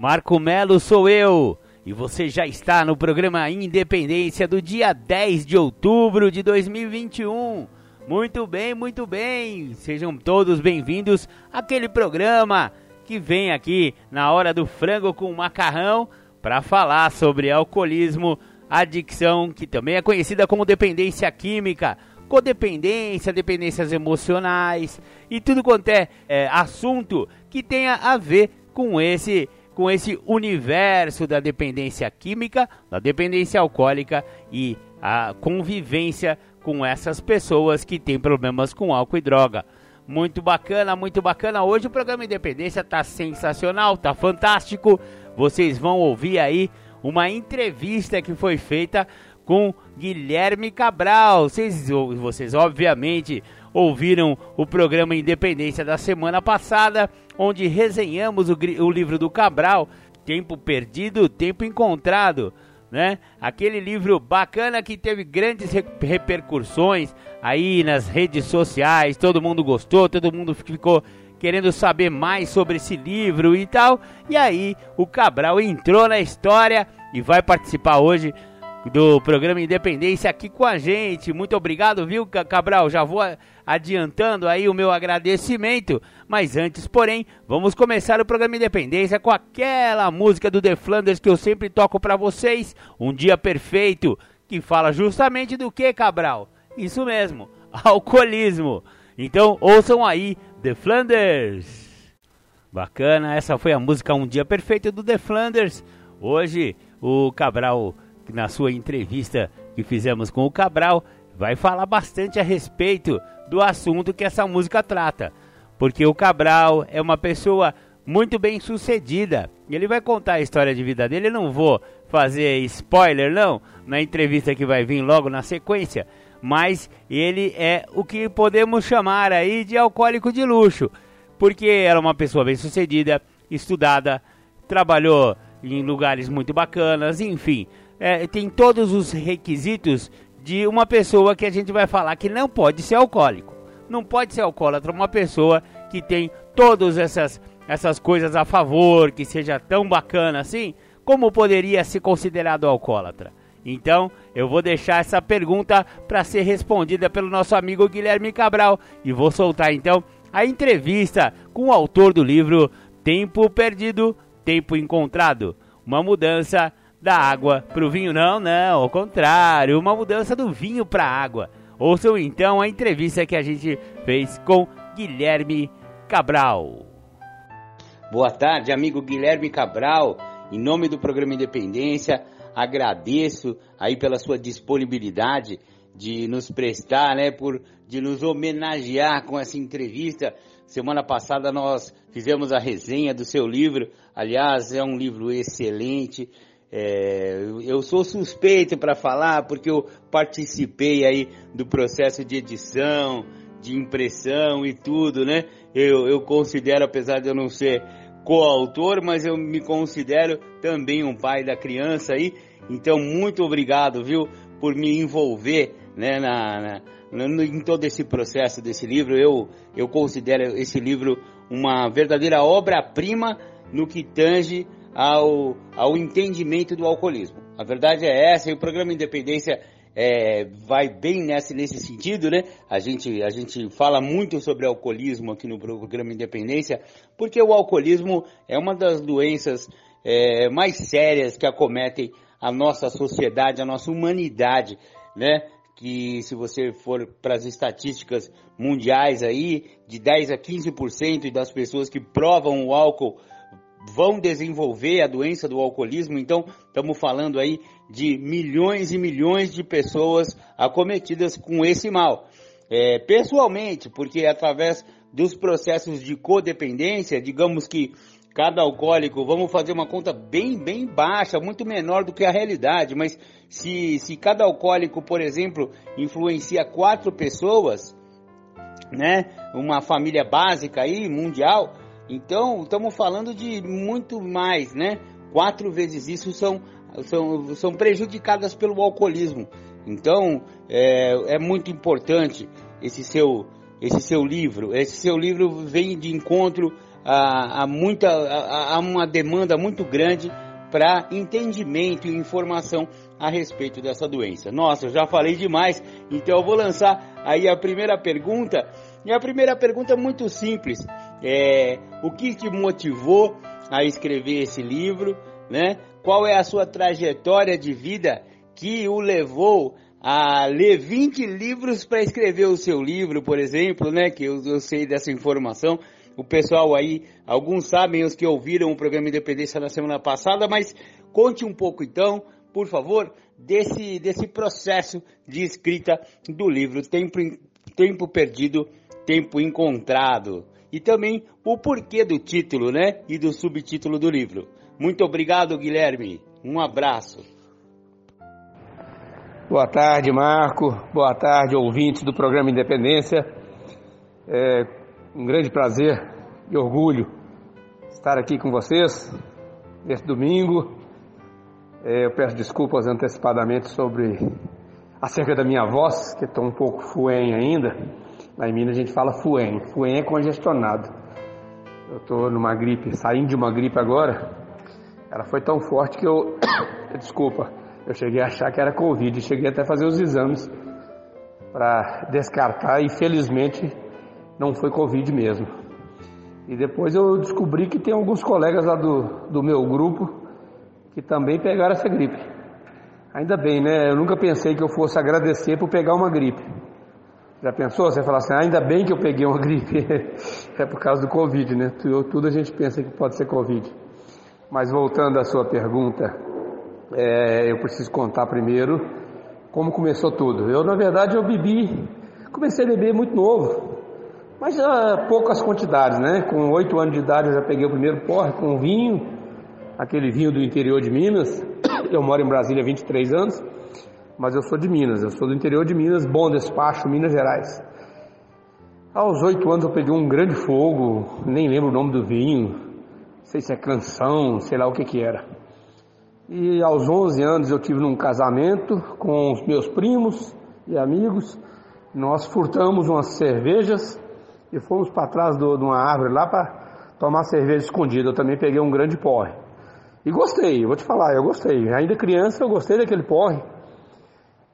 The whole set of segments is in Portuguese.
Marco Melo sou eu. E você já está no programa Independência do dia 10 de outubro de 2021. Muito bem, muito bem. Sejam todos bem-vindos àquele programa que vem aqui na hora do frango com macarrão para falar sobre alcoolismo, adicção, que também é conhecida como dependência química, codependência, dependências emocionais e tudo quanto é, é assunto que tenha a ver com esse com esse universo da dependência química, da dependência alcoólica e a convivência com essas pessoas que têm problemas com álcool e droga. Muito bacana, muito bacana. Hoje o programa Independência tá sensacional, tá fantástico. Vocês vão ouvir aí uma entrevista que foi feita com Guilherme Cabral. Vocês, vocês obviamente ouviram o programa Independência da semana passada, onde resenhamos o, o livro do Cabral, Tempo Perdido, Tempo Encontrado né? Aquele livro bacana que teve grandes repercussões aí nas redes sociais, todo mundo gostou, todo mundo ficou querendo saber mais sobre esse livro e tal. E aí o Cabral entrou na história e vai participar hoje do programa Independência aqui com a gente. Muito obrigado, viu, Cabral? Já vou adiantando aí o meu agradecimento. Mas antes, porém, vamos começar o programa Independência com aquela música do The Flanders que eu sempre toco para vocês, Um Dia Perfeito, que fala justamente do que, Cabral? Isso mesmo, alcoolismo. Então, ouçam aí The Flanders. Bacana, essa foi a música Um Dia Perfeito do The Flanders. Hoje, o Cabral na sua entrevista que fizemos com o Cabral, vai falar bastante a respeito do assunto que essa música trata. Porque o Cabral é uma pessoa muito bem sucedida. Ele vai contar a história de vida dele. Eu não vou fazer spoiler, não, na entrevista que vai vir logo na sequência. Mas ele é o que podemos chamar aí de alcoólico de luxo. Porque era uma pessoa bem sucedida, estudada, trabalhou em lugares muito bacanas, enfim é, tem todos os requisitos de uma pessoa que a gente vai falar que não pode ser alcoólico. Não pode ser alcoólatra uma pessoa que tem todas essas, essas coisas a favor, que seja tão bacana assim, como poderia ser considerado alcoólatra? Então, eu vou deixar essa pergunta para ser respondida pelo nosso amigo Guilherme Cabral e vou soltar então a entrevista com o autor do livro Tempo Perdido, Tempo Encontrado. Uma mudança da água para o vinho. Não, não, ao contrário, uma mudança do vinho para a água. Ouçam então a entrevista que a gente fez com Guilherme Cabral. Boa tarde, amigo Guilherme Cabral. Em nome do programa Independência, agradeço aí pela sua disponibilidade de nos prestar, né, por de nos homenagear com essa entrevista. Semana passada nós fizemos a resenha do seu livro. Aliás, é um livro excelente. É, eu sou suspeito para falar porque eu participei aí do processo de edição, de impressão e tudo, né? Eu, eu considero, apesar de eu não ser coautor, mas eu me considero também um pai da criança aí. Então, muito obrigado, viu, por me envolver, né, na, na, na em todo esse processo desse livro. Eu, eu considero esse livro uma verdadeira obra-prima no que tange ao, ao entendimento do alcoolismo. A verdade é essa, e o programa Independência é, vai bem nesse, nesse sentido, né? A gente, a gente fala muito sobre alcoolismo aqui no programa Independência, porque o alcoolismo é uma das doenças é, mais sérias que acometem a nossa sociedade, a nossa humanidade, né? Que se você for para as estatísticas mundiais aí, de 10 a 15% das pessoas que provam o álcool vão desenvolver a doença do alcoolismo. Então, estamos falando aí de milhões e milhões de pessoas acometidas com esse mal. É, pessoalmente, porque através dos processos de codependência, digamos que cada alcoólico, vamos fazer uma conta bem, bem baixa, muito menor do que a realidade, mas se, se cada alcoólico, por exemplo, influencia quatro pessoas, né, uma família básica aí, mundial, então estamos falando de muito mais, né, quatro vezes isso são, são, são prejudicadas pelo alcoolismo. Então é, é muito importante esse seu, esse seu livro. Esse seu livro vem de encontro a, a muita, a, a uma demanda muito grande para entendimento e informação a respeito dessa doença. Nossa, eu já falei demais, então eu vou lançar aí a primeira pergunta. E a primeira pergunta é muito simples: é, o que te motivou a escrever esse livro, né? Qual é a sua trajetória de vida que o levou a ler 20 livros para escrever o seu livro, por exemplo, né? Que eu, eu sei dessa informação. O pessoal aí, alguns sabem, os que ouviram o programa Independência na semana passada, mas conte um pouco então, por favor, desse, desse processo de escrita do livro Tempo, Tempo Perdido, Tempo Encontrado. E também o porquê do título, né? E do subtítulo do livro. Muito obrigado, Guilherme. Um abraço. Boa tarde, Marco. Boa tarde, ouvintes do programa Independência. É um grande prazer e orgulho estar aqui com vocês neste domingo. É, eu peço desculpas antecipadamente sobre acerca da minha voz, que estou um pouco fuém ainda. Lá em Minas a gente fala fuém. Fuém é congestionado. Eu estou numa gripe, saindo de uma gripe agora. Ela foi tão forte que eu. Desculpa eu cheguei a achar que era Covid, cheguei até a fazer os exames para descartar e felizmente não foi Covid mesmo. E depois eu descobri que tem alguns colegas lá do, do meu grupo que também pegaram essa gripe. Ainda bem, né? Eu nunca pensei que eu fosse agradecer por pegar uma gripe. Já pensou? Você fala assim, ainda bem que eu peguei uma gripe. é por causa do Covid, né? Tudo a gente pensa que pode ser Covid. Mas voltando à sua pergunta, é, eu preciso contar primeiro como começou tudo. Eu, na verdade, eu bebi, comecei a beber muito novo, mas já poucas quantidades, né? Com oito anos de idade eu já peguei o primeiro porre com vinho, aquele vinho do interior de Minas. Eu moro em Brasília há 23 anos, mas eu sou de Minas, eu sou do interior de Minas, Bom Despacho, Minas Gerais. Aos oito anos eu peguei um grande fogo, nem lembro o nome do vinho, não sei se é canção, sei lá o que que era. E aos 11 anos eu tive num casamento com os meus primos e amigos. Nós furtamos umas cervejas e fomos para trás do, de uma árvore lá para tomar cerveja escondida. Eu também peguei um grande porre. E gostei, vou te falar, eu gostei. Ainda criança eu gostei daquele porre.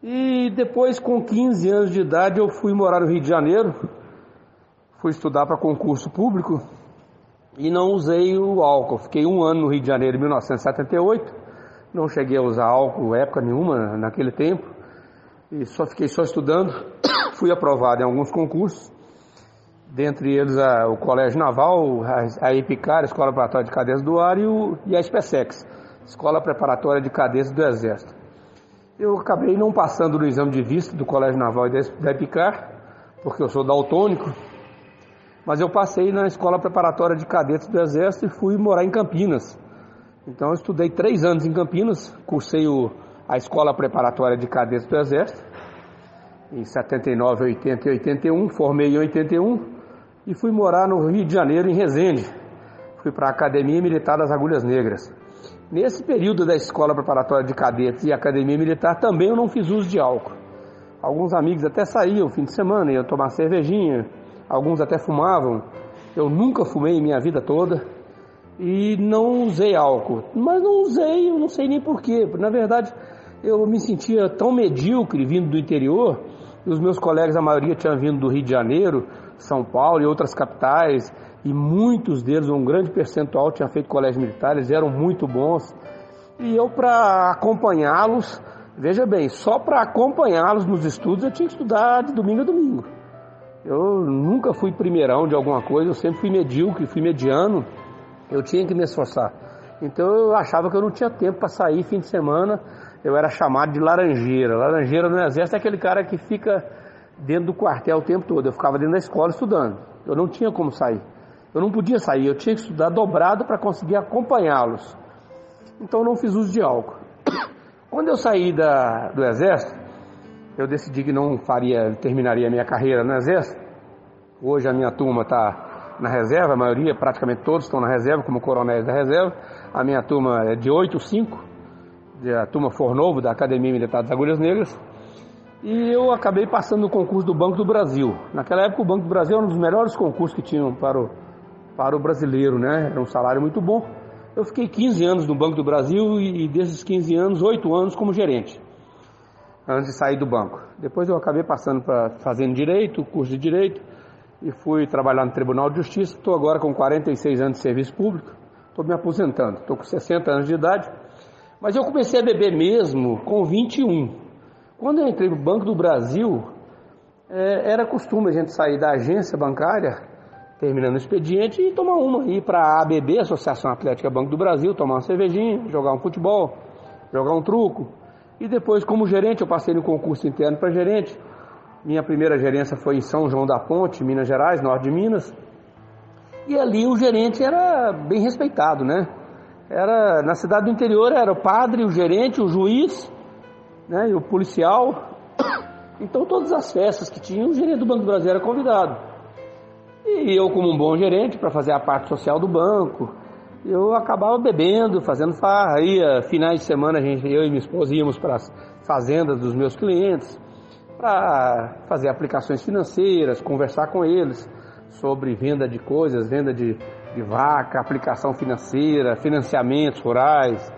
E depois, com 15 anos de idade, eu fui morar no Rio de Janeiro. Fui estudar para concurso público e não usei o álcool. Fiquei um ano no Rio de Janeiro em 1978 não cheguei a usar álcool época nenhuma naquele tempo e só fiquei só estudando. Fui aprovado em alguns concursos, dentre eles a, o Colégio Naval, a, a EPICAR, Escola Preparatória de Cadeias do Ar, e, o, e a SPSEX, Escola Preparatória de Cadeias do Exército. Eu acabei não passando no exame de vista do Colégio Naval e da, EPICAR, porque eu sou daltônico, mas eu passei na Escola Preparatória de Cadetes do Exército e fui morar em Campinas. Então eu estudei três anos em Campinas, cursei o, a Escola Preparatória de Cadetes do Exército, em 79, 80 e 81, formei em 81 e fui morar no Rio de Janeiro, em Resende. Fui para a Academia Militar das Agulhas Negras. Nesse período da Escola Preparatória de Cadetes e Academia Militar também eu não fiz uso de álcool. Alguns amigos até saíam fim de semana, iam tomar cervejinha, alguns até fumavam. Eu nunca fumei minha vida toda e não usei álcool. Mas não usei, eu não sei nem porquê. Na verdade, eu me sentia tão medíocre vindo do interior, e os meus colegas, a maioria tinham vindo do Rio de Janeiro, São Paulo e outras capitais, e muitos deles, um grande percentual, tinha feito colégio militar, eles eram muito bons. E eu, para acompanhá-los, veja bem, só para acompanhá-los nos estudos eu tinha que estudar de domingo a domingo. Eu nunca fui primeirão de alguma coisa, eu sempre fui medíocre, fui mediano. Eu tinha que me esforçar. Então eu achava que eu não tinha tempo para sair fim de semana. Eu era chamado de laranjeira. Laranjeira no exército é aquele cara que fica dentro do quartel o tempo todo. Eu ficava dentro da escola estudando. Eu não tinha como sair. Eu não podia sair, eu tinha que estudar dobrado para conseguir acompanhá-los. Então eu não fiz uso de álcool. Quando eu saí da, do exército, eu decidi que não faria, terminaria a minha carreira no exército. Hoje a minha turma está na reserva, a maioria, praticamente todos estão na reserva, como coronéis da reserva. A minha turma é de 8 5, a turma Fornovo, da Academia Militar das Agulhas Negras. E eu acabei passando no concurso do Banco do Brasil. Naquela época o Banco do Brasil era um dos melhores concursos que tinham para o, para o brasileiro, né? Era um salário muito bom. Eu fiquei 15 anos no Banco do Brasil e desses 15 anos, 8 anos como gerente, antes de sair do banco. Depois eu acabei passando para fazendo direito, curso de direito, e fui trabalhar no Tribunal de Justiça. Estou agora com 46 anos de serviço público, estou me aposentando, estou com 60 anos de idade. Mas eu comecei a beber mesmo com 21. Quando eu entrei no Banco do Brasil, é, era costume a gente sair da agência bancária, terminando o expediente, e tomar uma, ir para a ABB, Associação Atlética Banco do Brasil, tomar uma cervejinha, jogar um futebol, jogar um truco. E depois, como gerente, eu passei no concurso interno para gerente. Minha primeira gerência foi em São João da Ponte, Minas Gerais, norte de Minas. E ali o gerente era bem respeitado, né? Era na cidade do interior era o padre, o gerente, o juiz né, e o policial. Então, todas as festas que tinha, o gerente do Banco do Brasil era convidado. E eu, como um bom gerente, para fazer a parte social do banco, eu acabava bebendo, fazendo farra. Ia, finais de semana, a gente, eu e minha esposa íamos para as fazendas dos meus clientes para fazer aplicações financeiras, conversar com eles sobre venda de coisas, venda de, de vaca, aplicação financeira, financiamentos rurais,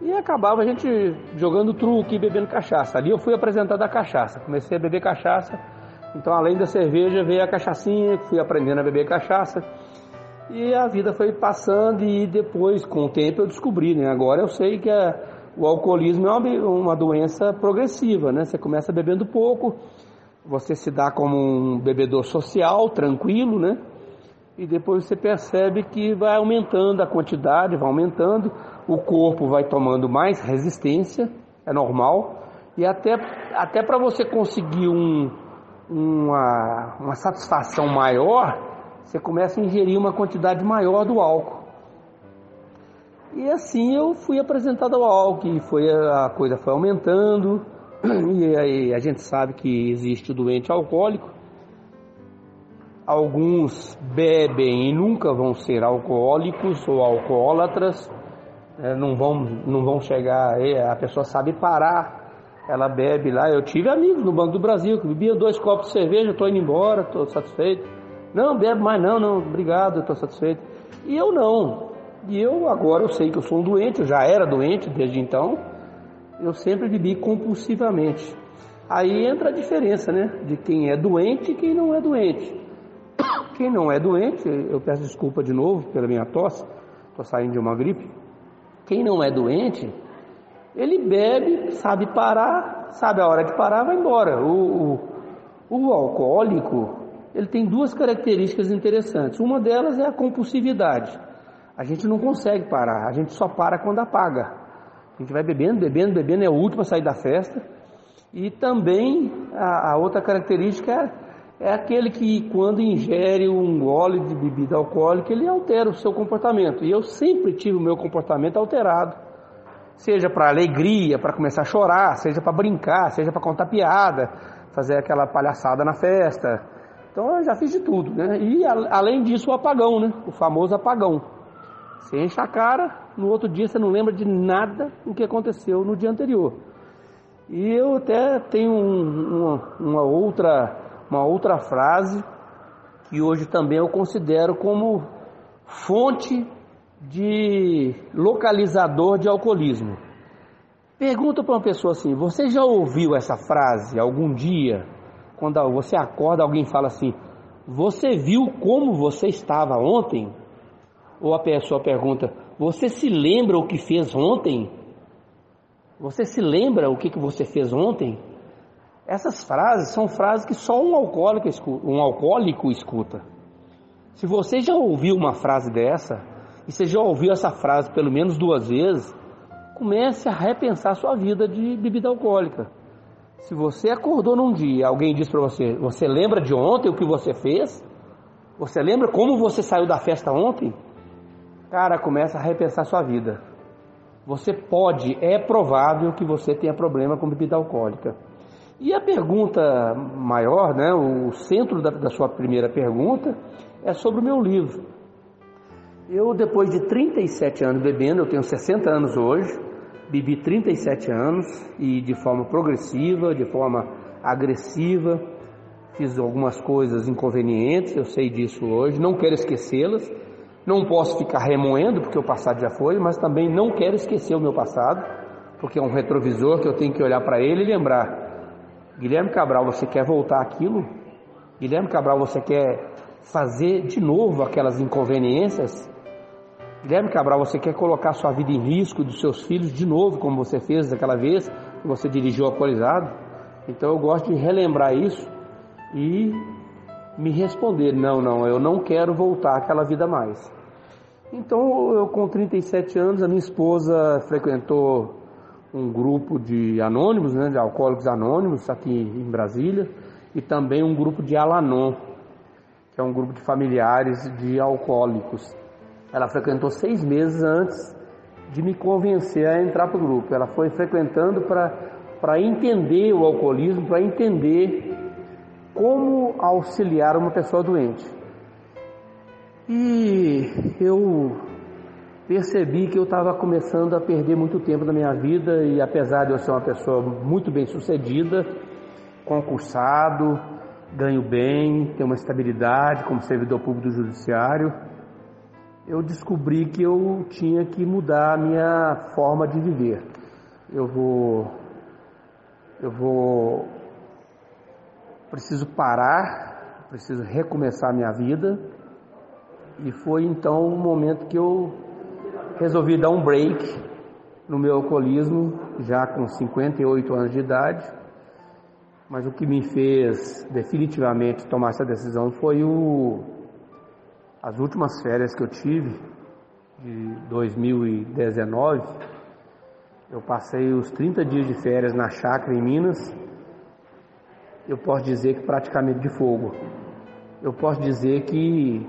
e acabava a gente jogando truque e bebendo cachaça. Ali eu fui apresentado a cachaça. Comecei a beber cachaça. Então, além da cerveja, veio a cachaçinha, fui aprendendo a beber cachaça. E a vida foi passando e depois, com o tempo, eu descobri, né? Agora eu sei que a, o alcoolismo é uma, uma doença progressiva, né? Você começa bebendo pouco, você se dá como um bebedor social, tranquilo, né? E depois você percebe que vai aumentando a quantidade, vai aumentando o corpo vai tomando mais resistência, é normal, e até, até para você conseguir um, uma, uma satisfação maior, você começa a ingerir uma quantidade maior do álcool. E assim eu fui apresentado ao álcool, e foi, a coisa foi aumentando, e aí a gente sabe que existe o doente alcoólico. Alguns bebem e nunca vão ser alcoólicos ou alcoólatras, é, não, vão, não vão chegar, a pessoa sabe parar, ela bebe lá. Eu tive amigos no Banco do Brasil que bebiam dois copos de cerveja, estou indo embora, estou satisfeito. Não, bebe mais não, não, obrigado, estou satisfeito. E eu não. E eu agora eu sei que eu sou um doente, eu já era doente desde então. Eu sempre bebi compulsivamente. Aí entra a diferença, né? De quem é doente e quem não é doente. Quem não é doente, eu peço desculpa de novo pela minha tosse, estou saindo de uma gripe. Quem não é doente, ele bebe, sabe parar, sabe a hora de parar, vai embora. O, o, o alcoólico, ele tem duas características interessantes. Uma delas é a compulsividade. A gente não consegue parar, a gente só para quando apaga. A gente vai bebendo, bebendo, bebendo, é o último a sair da festa. E também a, a outra característica é é aquele que, quando ingere um gole de bebida alcoólica, ele altera o seu comportamento. E eu sempre tive o meu comportamento alterado. Seja para alegria, para começar a chorar, seja para brincar, seja para contar piada, fazer aquela palhaçada na festa. Então eu já fiz de tudo, né? E além disso, o apagão, né? O famoso apagão. Você enche a cara, no outro dia você não lembra de nada do que aconteceu no dia anterior. E eu até tenho um, uma, uma outra uma outra frase que hoje também eu considero como fonte de localizador de alcoolismo. Pergunta para uma pessoa assim: você já ouviu essa frase algum dia? Quando você acorda, alguém fala assim: você viu como você estava ontem? Ou a pessoa pergunta: você se lembra o que fez ontem? Você se lembra o que, você fez ontem? Essas frases são frases que só um alcoólico, um alcoólico escuta. Se você já ouviu uma frase dessa, e você já ouviu essa frase pelo menos duas vezes, comece a repensar sua vida de bebida alcoólica. Se você acordou num dia, alguém disse para você, você lembra de ontem o que você fez? Você lembra como você saiu da festa ontem? Cara, começa a repensar sua vida. Você pode, é provável que você tenha problema com bebida alcoólica. E a pergunta maior, né, o centro da, da sua primeira pergunta, é sobre o meu livro. Eu, depois de 37 anos bebendo, eu tenho 60 anos hoje, bebi 37 anos e de forma progressiva, de forma agressiva, fiz algumas coisas inconvenientes, eu sei disso hoje, não quero esquecê-las, não posso ficar remoendo porque o passado já foi, mas também não quero esquecer o meu passado, porque é um retrovisor que eu tenho que olhar para ele e lembrar. Guilherme Cabral, você quer voltar aquilo? Guilherme Cabral, você quer fazer de novo aquelas inconveniências? Guilherme Cabral, você quer colocar sua vida em risco dos seus filhos de novo, como você fez daquela vez que você dirigiu alcoolizado? Então eu gosto de relembrar isso e me responder: não, não, eu não quero voltar àquela vida mais. Então eu, com 37 anos, a minha esposa frequentou um grupo de anônimos, né, de alcoólicos anônimos aqui em Brasília, e também um grupo de Alanon, que é um grupo de familiares de alcoólicos. Ela frequentou seis meses antes de me convencer a entrar para o grupo. Ela foi frequentando para entender o alcoolismo, para entender como auxiliar uma pessoa doente. E eu percebi que eu estava começando a perder muito tempo da minha vida e apesar de eu ser uma pessoa muito bem sucedida, concursado, ganho bem, tenho uma estabilidade como servidor público do judiciário, eu descobri que eu tinha que mudar a minha forma de viver. Eu vou eu vou preciso parar, preciso recomeçar a minha vida. E foi então o um momento que eu resolvi dar um break no meu alcoolismo, já com 58 anos de idade. Mas o que me fez definitivamente tomar essa decisão foi o, as últimas férias que eu tive, de 2019. Eu passei os 30 dias de férias na chácara em Minas eu posso dizer que praticamente de fogo. Eu posso dizer que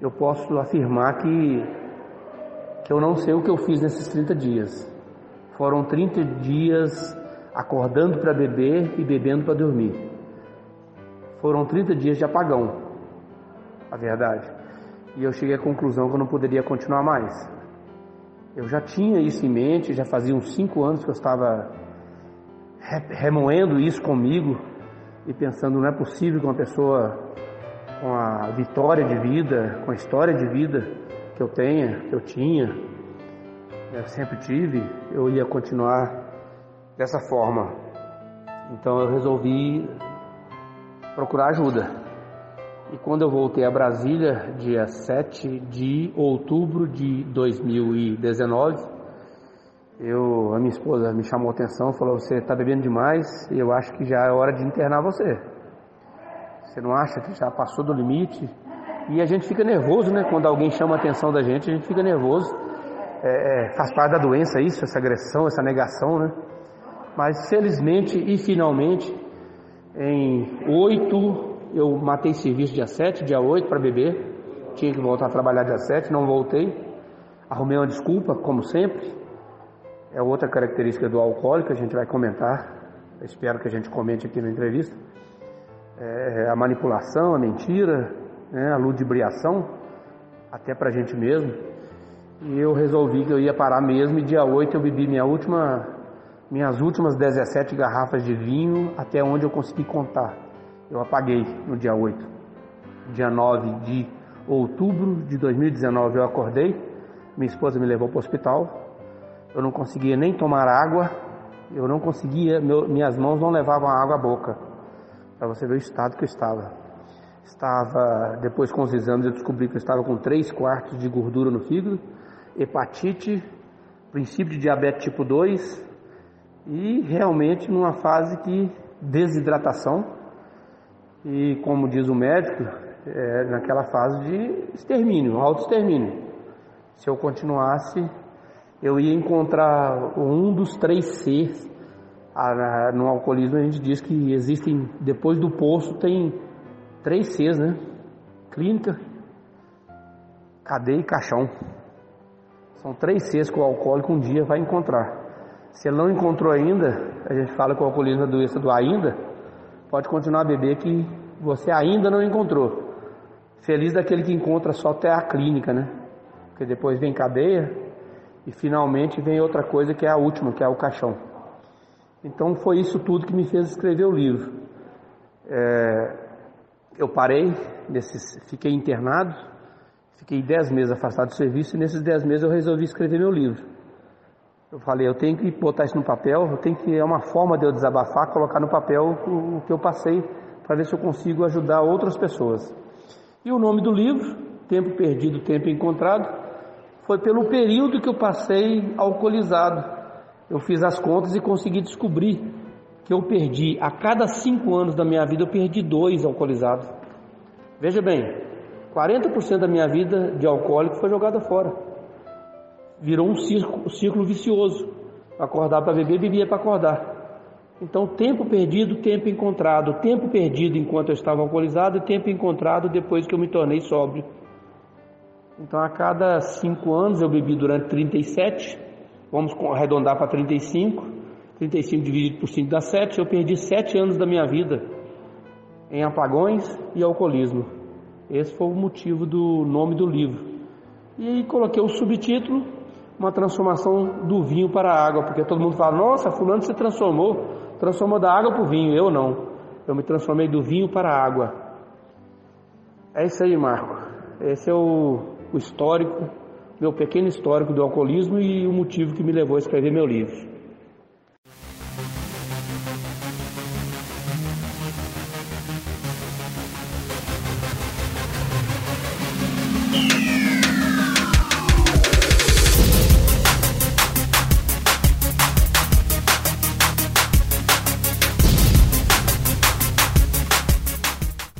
eu posso afirmar que que eu não sei o que eu fiz nesses 30 dias. Foram 30 dias acordando para beber e bebendo para dormir. Foram 30 dias de apagão, a verdade. E eu cheguei à conclusão que eu não poderia continuar mais. Eu já tinha isso em mente, já fazia uns cinco anos que eu estava remoendo isso comigo, e pensando não é possível que uma pessoa com a vitória de vida, com a história de vida que eu tenha, que eu tinha, eu sempre tive, eu ia continuar dessa forma. Então eu resolvi procurar ajuda. E quando eu voltei a Brasília, dia 7 de outubro de 2019, eu, a minha esposa me chamou a atenção, falou: Você está bebendo demais e eu acho que já é hora de internar você. Você não acha que já passou do limite? E a gente fica nervoso, né? Quando alguém chama a atenção da gente, a gente fica nervoso. É, é, faz parte da doença isso, essa agressão, essa negação, né? Mas felizmente e finalmente, em 8, eu matei serviço dia 7, dia 8 para beber. Tinha que voltar a trabalhar dia 7, não voltei. Arrumei uma desculpa, como sempre é outra característica do alcoólico, a gente vai comentar, espero que a gente comente aqui na entrevista. É a manipulação, a mentira, né, a ludibriação, até para a gente mesmo. E eu resolvi que eu ia parar mesmo e dia 8 eu bebi minha última, minhas últimas 17 garrafas de vinho até onde eu consegui contar. Eu apaguei no dia 8. Dia 9 de outubro de 2019 eu acordei, minha esposa me levou para o hospital, eu não conseguia nem tomar água, eu não conseguia, meu, minhas mãos não levavam água à boca, para você ver o estado que eu estava. Estava, depois com os exames eu descobri que eu estava com 3 quartos de gordura no fígado, hepatite, princípio de diabetes tipo 2 e realmente numa fase que desidratação e como diz o médico, é, naquela fase de extermínio, auto-extermínio. Se eu continuasse, eu ia encontrar um dos três Cs. Ah, no alcoolismo a gente diz que existem, depois do poço tem três Cs, né? clínica, cadeia e caixão. São três Cs que o alcoólico um dia vai encontrar. Se ele não encontrou ainda, a gente fala que o alcoolismo é doença do ainda, pode continuar a beber que você ainda não encontrou. Feliz daquele que encontra só até a clínica, né? Porque depois vem cadeia e finalmente vem outra coisa que é a última, que é o caixão. Então foi isso tudo que me fez escrever o livro. É, eu parei, nesses, fiquei internado, fiquei dez meses afastado do serviço e nesses dez meses eu resolvi escrever meu livro. Eu falei, eu tenho que botar isso no papel, eu tenho que é uma forma de eu desabafar, colocar no papel o, o que eu passei para ver se eu consigo ajudar outras pessoas. E o nome do livro, Tempo Perdido, Tempo Encontrado, foi pelo período que eu passei alcoolizado. Eu fiz as contas e consegui descobrir que eu perdi, a cada cinco anos da minha vida, eu perdi dois alcoolizados. Veja bem, 40% da minha vida de alcoólico foi jogada fora. Virou um círculo, um círculo vicioso. Acordar para beber, bebia para acordar. Então, tempo perdido, tempo encontrado. Tempo perdido enquanto eu estava alcoolizado e tempo encontrado depois que eu me tornei sóbrio. Então, a cada cinco anos eu bebi durante 37, vamos arredondar para 35. 35 dividido por 5 dá 7. Eu perdi 7 anos da minha vida em apagões e alcoolismo. Esse foi o motivo do nome do livro. E coloquei o subtítulo, uma transformação do vinho para a água, porque todo mundo fala, nossa, fulano se transformou, transformou da água para o vinho, eu não. Eu me transformei do vinho para a água. É isso aí, Marco. Esse é o, o histórico, meu pequeno histórico do alcoolismo e o motivo que me levou a escrever meu livro.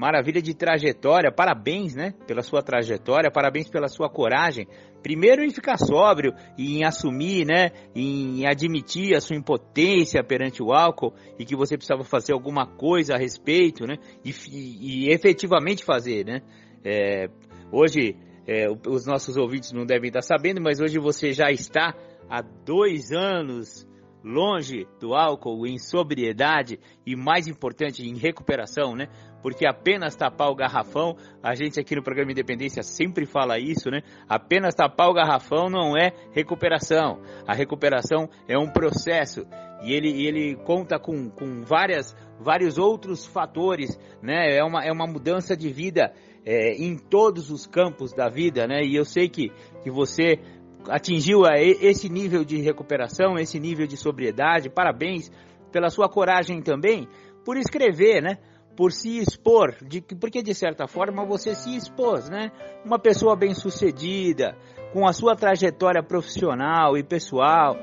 Maravilha de trajetória, parabéns, né? Pela sua trajetória, parabéns pela sua coragem. Primeiro em ficar sóbrio em assumir, né? Em admitir a sua impotência perante o álcool e que você precisava fazer alguma coisa a respeito, né? E, e, e efetivamente fazer, né? É, hoje, é, os nossos ouvintes não devem estar sabendo, mas hoje você já está há dois anos longe do álcool, em sobriedade e mais importante, em recuperação, né? Porque apenas tapar o garrafão, a gente aqui no programa Independência sempre fala isso, né? Apenas tapar o garrafão não é recuperação. A recuperação é um processo e ele, ele conta com, com várias, vários outros fatores, né? É uma, é uma mudança de vida é, em todos os campos da vida, né? E eu sei que, que você atingiu esse nível de recuperação, esse nível de sobriedade. Parabéns pela sua coragem também por escrever, né? Por se expor, de, porque de certa forma você se expôs, né? Uma pessoa bem-sucedida, com a sua trajetória profissional e pessoal,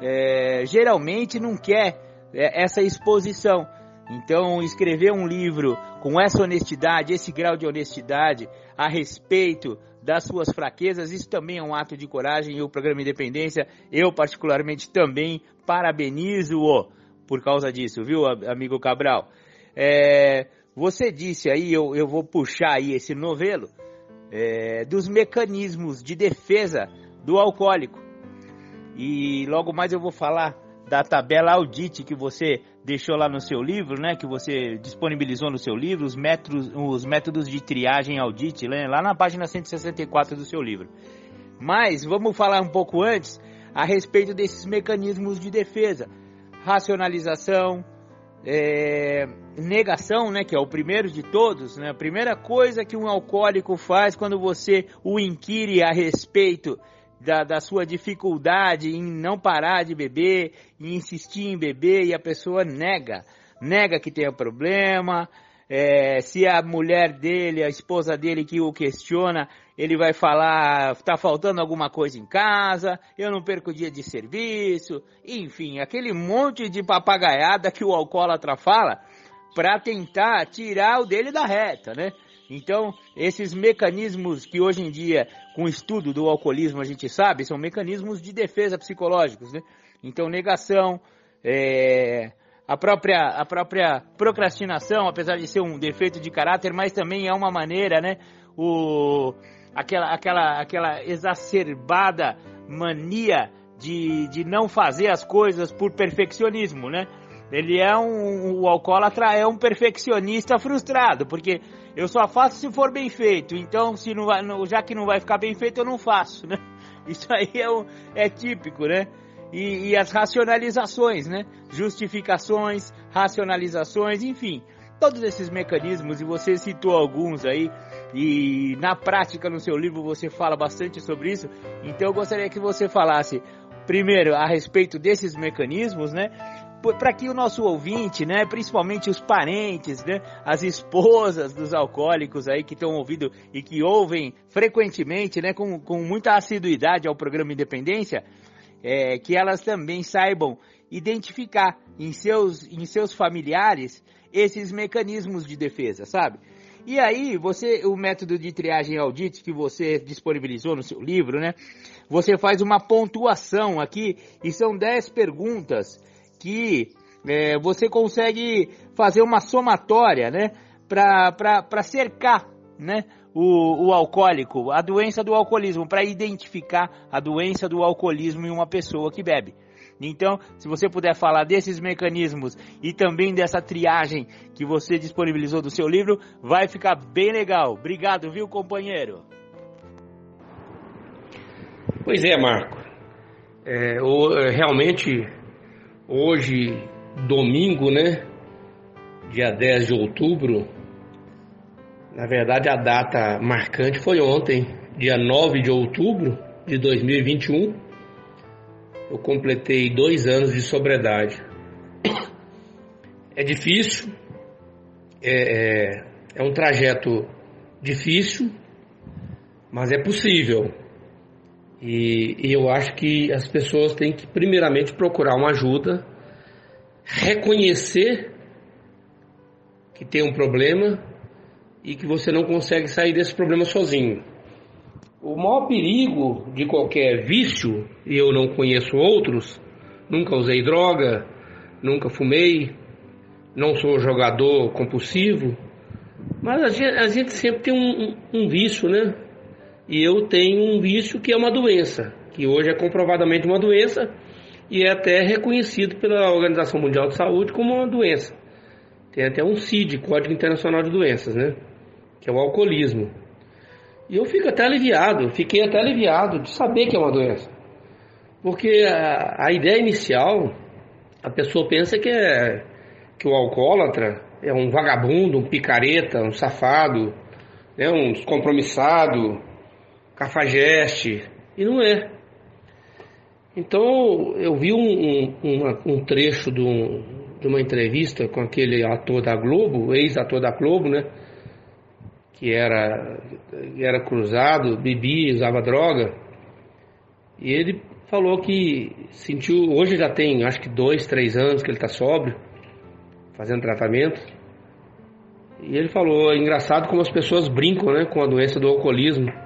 é, geralmente não quer é, essa exposição. Então, escrever um livro com essa honestidade, esse grau de honestidade a respeito das suas fraquezas, isso também é um ato de coragem e o programa Independência, eu particularmente também parabenizo-o por causa disso, viu, amigo Cabral? É, você disse aí, eu, eu vou puxar aí esse novelo, é, dos mecanismos de defesa do alcoólico. E logo mais eu vou falar da tabela Audite que você deixou lá no seu livro, né, que você disponibilizou no seu livro, os métodos, os métodos de triagem Audite, né, lá na página 164 do seu livro. Mas vamos falar um pouco antes a respeito desses mecanismos de defesa. Racionalização, é, negação, né, que é o primeiro de todos, né, a primeira coisa que um alcoólico faz quando você o inquire a respeito da, da sua dificuldade em não parar de beber, em insistir em beber e a pessoa nega, nega que tem problema, É, se a mulher dele, a esposa dele que o questiona, ele vai falar, tá faltando alguma coisa em casa, eu não perco dia de serviço, enfim, aquele monte de papagaiada que o alcoólatra fala para tentar tirar o dele da reta, né? Então, esses mecanismos que hoje em dia, com o estudo do alcoolismo, a gente sabe, são mecanismos de defesa psicológicos, né? Então, negação, é, a própria, a própria procrastinação, apesar de ser um defeito de caráter, mas também é uma maneira, né? O, aquela, aquela, aquela exacerbada mania de, de não fazer as coisas por perfeccionismo, né? Ele é um, o alcoólatra é um perfeccionista frustrado, porque eu só faço se for bem feito. Então, se não vai, já que não vai ficar bem feito, eu não faço, né? Isso aí é, é típico, né? E, e, as racionalizações, né? Justificações, racionalizações, enfim, todos esses mecanismos, e você citou alguns aí, e na prática no seu livro você fala bastante sobre isso, então eu gostaria que você falasse primeiro a respeito desses mecanismos, né? Para que o nosso ouvinte, né, principalmente os parentes, né, as esposas dos alcoólicos aí que estão ouvindo e que ouvem frequentemente, né, com, com muita assiduidade ao programa Independência, é, que elas também saibam identificar em seus, em seus familiares esses mecanismos de defesa, sabe? E aí, você, o método de triagem audit que você disponibilizou no seu livro, né? Você faz uma pontuação aqui e são 10 perguntas que é, você consegue fazer uma somatória, né? Para cercar, né? O, o alcoólico, a doença do alcoolismo, para identificar a doença do alcoolismo em uma pessoa que bebe. Então, se você puder falar desses mecanismos e também dessa triagem que você disponibilizou do seu livro, vai ficar bem legal. Obrigado, viu, companheiro? Pois é, Marco. É, é, realmente Hoje, domingo, né? Dia 10 de outubro. Na verdade, a data marcante foi ontem, dia 9 de outubro de 2021. Eu completei dois anos de sobriedade. É difícil, é, é, é um trajeto difícil, mas é possível. E, e, eu acho que as pessoas têm que, primeiramente, procurar uma ajuda, reconhecer que tem um problema e que você não consegue sair desse problema sozinho. O maior perigo de qualquer vício, e eu não conheço outros, nunca usei droga, nunca fumei, não sou jogador compulsivo, mas a gente, a gente sempre tem um, um, um vício, né? E eu tenho um vício que é uma doença, que hoje é comprovadamente uma doença e é até reconhecido pela Organização Mundial de Saúde como uma doença. Tem até um CID, Código Internacional de Doenças, né? Que é o alcoolismo. E eu fico até aliviado, fiquei até aliviado de saber que é uma doença. Porque a, a ideia inicial, a pessoa pensa que é que o alcoólatra é um vagabundo, um picareta, um safado, né, um descompromissado, cafajeste, e não é. Então eu vi um, um, um trecho de, um, de, uma entrevista com aquele ator da Globo, ex-ator da Globo, né? Que era, era cruzado, bebia, usava droga. E ele falou que sentiu, hoje já tem acho que dois, três anos que ele está sóbrio, fazendo tratamento. E ele falou, é engraçado como as pessoas brincam né, com a doença do alcoolismo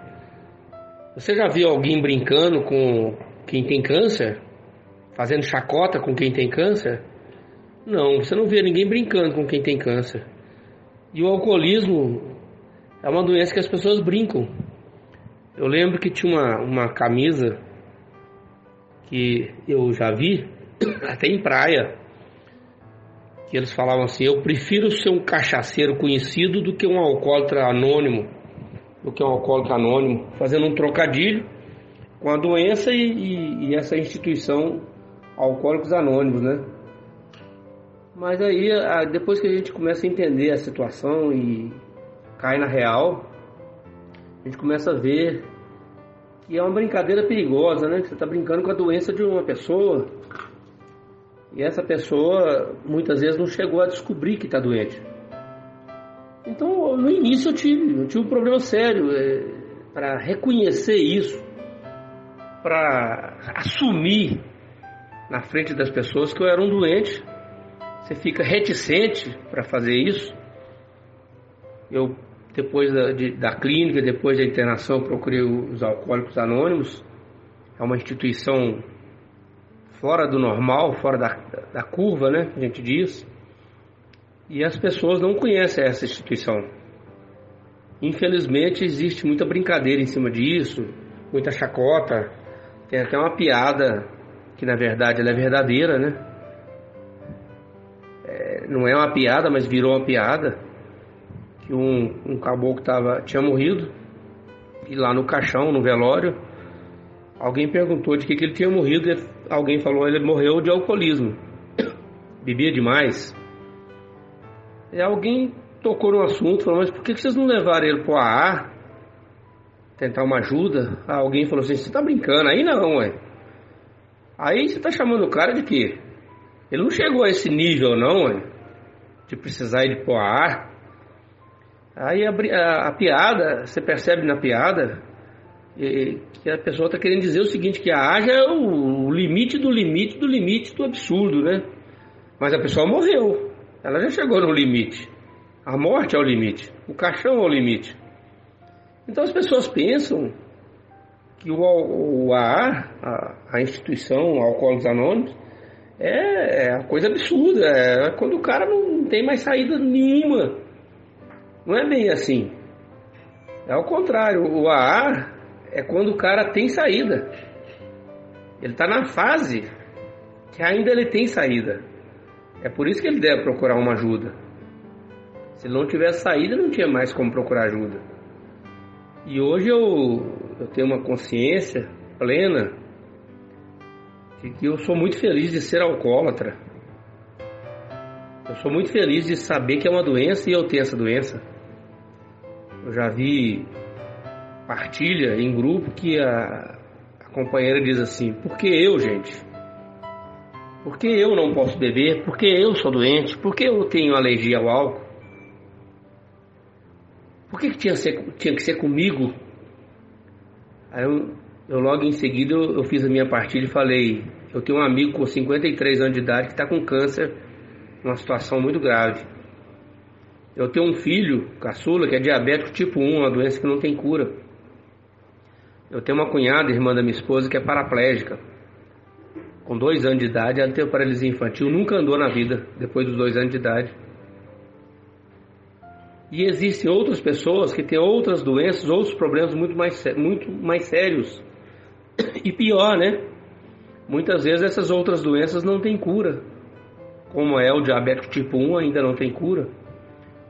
você já viu alguém brincando com quem tem câncer? Fazendo chacota com quem tem câncer? Não, você não vê ninguém brincando com quem tem câncer. E o alcoolismo é uma doença que as pessoas brincam. Eu lembro que tinha uma, uma camisa que eu já vi, até em praia, que eles falavam assim: Eu prefiro ser um cachaceiro conhecido do que um alcoólatra anônimo do que um alcoólico anônimo, fazendo um trocadilho com a doença e, e, e essa instituição Alcoólicos Anônimos, né? Mas aí, depois que a gente começa a entender a situação e cai na real, a gente começa a ver que é uma brincadeira perigosa, né? Você está brincando com a doença de uma pessoa e essa pessoa muitas vezes não chegou a descobrir que está doente. Então, no início eu tive, eu tive um problema sério é, para reconhecer isso, para assumir na frente das pessoas que eu era um doente. Você fica reticente para fazer isso. Eu, depois da, de, da clínica, depois da internação, procurei os Alcoólicos Anônimos. É uma instituição fora do normal, fora da, da curva, né? A gente diz. E as pessoas não conhecem essa instituição. Infelizmente existe muita brincadeira em cima disso, muita chacota. Tem até uma piada que na verdade ela é verdadeira, né? É, não é uma piada, mas virou uma piada. Que um, um caboclo tava, tinha morrido e lá no caixão, no velório, alguém perguntou de que, que ele tinha morrido. E alguém falou ele morreu de alcoolismo, bebia demais. E alguém tocou no assunto, falou, mas por que vocês não levaram ele pro AA? Tentar uma ajuda? Ah, alguém falou assim, você tá brincando? Aí não, ué. Aí você tá chamando o cara de quê? Ele não chegou a esse nível não, ué, de precisar ir pro AA. Aí a, a, a, piada, você percebe na piada que a pessoa está querendo dizer o seguinte, que a haja é o limite do limite do limite do absurdo, né? Mas a pessoa morreu. Ela já chegou no limite. A morte é o limite. O caixão é o limite. Então as pessoas pensam que o, AA, a, a instituição Alcoólicos Anônimos, é, é coisa absurda. É quando o cara não tem mais saída nenhuma. Não é bem assim. É ao contrário. O AA é quando o cara tem saída. Ele está na fase que ainda ele tem saída. É por isso que ele deve procurar uma ajuda. Se não tivesse saída, não tinha mais como procurar ajuda. E hoje eu, eu tenho uma consciência plena de que eu sou muito feliz de ser alcoólatra. Eu sou muito feliz de saber que é uma doença e eu tenho essa doença. Eu já vi partilha em grupo que a, a companheira diz assim: por que eu, gente? Por que eu não posso beber? Por que eu sou doente? Por que eu tenho alergia ao álcool? Por que, que tinha, ser, tinha, que ser comigo? Aí eu, eu logo em seguida eu, eu, fiz a minha partida e falei, eu tenho um amigo com 53 anos de idade que está com câncer, uma situação muito grave. Eu tenho um filho, caçula, que é diabético tipo 1, uma doença que não tem cura. Eu tenho uma cunhada, irmã da minha esposa, que é paraplégica. Com dois anos de idade, ela teve paralisia infantil, nunca andou na vida depois dos dois anos de idade. E existem outras pessoas que têm outras doenças, outros problemas muito mais, muito mais sérios. E pior, né? Muitas vezes essas outras doenças não têm cura. Como é o diabético tipo 1, ainda não tem cura.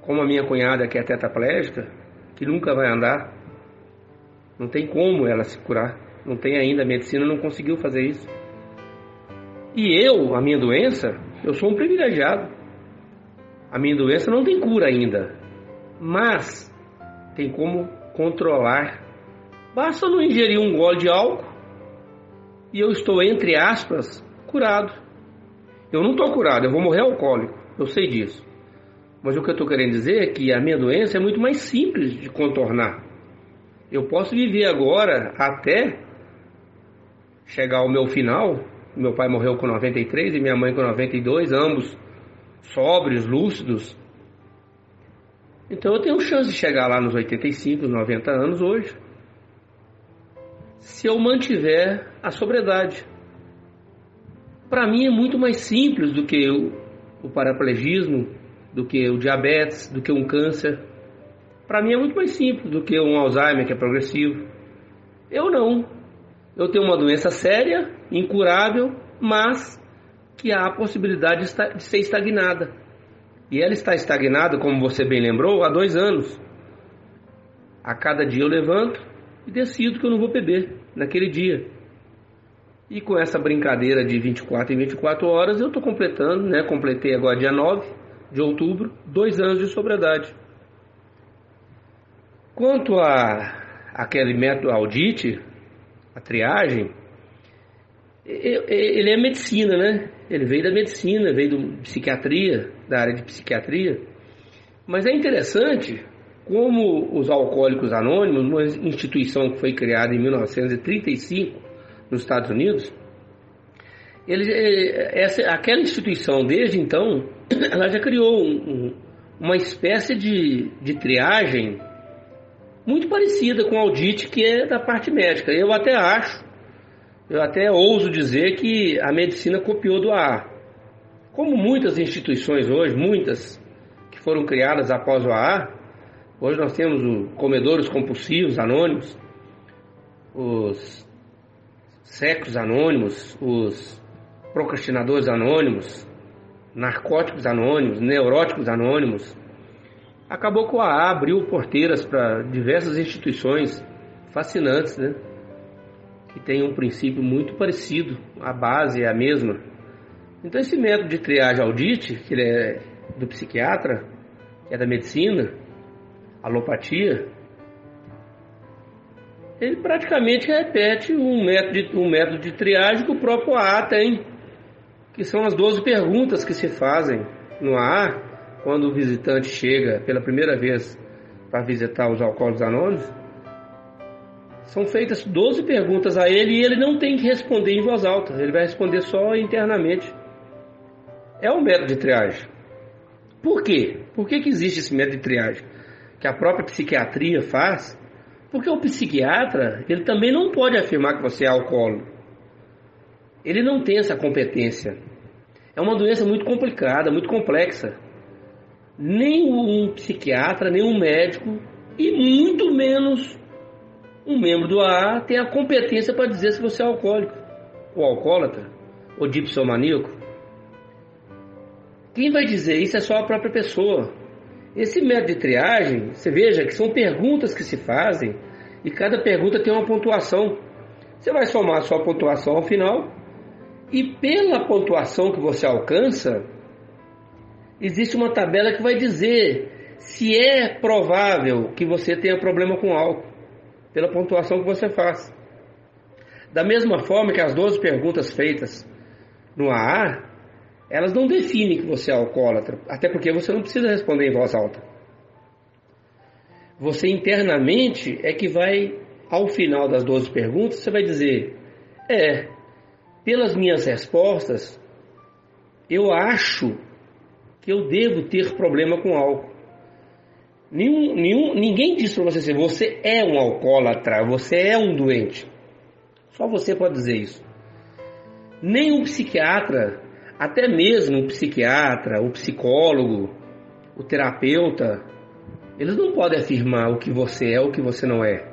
Como a minha cunhada que é tetraplégica, que nunca vai andar. Não tem como ela se curar. Não tem ainda, a medicina não conseguiu fazer isso. E eu, a minha doença, eu sou um privilegiado. A minha doença não tem cura ainda, mas tem como controlar. Basta não ingerir um gole de álcool e eu estou, entre aspas, curado. Eu não estou curado, eu vou morrer alcoólico, eu sei disso. Mas o que eu estou querendo dizer é que a minha doença é muito mais simples de contornar. Eu posso viver agora até chegar ao meu final meu pai morreu com 93 e minha mãe com 92, ambos sóbrios, lúcidos. Então eu tenho chance de chegar lá nos 85, 90 anos hoje. Se eu mantiver a sobriedade. Para mim é muito mais simples do que o, o paraplegismo, do que o diabetes, do que um câncer. Para mim é muito mais simples do que um Alzheimer que é progressivo. Eu não. Eu tenho uma doença séria, incurável, mas que há a possibilidade de ser estagnada. E ela está estagnada, como você bem lembrou, há dois anos. A cada dia eu levanto e decido que eu não vou beber naquele dia. E com essa brincadeira de 24 em 24 horas, eu estou completando, né? Completei agora dia 9 de outubro, dois anos de sobriedade. Quanto a aquele método audite, a triagem, ele é medicina, né? Ele veio da medicina, veio da psiquiatria, da área de psiquiatria. Mas é interessante como os Alcoólicos Anônimos, uma instituição que foi criada em 1935 nos Estados Unidos, ele, eh, essa, aquela instituição, desde então, ela já criou um, um, uma espécie de, de triagem muito parecida com o audit que é da parte médica. Eu até acho, eu até ouso dizer que a medicina copiou do AA. Como muitas instituições hoje, muitas que foram criadas após o AA, hoje nós temos os comedores compulsivos anônimos, os secos anônimos, os procrastinadores anônimos, narcóticos anônimos, neuróticos anônimos. Acabou com a AA abriu porteiras para diversas instituições fascinantes, né? Que tem um princípio muito parecido, a base é a mesma. Então esse método de triagem audite, que ele é do psiquiatra, que é da medicina, alopatia, ele praticamente repete um método de, um método de triagem que o próprio AA tem que são as 12 perguntas que se fazem no ar quando o visitante chega pela primeira vez para visitar os alcoólicos anônimos. São feitas 12 perguntas a ele e ele não tem que responder em voz alta, ele vai responder só internamente. É um método de triagem. Por quê? Por que, que existe esse método de triagem? Que a própria psiquiatria faz? Porque o psiquiatra, ele também não pode afirmar que você é alcoólico. Ele não tem essa competência. É uma doença muito complicada, muito complexa. Nem um psiquiatra, nem um médico, e muito menos um membro do AA tem a competência para dizer se você é alcoólico, ou alcoólatra, ou dipsomaníaco. Quem vai dizer isso é só a própria pessoa. Esse método de triagem, você veja que são perguntas que se fazem e cada pergunta tem uma pontuação. Você vai somar a sua pontuação ao final e pela pontuação que você alcança, existe uma tabela que vai dizer se é provável que você tenha problema com álcool, pela pontuação que você faz. Da mesma forma que as 12 perguntas feitas no AA, elas não definem que você é alcoólatra, até porque você não precisa responder em voz alta. Você internamente é que vai, ao final das 12 perguntas, você vai dizer: é, pelas minhas respostas, eu acho que eu devo ter problema com álcool. Nenhum, nenhum, ninguém diz para você assim, você é um alcoólatra, você é um doente. Só você pode dizer isso. Nem um psiquiatra, até mesmo um psiquiatra, o psicólogo, o terapeuta, eles não podem afirmar o que você é ou o que você não é.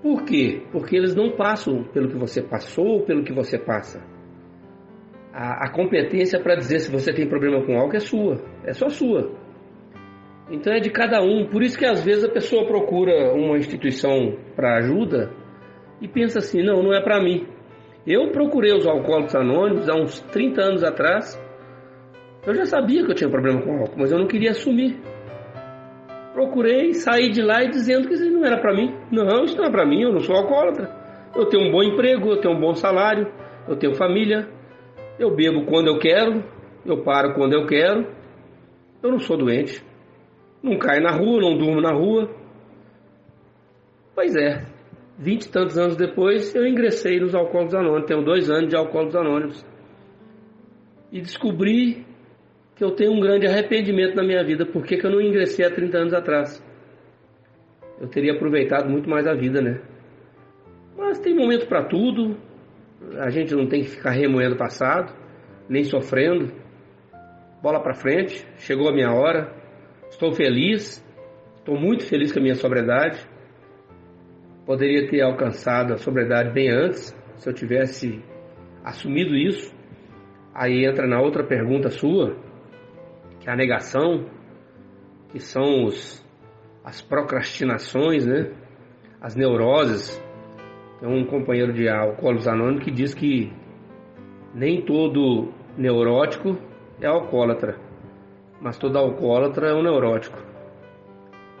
Por quê? Porque eles não passam pelo que você passou ou pelo que você passa. A, a competência para dizer se você tem problema com algo é sua, é só sua. Então é de cada um. Por isso que às vezes a pessoa procura uma instituição para ajuda e pensa assim: não, não é para mim. Eu procurei os alcoólicos anônimos há uns 30 anos atrás. Eu já sabia que eu tinha problema com álcool, mas eu não queria assumir procurei sair de lá e dizendo que isso não era para mim. Não, isso não é para mim, eu não sou alcoólatra. Eu tenho um bom emprego, eu tenho um bom salário, eu tenho família, eu bebo quando eu quero, eu paro quando eu quero. Eu não sou doente. Não caio na rua, não durmo na rua. Pois é, vinte e tantos anos depois eu ingressei nos Alcoólicos Anônimos, tenho dois anos de Alcoólicos Anônimos. E descobri que eu tenho um grande arrependimento na minha vida. Por que, que eu não ingressei há 30 anos atrás? Eu teria aproveitado muito mais a vida, né? Mas tem momento para tudo. A gente não tem que ficar remoendo o passado, nem sofrendo. Bola para frente. Chegou a minha hora. Estou feliz. Estou muito feliz com a minha sobriedade. Poderia ter alcançado a sobriedade bem antes, se eu tivesse assumido isso. Aí entra na outra pergunta sua, que é a negação, que são os, as procrastinações, né? as neuroses. Tem um companheiro de Alcoólicos Anônimos que diz que nem todo neurótico é alcoólatra, mas todo alcoólatra é um neurótico.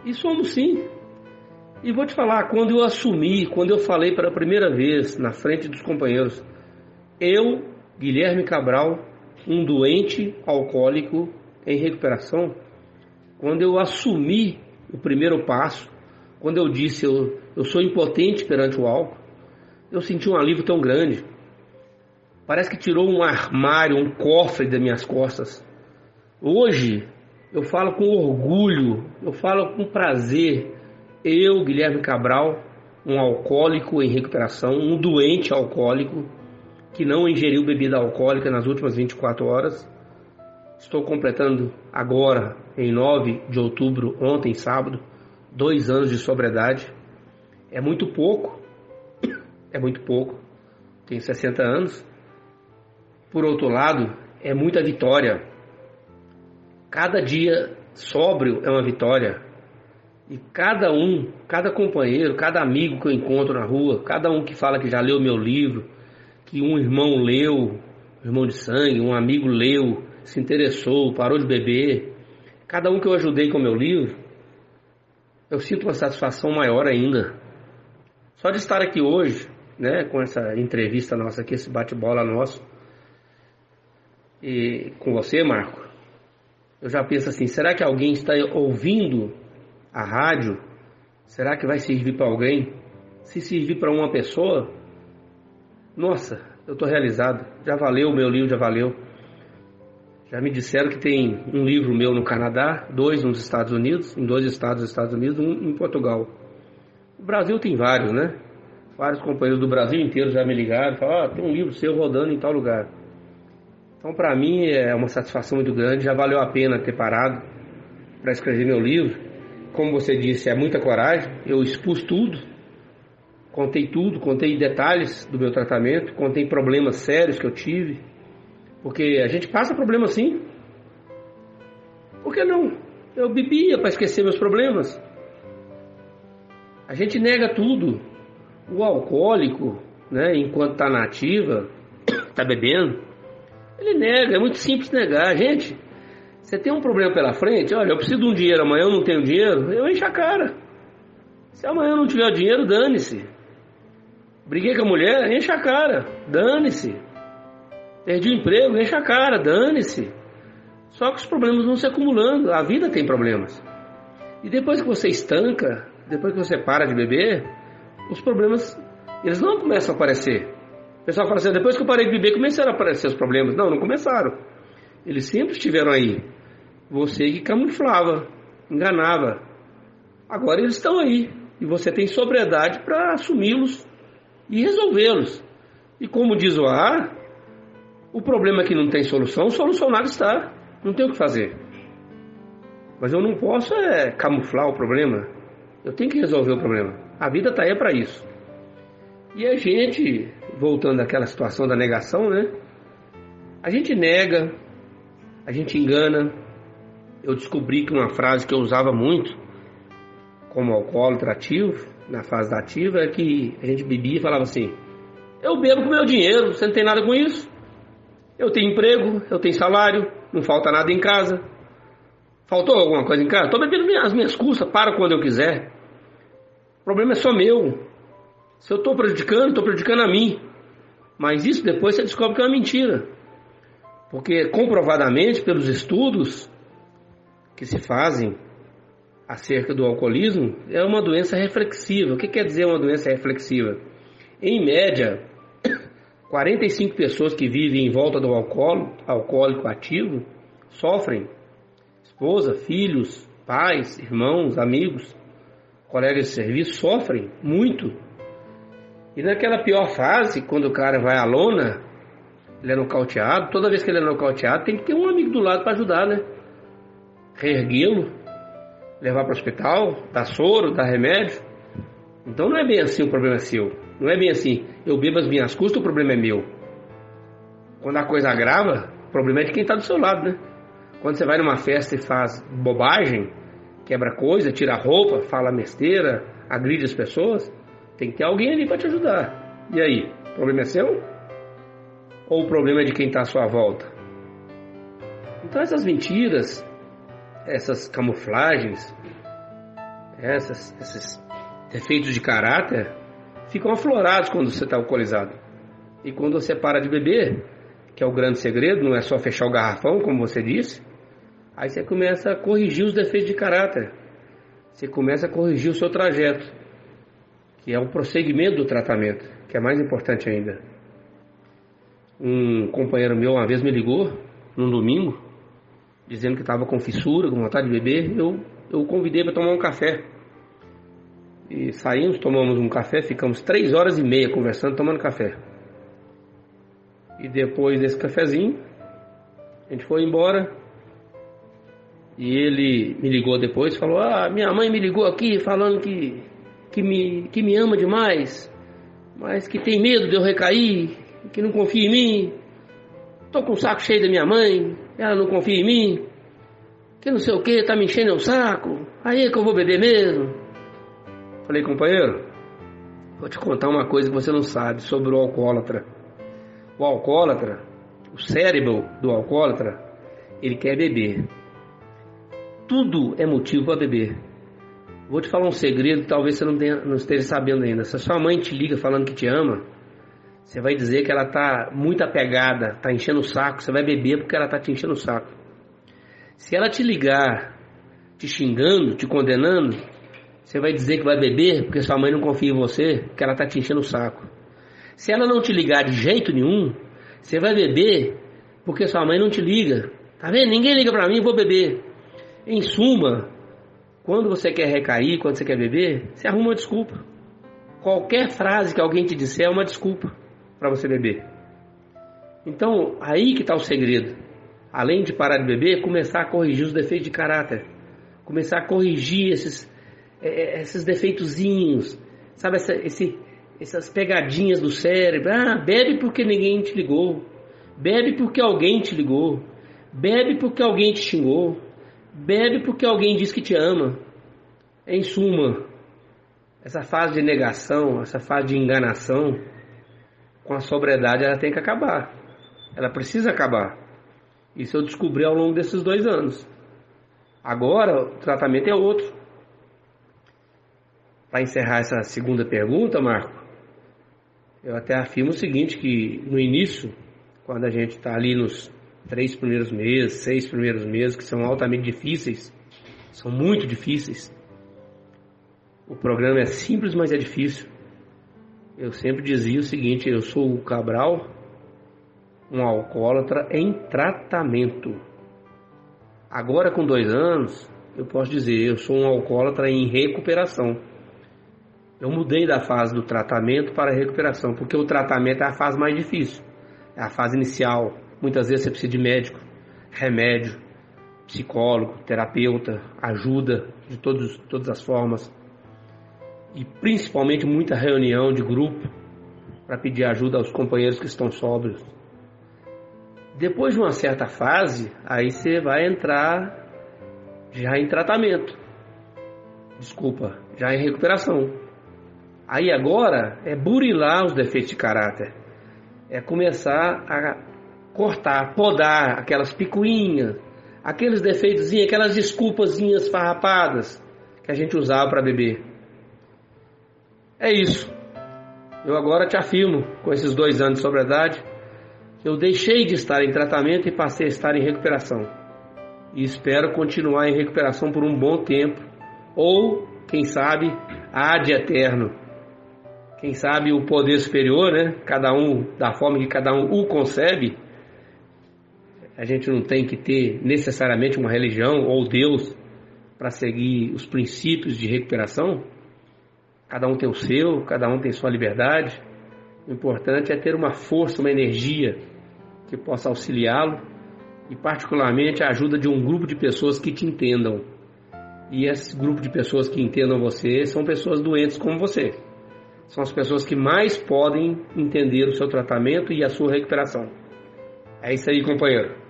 E somos sim. E vou te falar, quando eu assumi, quando eu falei pela primeira vez na frente dos companheiros, eu, Guilherme Cabral, um doente alcoólico em recuperação, quando eu assumi o primeiro passo, quando eu disse eu, eu sou impotente perante o álcool, eu senti um alívio tão grande. Parece que tirou um armário, um cofre das minhas costas. Hoje eu falo com orgulho, eu falo com prazer. Eu, Guilherme Cabral, um alcoólico em recuperação, um doente alcoólico que não ingeriu bebida alcoólica nas últimas 24 horas. Estou completando agora, em 9 de outubro, ontem, sábado, dois anos de sobriedade. É muito pouco, é muito pouco. Tenho 60 anos. Por outro lado, é muita vitória. Cada dia sóbrio é uma vitória. E cada um, cada companheiro, cada amigo que eu encontro na rua, cada um que fala que já leu meu livro, que um irmão leu, um irmão de sangue, um amigo leu, se interessou, parou de beber, cada um que eu ajudei com meu livro, eu sinto uma satisfação maior ainda. Só de estar aqui hoje, né, com essa entrevista nossa aqui, esse bate-bola nosso, e com você, Marco, eu já penso assim: será que alguém está ouvindo a rádio? Será que vai servir para alguém? Se servir para uma pessoa, nossa, eu estou realizado. Já valeu o meu livro, já valeu. Já me disseram que tem um livro meu no Canadá, dois nos Estados Unidos, em dois estados dos Estados Unidos, um em Portugal. O Brasil tem vários, né? Vários companheiros do Brasil inteiro já me ligaram, falaram, ah, tem um livro seu rodando em tal lugar. Então, para mim, é uma satisfação muito grande. Já valeu a pena ter parado para escrever meu livro. Como você disse, é muita coragem. Eu expus tudo, contei tudo, contei detalhes do meu tratamento, contei problemas sérios que eu tive. Porque a gente passa problema sim. Por que não? Eu bebia para esquecer meus problemas. A gente nega tudo. O alcoólico, né, enquanto está na ativa, está bebendo, ele nega, é muito simples negar. Gente, você tem um problema pela frente, olha, eu preciso de um dinheiro, amanhã eu não tenho dinheiro, eu encho a cara. Se amanhã eu não tiver dinheiro, dane-se. Briguei com a mulher, enche a cara, dane-se. Perdi o emprego, enche a cara, dane-se. Só que os problemas vão se acumulando, a vida tem problemas. E depois que você estanca, depois que você para de beber, os problemas eles não começam a aparecer. O pessoal fala assim, depois que eu parei de beber, começaram a aparecer os problemas. Não, não começaram. Eles sempre estiveram aí. Você que camuflava, enganava. Agora eles estão aí. E você tem sobriedade para assumi-los e resolvê-los. E como diz o ar, o problema é que não tem solução, solucionado está. Não tem o que fazer. Mas eu não posso é, camuflar o problema. Eu tenho que resolver o problema. A vida está aí para isso. E a gente, voltando àquela situação da negação, né? A gente nega, a gente engana. Eu descobri que uma frase que eu usava muito como alcoólatra ativo, na fase da ativa, é que a gente bebia e falava assim: Eu bebo com meu dinheiro, você não tem nada com isso. Eu tenho emprego, eu tenho salário, não falta nada em casa. Faltou alguma coisa em casa? Estou bebendo as minhas custas, para quando eu quiser. O problema é só meu. Se eu estou prejudicando, estou prejudicando a mim. Mas isso depois você descobre que é uma mentira. Porque comprovadamente, pelos estudos que se fazem acerca do alcoolismo, é uma doença reflexiva. O que quer dizer uma doença reflexiva? Em média, 45 pessoas que vivem em volta do alcoólico, alcoólico ativo sofrem. Esposa, filhos, pais, irmãos, amigos, colegas de serviço sofrem muito e naquela pior fase, quando o cara vai à lona, ele é nocauteado, toda vez que ele é nocauteado, tem que ter um amigo do lado para ajudar, né? Reerguê-lo, levar para o hospital, dar soro, dar remédio. Então não é bem assim o problema é seu. Não é bem assim, eu bebo as minhas custas, o problema é meu. Quando a coisa agrava, o problema é de quem está do seu lado, né? Quando você vai numa festa e faz bobagem, quebra coisa, tira roupa, fala besteira, agride as pessoas, tem que ter alguém ali para te ajudar. E aí, o problema é seu? Ou o problema é de quem está à sua volta? Então essas mentiras, essas camuflagens, essas, esses defeitos de caráter ficam aflorados quando você está alcoolizado. E quando você para de beber, que é o grande segredo, não é só fechar o garrafão, como você disse, Aí você começa a corrigir os defeitos de caráter. Você começa a corrigir o seu trajeto, que é o prosseguimento do tratamento, que é mais importante ainda. Um companheiro meu uma vez me ligou, num domingo, dizendo que estava com fissura, com vontade de beber. Eu, eu o convidei para tomar um café. E saímos, tomamos um café, ficamos três horas e meia conversando, tomando café. E depois desse cafezinho, a gente foi embora. E ele me ligou depois, falou: Ah, minha mãe me ligou aqui falando que, que, me, que me ama demais, mas que tem medo de eu recair, que não confia em mim. Tô com o saco cheio da minha mãe, ela não confia em mim, que não sei o que, tá me enchendo o saco, aí é que eu vou beber mesmo. Falei, companheiro, vou te contar uma coisa que você não sabe sobre o alcoólatra. O alcoólatra, o cérebro do alcoólatra, ele quer beber. Tudo é motivo para beber. Vou te falar um segredo talvez você não, tenha, não esteja sabendo ainda. Se a sua mãe te liga falando que te ama, você vai dizer que ela está muito apegada, está enchendo o saco. Você vai beber porque ela está te enchendo o saco. Se ela te ligar te xingando, te condenando, você vai dizer que vai beber porque sua mãe não confia em você, que ela está te enchendo o saco. Se ela não te ligar de jeito nenhum, você vai beber porque sua mãe não te liga. Tá vendo? Ninguém liga para mim, vou beber. Em suma, quando você quer recair, quando você quer beber, você arruma uma desculpa. Qualquer frase que alguém te disser é uma desculpa para você beber. Então, aí que está o segredo. Além de parar de beber, começar a corrigir os defeitos de caráter. Começar a corrigir esses, é, esses defeitozinhos. Sabe, essa, esse, essas pegadinhas do cérebro. Ah, bebe porque ninguém te ligou. Bebe porque alguém te ligou. Bebe porque alguém te xingou. Bebe porque alguém diz que te ama. Em suma, essa fase de negação, essa fase de enganação, com a sobriedade ela tem que acabar. Ela precisa acabar. Isso eu descobri ao longo desses dois anos. Agora o tratamento é outro. Para encerrar essa segunda pergunta, Marco, eu até afirmo o seguinte, que no início, quando a gente está ali nos três primeiros meses, seis primeiros meses, que são altamente difíceis, são muito difíceis, o programa é simples, mas é difícil. Eu sempre dizia o seguinte, eu sou o Cabral, um alcoólatra em tratamento. Agora com dois anos, eu posso dizer, eu sou um alcoólatra em recuperação. Eu mudei da fase do tratamento para a recuperação, porque o tratamento é a fase mais difícil, é a fase inicial. Muitas vezes você precisa de médico, remédio, psicólogo, terapeuta, ajuda de todos, todas as formas. E principalmente muita reunião de grupo para pedir ajuda aos companheiros que estão sóbrios. Depois de uma certa fase, aí você vai entrar já em tratamento. Desculpa, já em recuperação. Aí agora é burilar os defeitos de caráter. É começar a cortar, podar aquelas picuinhas, aqueles defeitos, aquelas desculpazinhas farrapadas que a gente usava para beber. É isso. Eu agora te afirmo, com esses dois anos de sobriedade, eu deixei de estar em tratamento e passei a estar em recuperação. E espero continuar em recuperação por um bom tempo, ou, quem sabe, ad eterno quem sabe o poder superior, né? Cada um da forma que cada um o concebe. A gente não tem que ter necessariamente uma religião ou Deus para seguir os princípios de recuperação. Cada um tem o seu, cada um tem sua liberdade. O importante é ter uma força, uma energia que possa auxiliá-lo e, particularmente, a ajuda de um grupo de pessoas que te entendam. E esse grupo de pessoas que entendam você são pessoas doentes como você são as pessoas que mais podem entender o seu tratamento e a sua recuperação. É isso aí, companheiro.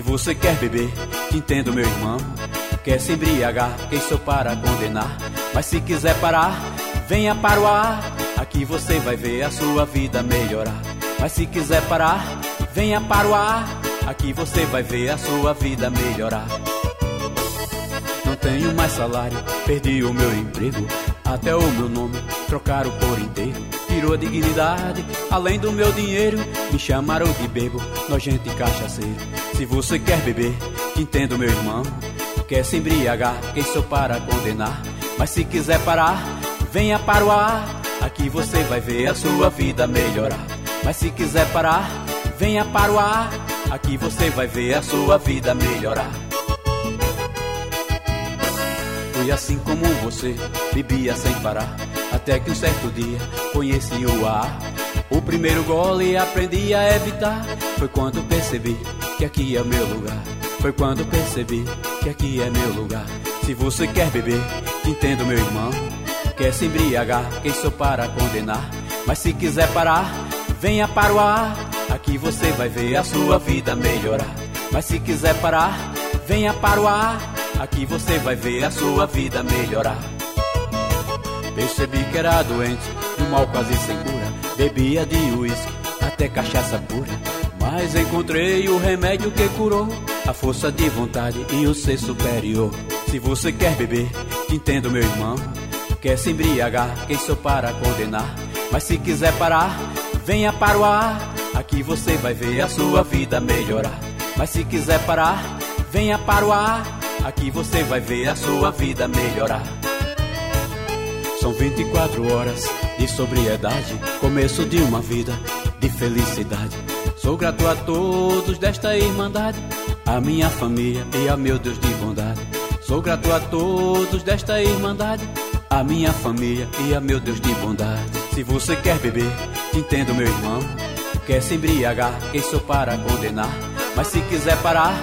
Se você quer beber, entendo meu irmão. Quer se embriagar, quem sou para condenar? Mas se quiser parar, venha para o ar. Aqui você vai ver a sua vida melhorar. Mas se quiser parar, venha para o ar. Aqui você vai ver a sua vida melhorar. Não tenho mais salário, perdi o meu emprego. Até o meu nome trocaram por inteiro. tirou a dignidade. Além do meu dinheiro, me chamaram de bebo, nojento e cachaceiro. Se você quer beber, entendo meu irmão. Quer se embriagar, quem sou para condenar? Mas se quiser parar, venha para o ar. Aqui você vai ver a sua vida melhorar. Mas se quiser parar, venha para o ar. Aqui você vai ver a sua vida melhorar. Fui assim como você, bebia sem parar. Até que um certo dia conheci o ar. O primeiro gole aprendi a evitar. Foi quando percebi que aqui é meu lugar. Foi quando percebi que aqui é meu lugar. Se você quer beber, entendo meu irmão. Quer se embriagar, quem sou para condenar? Mas se quiser parar, venha para o ar. Aqui você vai ver a sua vida melhorar. Mas se quiser parar, venha para o ar. Aqui você vai ver a sua vida melhorar. Percebi que era doente, um mal quase sem cura. Bebia de uísque, até cachaça pura. Mas encontrei o remédio que curou a força de vontade e o ser superior. Se você quer beber, entendo meu irmão. Quer se embriagar, quem sou para condenar? Mas se quiser parar, venha para o ar. Aqui você vai ver a sua vida melhorar. Mas se quiser parar, venha para o ar. Aqui você vai ver a sua vida melhorar. São 24 horas de sobriedade, começo de uma vida de felicidade. Sou grato a todos desta irmandade, a minha família e a meu Deus de bondade. Sou grato a todos desta irmandade, a minha família e a meu Deus de bondade. Se você quer beber, entendo meu irmão. Quer se embriagar, quem sou para condenar? Mas se quiser parar,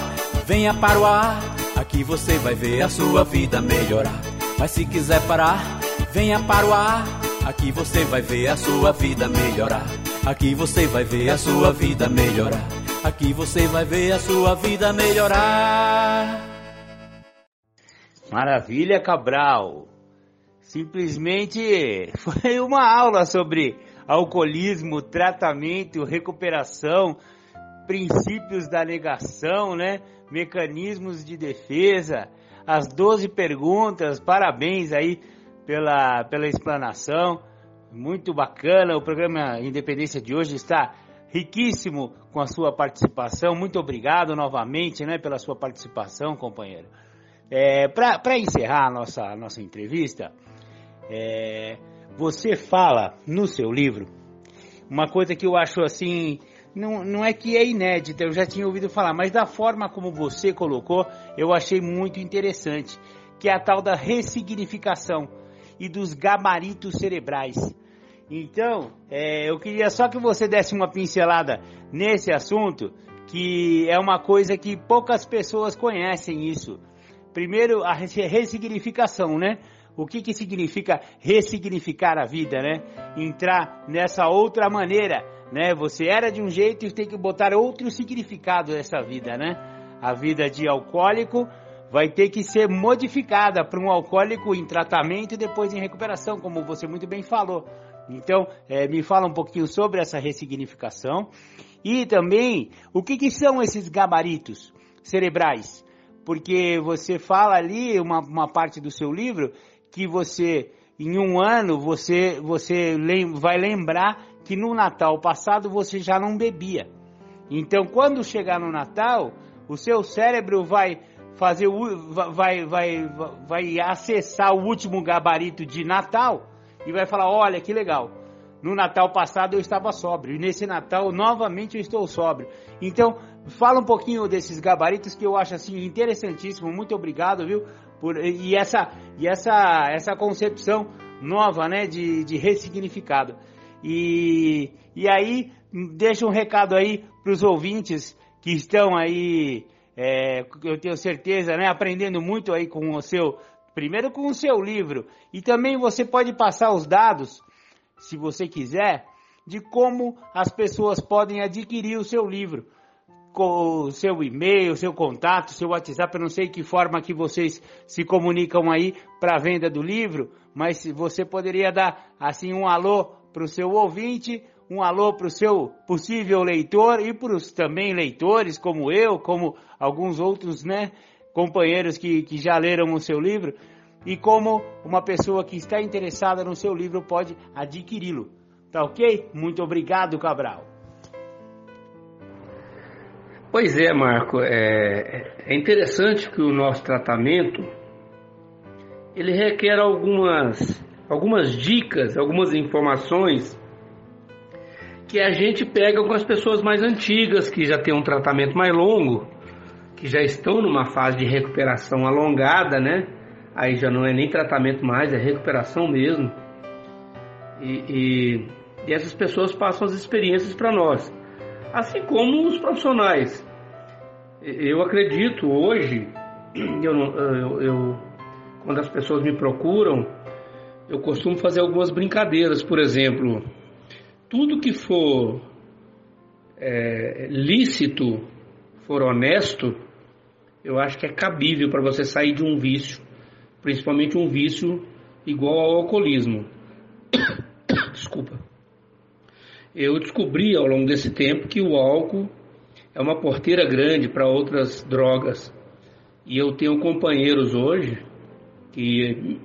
venha para o ar. Aqui você vai ver a sua vida melhorar. Mas se quiser parar, venha para o ar. Aqui você vai ver a sua vida melhorar. Aqui você vai ver a sua vida melhorar. Aqui você vai ver a sua vida melhorar. Maravilha, Cabral. Simplesmente foi uma aula sobre alcoolismo, tratamento, recuperação, princípios da negação, né? Mecanismos de defesa, as 12 perguntas. Parabéns aí pela, pela explanação. Muito bacana. O programa Independência de hoje está riquíssimo com a sua participação. Muito obrigado novamente né, pela sua participação, companheiro. É, Para encerrar a nossa, nossa entrevista, é, você fala no seu livro uma coisa que eu acho assim. Não, não é que é inédita, eu já tinha ouvido falar, mas da forma como você colocou, eu achei muito interessante, que é a tal da ressignificação e dos gabaritos cerebrais. Então, é, eu queria só que você desse uma pincelada nesse assunto, que é uma coisa que poucas pessoas conhecem isso. Primeiro, a ressignificação, né? O que, que significa ressignificar a vida, né? Entrar nessa outra maneira, né? Você era de um jeito e tem que botar outro significado nessa vida, né? A vida de alcoólico vai ter que ser modificada para um alcoólico em tratamento e depois em recuperação, como você muito bem falou. Então, é, me fala um pouquinho sobre essa ressignificação e também o que, que são esses gabaritos cerebrais, porque você fala ali uma, uma parte do seu livro que você em um ano você você vai lembrar que no Natal passado você já não bebia. Então, quando chegar no Natal, o seu cérebro vai fazer o, vai, vai, vai acessar o último gabarito de Natal e vai falar: olha que legal. No Natal passado eu estava sóbrio e nesse Natal novamente eu estou sóbrio. Então, fala um pouquinho desses gabaritos que eu acho assim interessantíssimo. Muito obrigado, viu? Por, e essa, e essa, essa concepção nova, né, de, de ressignificado. E, e aí, deixa um recado aí para os ouvintes que estão aí, é, eu tenho certeza, né, aprendendo muito aí com o seu, primeiro com o seu livro, e também você pode passar os dados, se você quiser, de como as pessoas podem adquirir o seu livro. O seu e-mail, seu contato, seu WhatsApp, eu não sei que forma que vocês se comunicam aí para a venda do livro, mas você poderia dar assim um alô para o seu ouvinte, um alô para o seu possível leitor e para os também leitores, como eu, como alguns outros né, companheiros que, que já leram o seu livro, e como uma pessoa que está interessada no seu livro pode adquiri-lo. Tá ok? Muito obrigado, Cabral. Pois é, Marco. É, é interessante que o nosso tratamento ele requer algumas, algumas dicas, algumas informações que a gente pega com as pessoas mais antigas, que já têm um tratamento mais longo, que já estão numa fase de recuperação alongada, né? Aí já não é nem tratamento mais, é recuperação mesmo. E, e, e essas pessoas passam as experiências para nós, assim como os profissionais. Eu acredito hoje, eu, eu, eu, quando as pessoas me procuram, eu costumo fazer algumas brincadeiras, por exemplo, tudo que for é, lícito, for honesto, eu acho que é cabível para você sair de um vício, principalmente um vício igual ao alcoolismo. Desculpa. Eu descobri ao longo desse tempo que o álcool é uma porteira grande para outras drogas. E eu tenho companheiros hoje que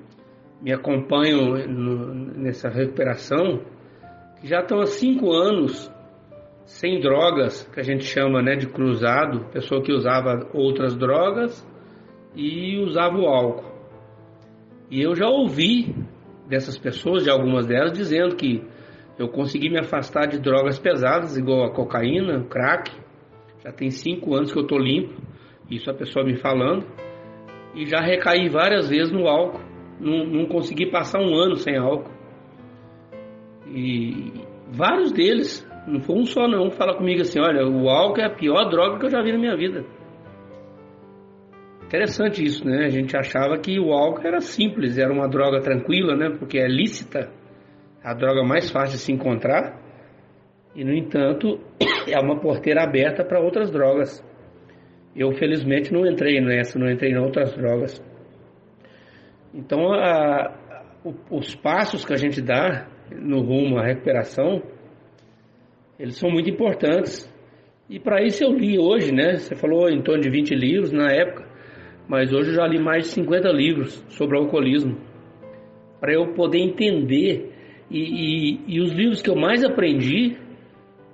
me acompanham nessa recuperação que já estão há cinco anos sem drogas, que a gente chama né, de cruzado, pessoa que usava outras drogas e usava o álcool. E eu já ouvi dessas pessoas, de algumas delas, dizendo que eu consegui me afastar de drogas pesadas, igual a cocaína, crack. Já tem cinco anos que eu estou limpo, isso a pessoa me falando. E já recaí várias vezes no álcool. Não, não consegui passar um ano sem álcool. E vários deles, não foi um só não, fala comigo assim, olha, o álcool é a pior droga que eu já vi na minha vida. Interessante isso, né? A gente achava que o álcool era simples, era uma droga tranquila, né? Porque é lícita, a droga mais fácil de se encontrar. E no entanto, é uma porteira aberta para outras drogas. Eu felizmente não entrei nessa, não entrei em outras drogas. Então, a, os passos que a gente dá no rumo à recuperação, eles são muito importantes. E para isso eu li hoje, né? Você falou em torno de 20 livros na época, mas hoje eu já li mais de 50 livros sobre alcoolismo. Para eu poder entender. E, e, e os livros que eu mais aprendi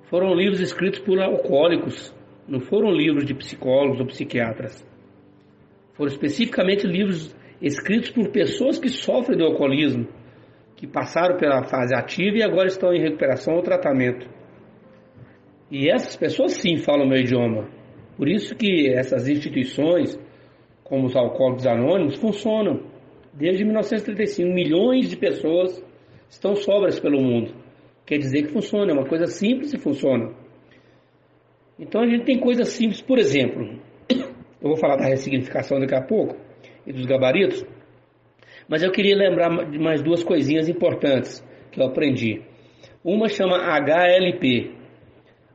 foram livros escritos por alcoólicos, não foram livros de psicólogos ou psiquiatras. Foram especificamente livros escritos por pessoas que sofrem do alcoolismo que passaram pela fase ativa e agora estão em recuperação ou tratamento. E essas pessoas sim falam meu idioma. Por isso que essas instituições, como os Alcoólicos Anônimos, funcionam. Desde 1935, milhões de pessoas estão sobras pelo mundo. Quer dizer que funciona, é uma coisa simples e funciona. Então a gente tem coisas simples, por exemplo, eu vou falar da ressignificação daqui a pouco e dos gabaritos, mas eu queria lembrar de mais duas coisinhas importantes que eu aprendi. Uma chama HLP,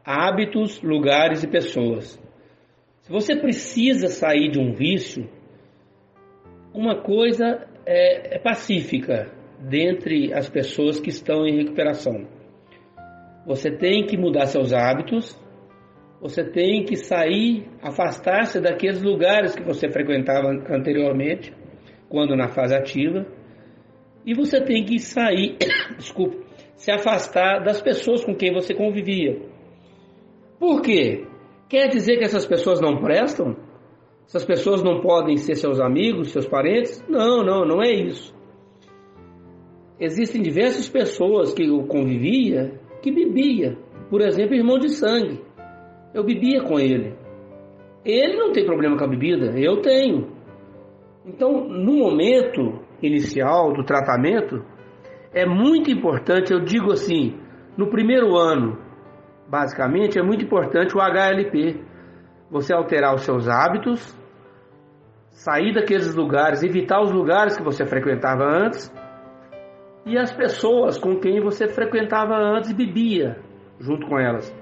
Hábitos, Lugares e Pessoas. Se você precisa sair de um vício, uma coisa é, é pacífica dentre as pessoas que estão em recuperação. Você tem que mudar seus hábitos, você tem que sair, afastar-se daqueles lugares que você frequentava anteriormente quando na fase ativa, e você tem que sair, desculpa, se afastar das pessoas com quem você convivia. Por quê? Quer dizer que essas pessoas não prestam? Essas pessoas não podem ser seus amigos, seus parentes? Não, não, não é isso. Existem diversas pessoas que eu convivia que bebia. Por exemplo, irmão de sangue. Eu bebia com ele. Ele não tem problema com a bebida, eu tenho. Então, no momento inicial do tratamento, é muito importante, eu digo assim, no primeiro ano, basicamente, é muito importante o HLP. Você alterar os seus hábitos, sair daqueles lugares, evitar os lugares que você frequentava antes e as pessoas com quem você frequentava antes e bebia junto com elas.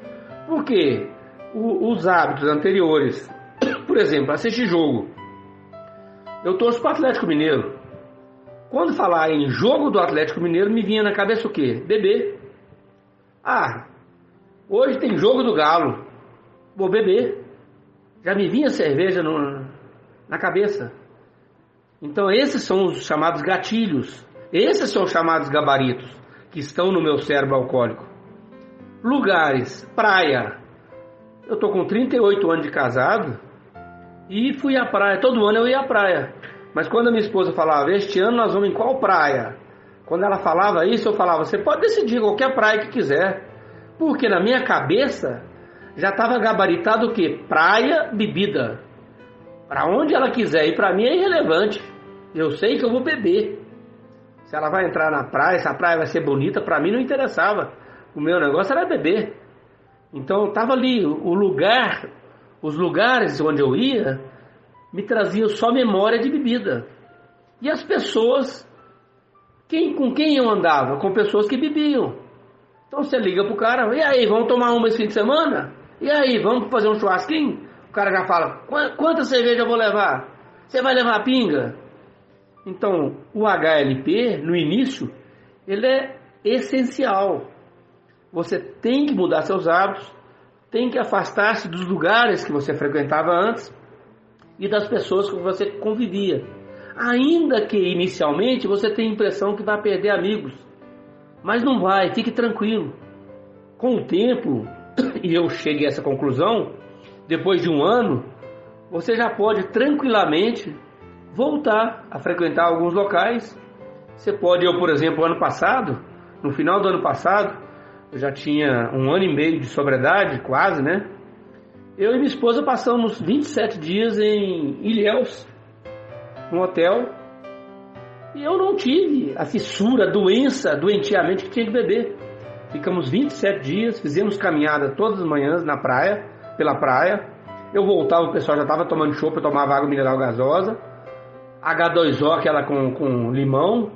Por quê? O, os hábitos anteriores, por exemplo, assistir jogo eu torço para o Atlético Mineiro. Quando falar em jogo do Atlético Mineiro, me vinha na cabeça o quê? Beber. Ah, hoje tem jogo do Galo. Vou beber. Já me vinha cerveja no, na cabeça. Então esses são os chamados gatilhos. Esses são os chamados gabaritos. que estão no meu cérebro alcoólico. Lugares, praia. Eu tô com 38 anos de casado e fui à praia. Todo ano eu ia à praia. Mas quando a minha esposa falava, este ano nós vamos em qual praia? Quando ela falava isso, eu falava, você pode decidir qualquer praia que quiser. Porque na minha cabeça já estava gabaritado o quê? Praia, bebida. Para onde ela quiser ir, para mim é irrelevante. Eu sei que eu vou beber. Se ela vai entrar na praia, se a praia vai ser bonita, para mim não interessava. O meu negócio era beber. Então estava ali, o lugar, os lugares onde eu ia, me traziam só memória de bebida. E as pessoas, quem, com quem eu andava? Com pessoas que bebiam. Então você liga pro cara, e aí, vamos tomar uma esse fim de semana? E aí, vamos fazer um churrasquinho? O cara já fala, quanta cerveja eu vou levar? Você vai levar a pinga? Então, o HLP, no início, ele é essencial. Você tem que mudar seus hábitos, tem que afastar-se dos lugares que você frequentava antes e das pessoas com que você convivia. Ainda que inicialmente você tenha a impressão que vai perder amigos, mas não vai, fique tranquilo. Com o tempo, e eu cheguei a essa conclusão, depois de um ano, você já pode tranquilamente voltar a frequentar alguns locais. Você pode, eu, por exemplo, ano passado, no final do ano passado, eu já tinha um ano e meio de sobriedade, quase, né? Eu e minha esposa passamos 27 dias em Ilhéus, no hotel, e eu não tive a fissura, a doença, doentiamente que tinha que beber. Ficamos 27 dias, fizemos caminhada todas as manhãs na praia, pela praia. Eu voltava, o pessoal já estava tomando chopp, eu tomava água mineral gasosa. H2O, aquela com, com limão,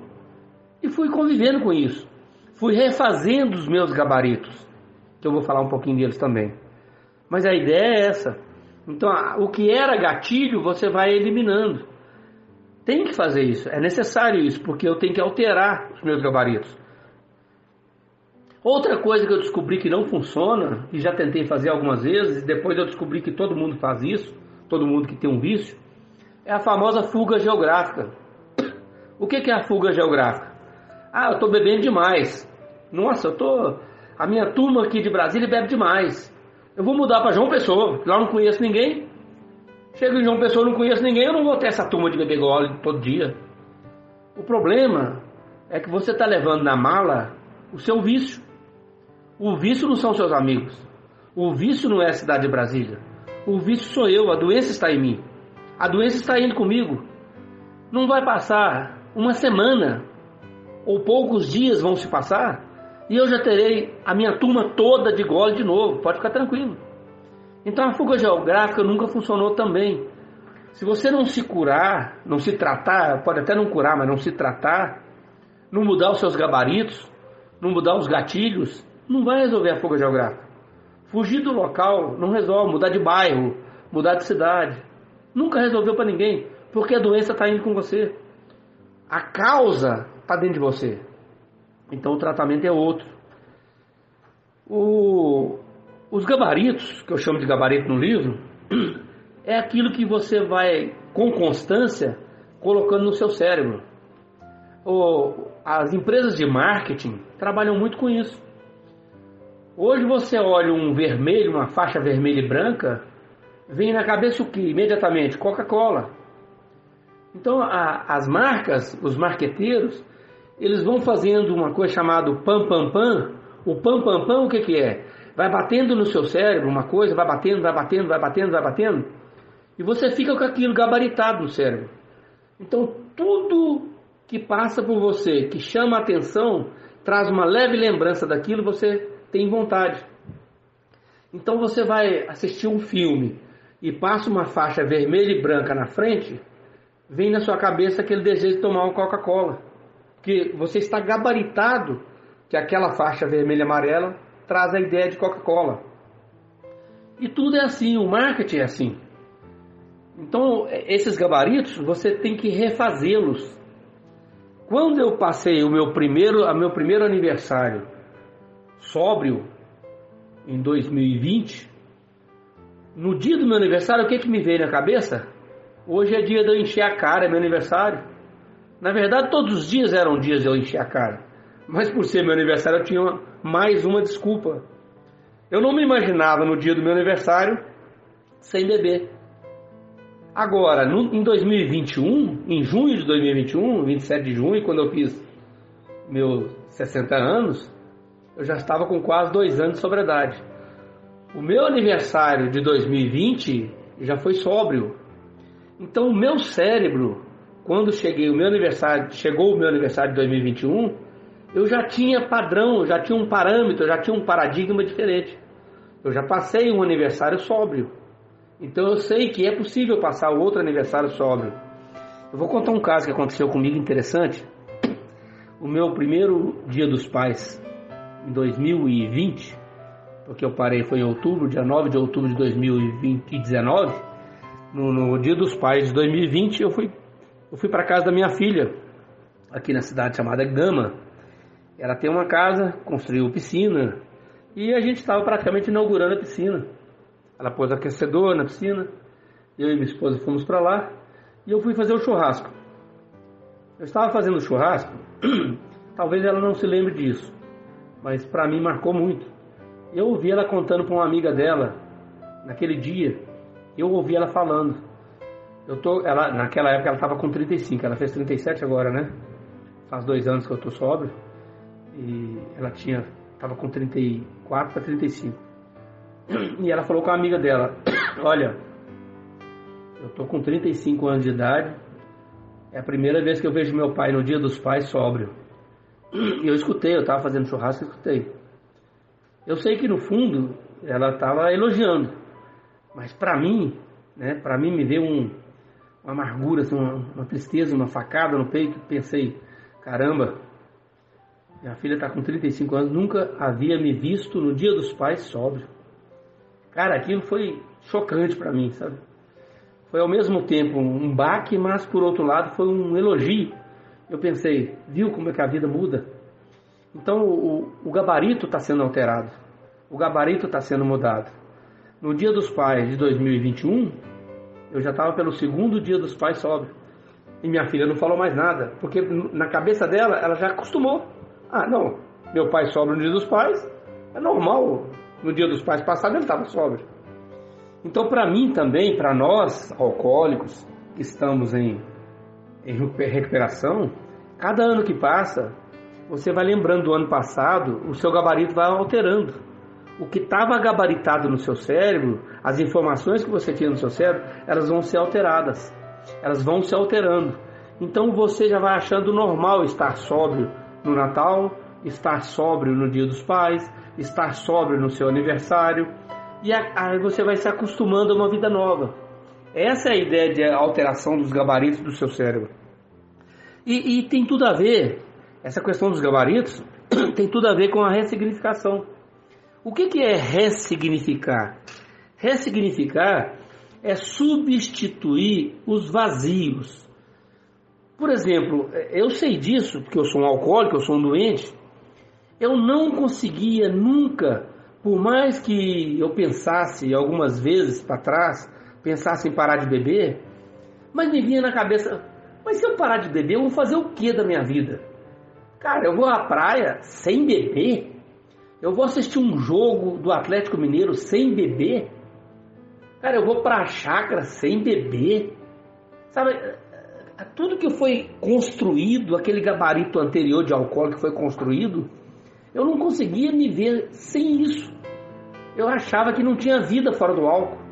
e fui convivendo com isso. Fui refazendo os meus gabaritos, que eu vou falar um pouquinho deles também. Mas a ideia é essa. Então, o que era gatilho, você vai eliminando. Tem que fazer isso, é necessário isso, porque eu tenho que alterar os meus gabaritos. Outra coisa que eu descobri que não funciona, e já tentei fazer algumas vezes, e depois eu descobri que todo mundo faz isso, todo mundo que tem um vício, é a famosa fuga geográfica. O que é a fuga geográfica? Ah, eu estou bebendo demais. Nossa, eu tô. A minha turma aqui de Brasília bebe demais. Eu vou mudar para João Pessoa, lá não conheço ninguém. Chego em João Pessoa, não conheço ninguém, eu não vou ter essa turma de beber gole todo dia. O problema é que você está levando na mala o seu vício. O vício não são seus amigos. O vício não é a cidade de Brasília. O vício sou eu, a doença está em mim. A doença está indo comigo. Não vai passar uma semana ou poucos dias vão se passar e eu já terei a minha turma toda de gole de novo. Pode ficar tranquilo. Então a fuga geográfica nunca funcionou também. Se você não se curar, não se tratar, pode até não curar, mas não se tratar, não mudar os seus gabaritos, não mudar os gatilhos, não vai resolver a fuga geográfica. Fugir do local não resolve, mudar de bairro, mudar de cidade. Nunca resolveu para ninguém, porque a doença está indo com você. A causa está dentro de você. Então o tratamento é outro. O, os gabaritos, que eu chamo de gabarito no livro, é aquilo que você vai, com constância, colocando no seu cérebro. As empresas de marketing trabalham muito com isso. Hoje você olha um vermelho, uma faixa vermelha e branca, vem na cabeça o que? Imediatamente, Coca-Cola. Então a, as marcas, os marqueteiros, eles vão fazendo uma coisa chamada pam pam pam. O pam pam pam o que, que é? Vai batendo no seu cérebro uma coisa, vai batendo, vai batendo, vai batendo, vai batendo, e você fica com aquilo gabaritado no cérebro. Então tudo que passa por você, que chama a atenção, traz uma leve lembrança daquilo, você tem vontade. Então você vai assistir um filme e passa uma faixa vermelha e branca na frente, vem na sua cabeça aquele desejo de tomar uma Coca-Cola. Porque você está gabaritado que aquela faixa vermelha e amarela traz a ideia de Coca-Cola. E tudo é assim, o marketing é assim. Então, esses gabaritos, você tem que refazê-los. Quando eu passei o meu primeiro, a meu primeiro aniversário sóbrio, em 2020, no dia do meu aniversário, o que, que me veio na cabeça? Hoje é dia de eu encher a cara, é meu aniversário. Na verdade, todos os dias eram dias de eu encher a cara. Mas por ser meu aniversário eu tinha mais uma desculpa. Eu não me imaginava no dia do meu aniversário sem beber. Agora, no, em 2021, em junho de 2021, 27 de junho, quando eu fiz meus 60 anos, eu já estava com quase dois anos de sobriedade. O meu aniversário de 2020 já foi sóbrio. Então, o meu cérebro, quando cheguei o meu aniversário, chegou o meu aniversário de 2021, eu já tinha padrão, já tinha um parâmetro, já tinha um paradigma diferente. Eu já passei um aniversário sóbrio. Então eu sei que é possível passar outro aniversário sóbrio. Eu vou contar um caso que aconteceu comigo interessante. O meu primeiro dia dos pais, em 2020, porque eu parei foi em outubro, dia 9 de outubro de 2019, no, no dia dos pais de 2020, eu fui, eu fui para casa da minha filha, aqui na cidade chamada Gama. Ela tem uma casa, construiu piscina, e a gente estava praticamente inaugurando a piscina. Ela pôs aquecedor na piscina, eu e minha esposa fomos para lá, e eu fui fazer o churrasco. Eu estava fazendo o churrasco, talvez ela não se lembre disso, mas para mim marcou muito. Eu ouvi ela contando para uma amiga dela naquele dia. Eu ouvi ela falando. Eu tô, ela, naquela época ela estava com 35, ela fez 37 agora, né? Faz dois anos que eu tô sóbrio. E ela tinha, estava com 34 para 35. E ela falou com a amiga dela: Olha, eu tô com 35 anos de idade. É a primeira vez que eu vejo meu pai no dia dos pais sóbrio. E eu escutei, eu estava fazendo churrasco e escutei. Eu sei que no fundo ela estava elogiando, mas para mim, né, para mim me deu um, uma amargura, assim, uma, uma, tristeza, uma facada no peito. Pensei, caramba, minha filha está com 35 anos, nunca havia me visto no dia dos pais sóbrio. Cara, aquilo foi chocante para mim, sabe? Foi ao mesmo tempo um baque, mas por outro lado foi um elogio. Eu pensei, viu como é que a vida muda? Então o, o gabarito está sendo alterado, o gabarito está sendo mudado. No Dia dos Pais de 2021, eu já estava pelo segundo Dia dos Pais sóbrio. E minha filha não falou mais nada, porque na cabeça dela, ela já acostumou. Ah, não, meu pai sobra no Dia dos Pais, é normal. No Dia dos Pais passado ele estava sóbrio. Então, para mim também, para nós alcoólicos que estamos em, em recuperação, cada ano que passa, você vai lembrando do ano passado, o seu gabarito vai alterando. O que estava gabaritado no seu cérebro, as informações que você tinha no seu cérebro, elas vão ser alteradas. Elas vão se alterando. Então você já vai achando normal estar sóbrio no Natal, estar sóbrio no Dia dos Pais, estar sóbrio no seu aniversário. E aí você vai se acostumando a uma vida nova. Essa é a ideia de alteração dos gabaritos do seu cérebro. E, e tem tudo a ver essa questão dos gabaritos tem tudo a ver com a ressignificação. O que, que é ressignificar? Ressignificar é substituir os vazios. Por exemplo, eu sei disso, porque eu sou um alcoólico, eu sou um doente. Eu não conseguia nunca, por mais que eu pensasse algumas vezes para trás, pensasse em parar de beber, mas me vinha na cabeça, mas se eu parar de beber, eu vou fazer o que da minha vida? Cara, eu vou à praia sem beber? Eu vou assistir um jogo do Atlético Mineiro sem beber? Cara, eu vou para a chácara sem beber? Sabe, tudo que foi construído, aquele gabarito anterior de álcool que foi construído, eu não conseguia me ver sem isso. Eu achava que não tinha vida fora do álcool.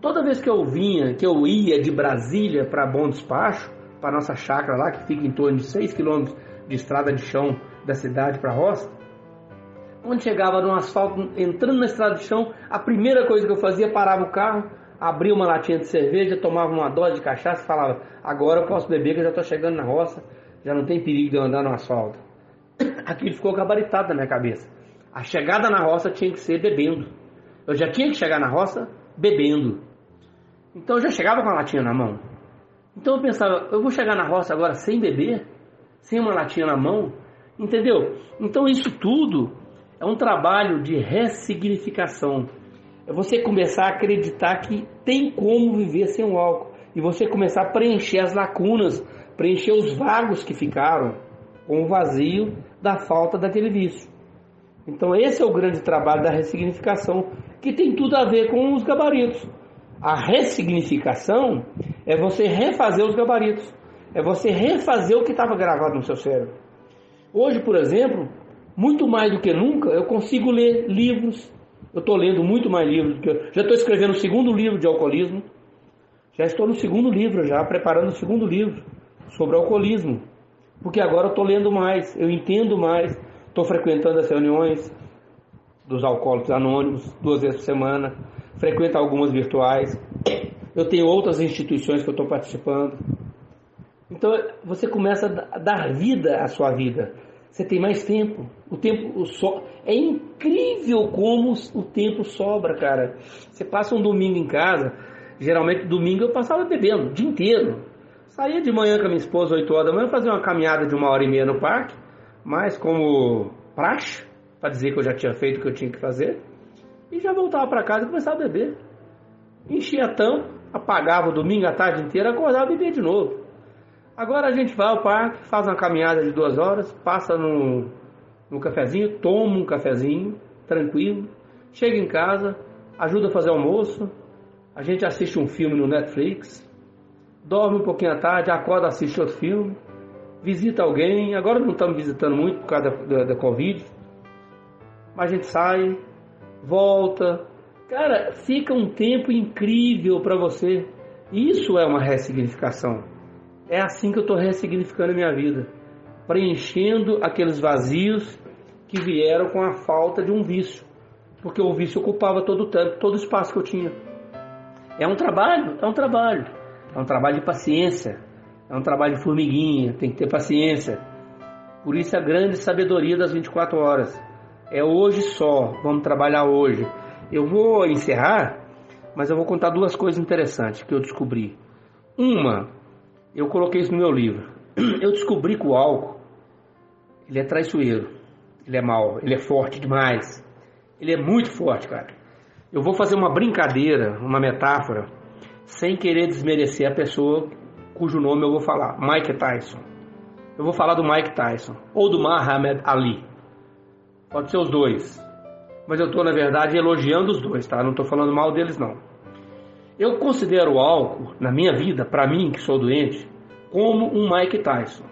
Toda vez que eu vinha, que eu ia de Brasília para Bom Despacho, para nossa chácara lá, que fica em torno de 6 quilômetros de estrada de chão da cidade para a roça, quando chegava no asfalto, entrando na estrada de chão, a primeira coisa que eu fazia, parava o carro, abria uma latinha de cerveja, tomava uma dose de cachaça e falava: Agora eu posso beber, que eu já estou chegando na roça, já não tem perigo de eu andar no asfalto. Aquilo ficou gabaritado na minha cabeça. A chegada na roça tinha que ser bebendo. Eu já tinha que chegar na roça bebendo. Então eu já chegava com a latinha na mão. Então eu pensava: Eu vou chegar na roça agora sem beber? sem uma latinha na mão, entendeu? Então isso tudo é um trabalho de ressignificação. É você começar a acreditar que tem como viver sem o álcool e você começar a preencher as lacunas, preencher os vagos que ficaram com o vazio da falta daquele vício. Então esse é o grande trabalho da ressignificação, que tem tudo a ver com os gabaritos. A ressignificação é você refazer os gabaritos, é você refazer o que estava gravado no seu cérebro. Hoje, por exemplo, muito mais do que nunca, eu consigo ler livros. Eu estou lendo muito mais livros do que eu. Já estou escrevendo o segundo livro de alcoolismo. Já estou no segundo livro, já preparando o segundo livro sobre alcoolismo. Porque agora eu estou lendo mais, eu entendo mais, estou frequentando as reuniões dos alcoólicos anônimos duas vezes por semana, frequento algumas virtuais. Eu tenho outras instituições que eu estou participando. Então você começa a dar vida à sua vida. Você tem mais tempo. O tempo so... é incrível como o tempo sobra, cara. Você passa um domingo em casa. Geralmente domingo eu passava bebendo o dia inteiro. Saía de manhã com a minha esposa, 8 horas da manhã, fazia uma caminhada de uma hora e meia no parque, mas como praxe, para dizer que eu já tinha feito o que eu tinha que fazer, e já voltava para casa e começava a beber. Enchia tampa, apagava o domingo a tarde inteira, acordava e bebia de novo. Agora a gente vai ao parque, faz uma caminhada de duas horas, passa no, no cafezinho, toma um cafezinho, tranquilo, chega em casa, ajuda a fazer almoço, a gente assiste um filme no Netflix, dorme um pouquinho à tarde, acorda, assiste outro filme, visita alguém. Agora não estamos visitando muito por causa da, da, da Covid, mas a gente sai, volta. Cara, fica um tempo incrível para você. Isso é uma ressignificação. É assim que eu estou ressignificando a minha vida, preenchendo aqueles vazios que vieram com a falta de um vício, porque o vício ocupava todo o tempo, todo o espaço que eu tinha. É um trabalho, é um trabalho, é um trabalho de paciência, é um trabalho de formiguinha, tem que ter paciência. Por isso a grande sabedoria das 24 horas. É hoje só, vamos trabalhar hoje. Eu vou encerrar, mas eu vou contar duas coisas interessantes que eu descobri. Uma, eu coloquei isso no meu livro. Eu descobri que o álcool, ele é traiçoeiro, ele é mau, ele é forte demais. Ele é muito forte, cara. Eu vou fazer uma brincadeira, uma metáfora, sem querer desmerecer a pessoa cujo nome eu vou falar, Mike Tyson. Eu vou falar do Mike Tyson ou do Muhammad Ali. Pode ser os dois. Mas eu estou, na verdade, elogiando os dois, tá? Não estou falando mal deles, não. Eu considero o álcool, na minha vida, para mim que sou doente, como um Mike Tyson.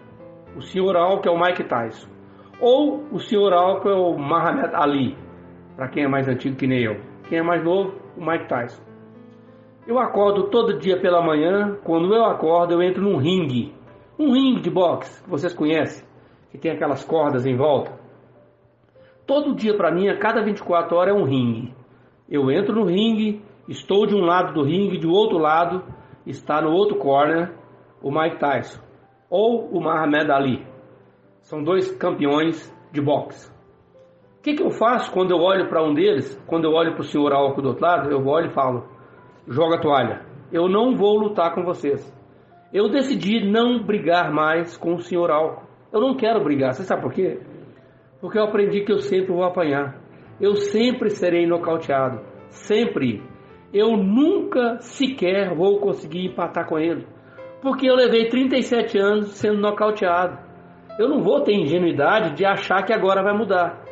O senhor álcool é o Mike Tyson. Ou o senhor álcool é o Muhammad Ali, para quem é mais antigo que nem eu. Quem é mais novo, o Mike Tyson. Eu acordo todo dia pela manhã, quando eu acordo eu entro num ringue. Um ringue de boxe, que vocês conhecem, que tem aquelas cordas em volta. Todo dia para mim, a cada 24 horas é um ringue. Eu entro no ringue, Estou de um lado do ringue, de outro lado está no outro corner o Mike Tyson ou o Muhammad Ali. São dois campeões de boxe. O que, que eu faço quando eu olho para um deles? Quando eu olho para o senhor Alco do outro lado, eu olho e falo: joga a toalha. Eu não vou lutar com vocês. Eu decidi não brigar mais com o senhor Alco. Eu não quero brigar. Você sabe por quê? Porque eu aprendi que eu sempre vou apanhar. Eu sempre serei nocauteado. Sempre eu nunca sequer vou conseguir empatar com ele. Porque eu levei 37 anos sendo nocauteado. Eu não vou ter ingenuidade de achar que agora vai mudar.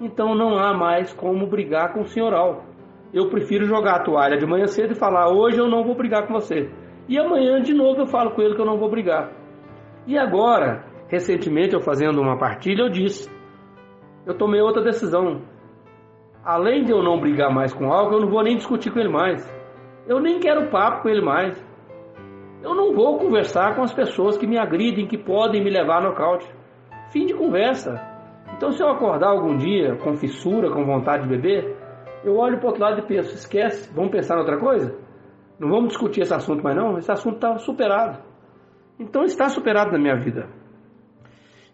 Então não há mais como brigar com o senhor Al. Eu prefiro jogar a toalha de manhã cedo e falar: hoje eu não vou brigar com você. E amanhã de novo eu falo com ele que eu não vou brigar. E agora, recentemente eu fazendo uma partilha, eu disse: eu tomei outra decisão além de eu não brigar mais com o álcool, eu não vou nem discutir com ele mais. Eu nem quero papo com ele mais. Eu não vou conversar com as pessoas que me agridem, que podem me levar a nocaute. Fim de conversa. Então, se eu acordar algum dia com fissura, com vontade de beber, eu olho para o outro lado e penso: esquece, vamos pensar em outra coisa? Não vamos discutir esse assunto mais, não? Esse assunto está superado. Então, está superado na minha vida.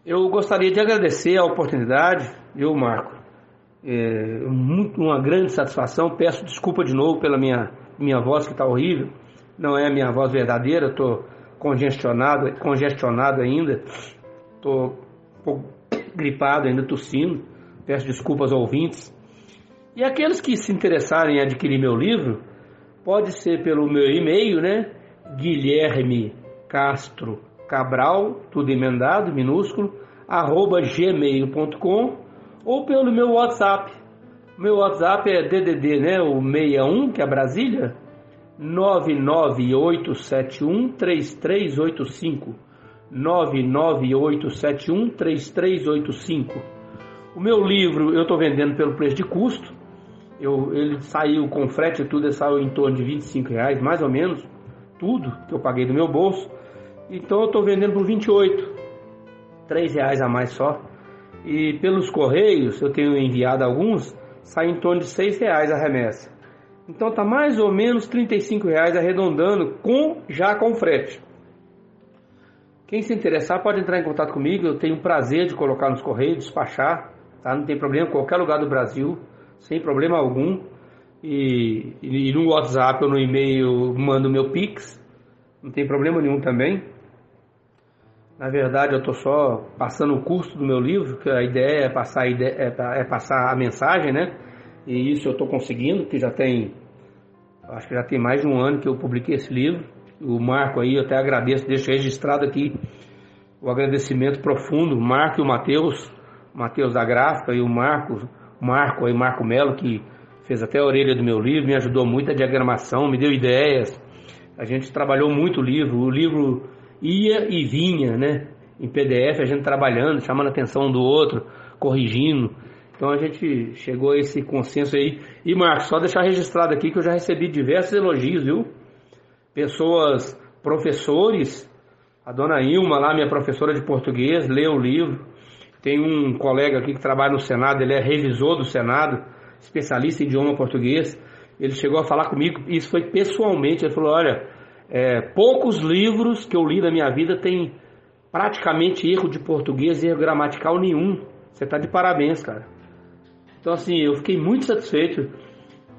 Eu gostaria de agradecer a oportunidade, eu, Marco, é, muito, uma grande satisfação. Peço desculpa de novo pela minha, minha voz que está horrível. Não é a minha voz verdadeira, estou congestionado, congestionado ainda. Estou um pouco gripado, ainda tossindo. Peço desculpas aos ouvintes. E aqueles que se interessarem em adquirir meu livro, pode ser pelo meu e-mail, né? Guilherme Castro Cabral, tudo emendado, minúsculo, arroba gmail.com ou pelo meu WhatsApp. Meu WhatsApp é DDD, né? O 61, que é Brasília, 998713385. 998713385. O meu livro eu estou vendendo pelo preço de custo. Eu, ele saiu com frete e tudo, ele saiu em torno de 25 reais, mais ou menos, tudo que eu paguei do meu bolso. Então eu estou vendendo por 28, 3 reais a mais só. E pelos correios, eu tenho enviado alguns, sai em torno de 6 reais a remessa. Então tá mais ou menos 35 reais arredondando com já com frete. Quem se interessar pode entrar em contato comigo, eu tenho o prazer de colocar nos correios, despachar, tá? Não tem problema, qualquer lugar do Brasil, sem problema algum. E, e no WhatsApp ou no e-mail mando meu Pix, não tem problema nenhum também. Na verdade, eu estou só passando o custo do meu livro, que a ideia é passar a, ideia, é, é passar a mensagem, né? E isso eu estou conseguindo, que já tem, acho que já tem mais de um ano que eu publiquei esse livro. O Marco aí, eu até agradeço, deixo registrado aqui o agradecimento profundo, Marco e o Matheus, Matheus da Gráfica e o Marco, Marco aí, Marco Melo, que fez até a orelha do meu livro, me ajudou muito a diagramação, me deu ideias. A gente trabalhou muito o livro, o livro ia e vinha, né? Em PDF, a gente trabalhando, chamando a atenção do outro, corrigindo. Então a gente chegou a esse consenso aí. E Marcos, só deixar registrado aqui que eu já recebi diversos elogios, viu? Pessoas, professores, a dona Ilma lá, minha professora de português, leu o livro. Tem um colega aqui que trabalha no Senado, ele é revisor do Senado, especialista em idioma português. Ele chegou a falar comigo, isso foi pessoalmente, ele falou, olha, é, poucos livros que eu li na minha vida tem praticamente erro de português, erro gramatical nenhum. Você está de parabéns, cara. Então, assim, eu fiquei muito satisfeito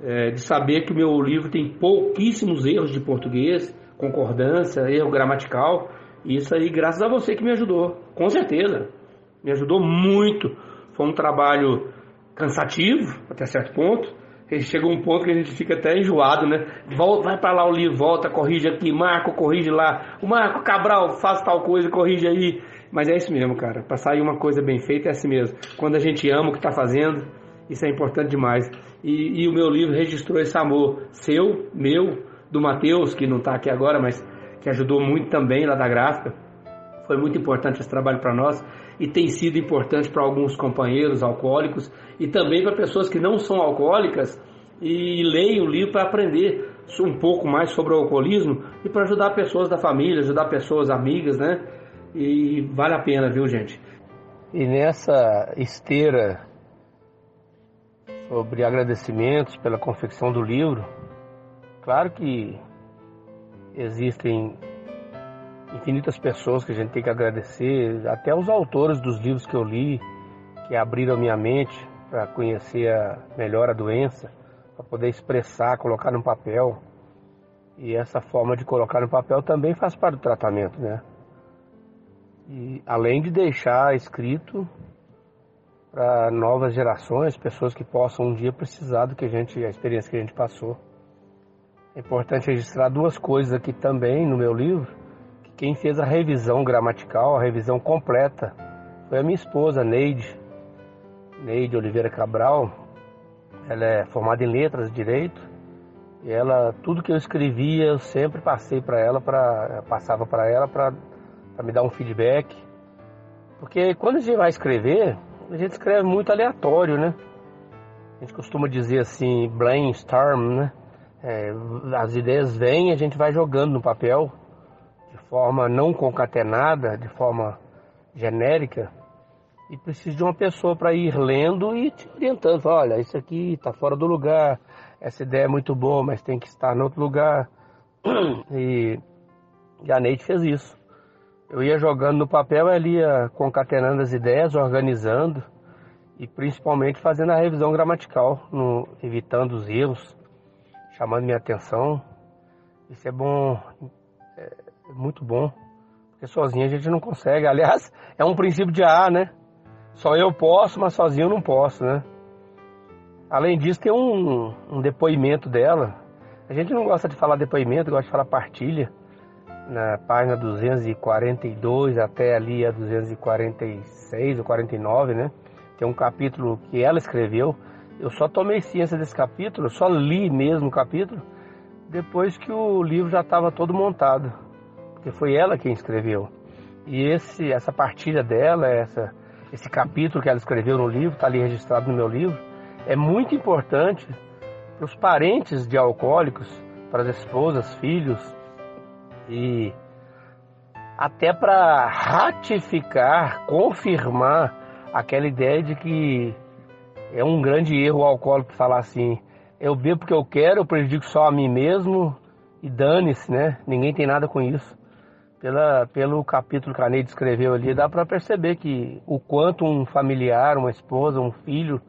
é, de saber que o meu livro tem pouquíssimos erros de português, concordância, erro gramatical. E isso aí, graças a você que me ajudou, com certeza. Me ajudou muito. Foi um trabalho cansativo, até certo ponto, chega um ponto que a gente fica até enjoado, né? Volta, vai para lá o livro, volta, corrige aqui, Marco, corrige lá. O Marco Cabral, faz tal coisa, corrige aí. Mas é isso mesmo, cara. Para sair uma coisa bem feita é assim mesmo. Quando a gente ama o que está fazendo, isso é importante demais. E, e, o meu livro registrou esse amor seu, meu, do Matheus, que não está aqui agora, mas que ajudou muito também lá da gráfica. Foi muito importante esse trabalho para nós e tem sido importante para alguns companheiros alcoólicos e também para pessoas que não são alcoólicas e leem o livro para aprender um pouco mais sobre o alcoolismo e para ajudar pessoas da família, ajudar pessoas amigas, né? E vale a pena, viu, gente? E nessa esteira sobre agradecimentos pela confecção do livro, claro que existem infinitas pessoas que a gente tem que agradecer, até os autores dos livros que eu li, que abriram minha mente para conhecer a, melhor a doença, para poder expressar, colocar no papel. E essa forma de colocar no papel também faz parte do tratamento, né? E além de deixar escrito para novas gerações, pessoas que possam um dia precisar do que a gente, a experiência que a gente passou. É importante registrar duas coisas aqui também no meu livro quem fez a revisão gramatical, a revisão completa, foi a minha esposa, Neide. Neide Oliveira Cabral. Ela é formada em letras, direito. E ela, tudo que eu escrevia, eu sempre passei para ela, para passava para ela para me dar um feedback. Porque quando a gente vai escrever, a gente escreve muito aleatório, né? A gente costuma dizer assim, brainstorm, né? É, as ideias vêm, a gente vai jogando no papel forma não concatenada, de forma genérica, e precisa de uma pessoa para ir lendo e te orientando. Olha, isso aqui está fora do lugar, essa ideia é muito boa, mas tem que estar em outro lugar. E, e a Neide fez isso. Eu ia jogando no papel, ela ia concatenando as ideias, organizando e principalmente fazendo a revisão gramatical, no, evitando os erros, chamando minha atenção. Isso é bom é, muito bom. Porque sozinho a gente não consegue. Aliás, é um princípio de A, né? Só eu posso, mas sozinho eu não posso, né? Além disso, tem um, um depoimento dela. A gente não gosta de falar depoimento, gosta de falar partilha. na página 242 até ali a 246 ou 49, né? Tem um capítulo que ela escreveu. Eu só tomei ciência desse capítulo, só li mesmo o capítulo depois que o livro já estava todo montado, porque foi ela quem escreveu. E esse, essa partilha dela, essa, esse capítulo que ela escreveu no livro, está ali registrado no meu livro, é muito importante para os parentes de alcoólicos, para as esposas, filhos e até para ratificar, confirmar aquela ideia de que é um grande erro o alcoólico falar assim: eu bebo porque eu quero, eu prejudico só a mim mesmo e dane-se, né? Ninguém tem nada com isso. Pela, pelo capítulo que a Neide escreveu ali, dá para perceber que o quanto um familiar, uma esposa, um filho,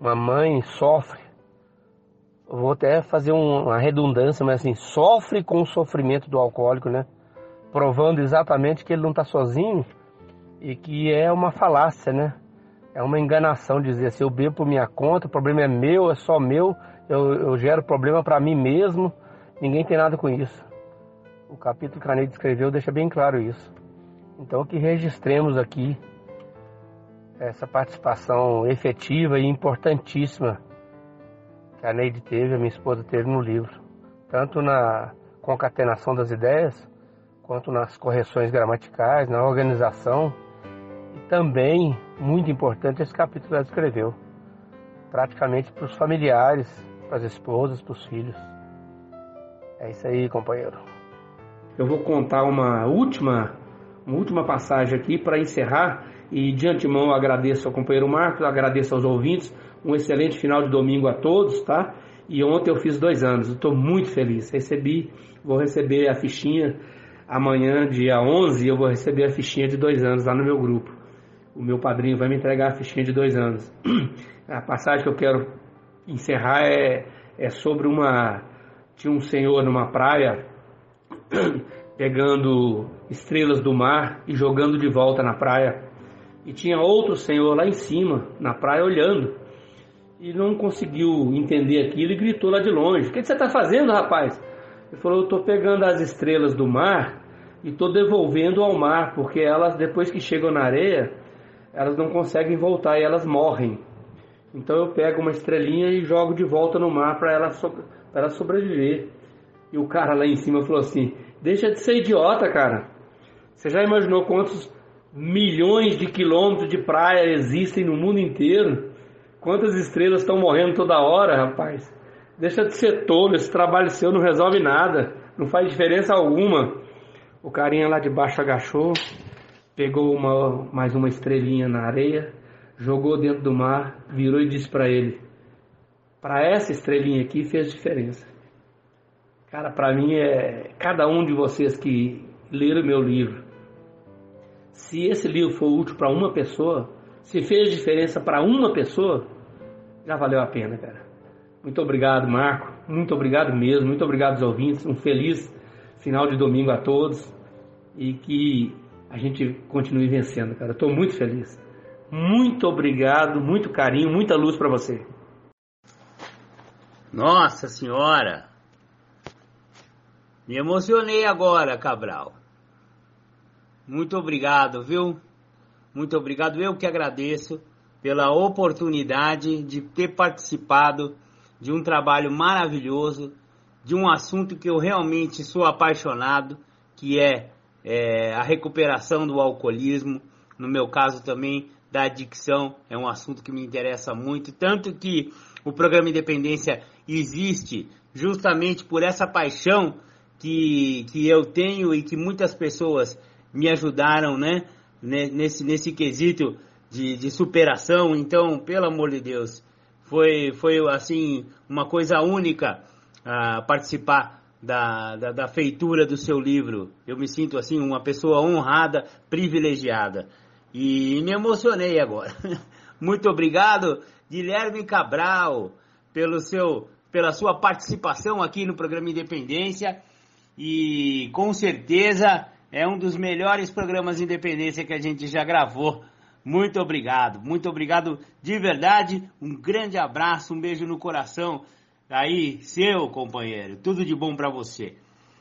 uma mãe sofre. Vou até fazer uma redundância, mas assim, sofre com o sofrimento do alcoólico, né? Provando exatamente que ele não está sozinho e que é uma falácia, né? É uma enganação dizer assim, eu bebo por minha conta, o problema é meu, é só meu, eu, eu gero problema para mim mesmo, ninguém tem nada com isso. O capítulo que a Neide escreveu deixa bem claro isso. Então que registremos aqui essa participação efetiva e importantíssima que a Neide teve, a minha esposa teve no livro, tanto na concatenação das ideias, quanto nas correções gramaticais, na organização, e também, muito importante, esse capítulo que ela escreveu, praticamente para os familiares, para as esposas, para os filhos. É isso aí, companheiro. Eu vou contar uma última, uma última passagem aqui para encerrar e de antemão eu agradeço ao companheiro Marcos, agradeço aos ouvintes, um excelente final de domingo a todos, tá? E ontem eu fiz dois anos, estou muito feliz. Recebi, vou receber a fichinha amanhã, dia 11, eu vou receber a fichinha de dois anos lá no meu grupo. O meu padrinho vai me entregar a fichinha de dois anos. A passagem que eu quero encerrar é, é sobre uma. Tinha um senhor numa praia pegando estrelas do mar e jogando de volta na praia. E tinha outro senhor lá em cima, na praia, olhando. E não conseguiu entender aquilo e gritou lá de longe: O que você está fazendo, rapaz? Ele falou: Eu estou pegando as estrelas do mar e estou devolvendo ao mar, porque elas, depois que chegam na areia, elas não conseguem voltar e elas morrem. Então eu pego uma estrelinha e jogo de volta no mar para ela, so ela sobreviver. E o cara lá em cima falou assim: Deixa de ser idiota, cara. Você já imaginou quantos milhões de quilômetros de praia existem no mundo inteiro? Quantas estrelas estão morrendo toda hora, rapaz? Deixa de ser tolo, esse trabalho seu não resolve nada, não faz diferença alguma. O carinha lá de baixo agachou, pegou uma, mais uma estrelinha na areia, jogou dentro do mar, virou e disse para ele: Para essa estrelinha aqui fez diferença. Cara, para mim é cada um de vocês que leram meu livro. Se esse livro for útil para uma pessoa, se fez diferença para uma pessoa, já valeu a pena, cara. Muito obrigado, Marco. Muito obrigado mesmo. Muito obrigado aos ouvintes. Um feliz final de domingo a todos e que a gente continue vencendo, cara. Estou muito feliz. Muito obrigado, muito carinho, muita luz para você. Nossa Senhora! Me emocionei agora, Cabral. Muito obrigado, viu? Muito obrigado. Eu que agradeço pela oportunidade de ter participado de um trabalho maravilhoso, de um assunto que eu realmente sou apaixonado, que é, é a recuperação do alcoolismo. No meu caso também da adicção é um assunto que me interessa muito, tanto que o programa Independência existe justamente por essa paixão que, que eu tenho e que muitas pessoas me ajudaram, né? Nesse, nesse quesito de, de superação. Então, pelo amor de Deus, foi, foi assim, uma coisa única uh, participar da, da, da feitura do seu livro. Eu me sinto assim, uma pessoa honrada, privilegiada. E me emocionei agora. Muito obrigado, Guilherme Cabral, pelo seu, pela sua participação aqui no programa Independência. E com certeza é um dos melhores programas de independência que a gente já gravou. Muito obrigado, muito obrigado de verdade. Um grande abraço, um beijo no coração. Aí, seu companheiro, tudo de bom para você.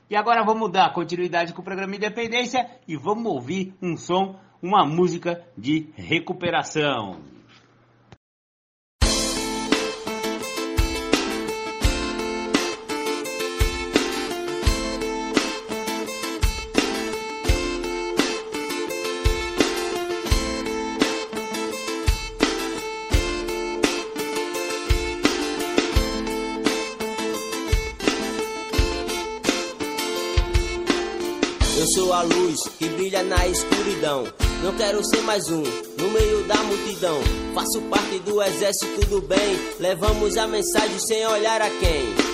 E agora vamos dar continuidade com o programa Independência e vamos ouvir um som, uma música de recuperação. A luz que brilha na escuridão. Não quero ser mais um no meio da multidão. Faço parte do exército do bem. Levamos a mensagem sem olhar a quem.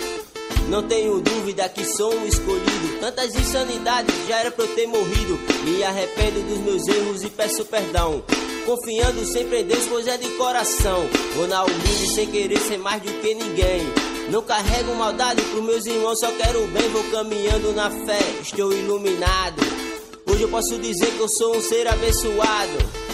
Não tenho dúvida que sou um escolhido. Tantas insanidades já era pra eu ter morrido. Me arrependo dos meus erros e peço perdão. Confiando sempre em Deus, pois é de coração. Vou na humilde sem querer ser mais do que ninguém. Não carrego maldade pros meus irmãos, só quero bem, vou caminhando na fé, estou iluminado. Hoje eu posso dizer que eu sou um ser abençoado.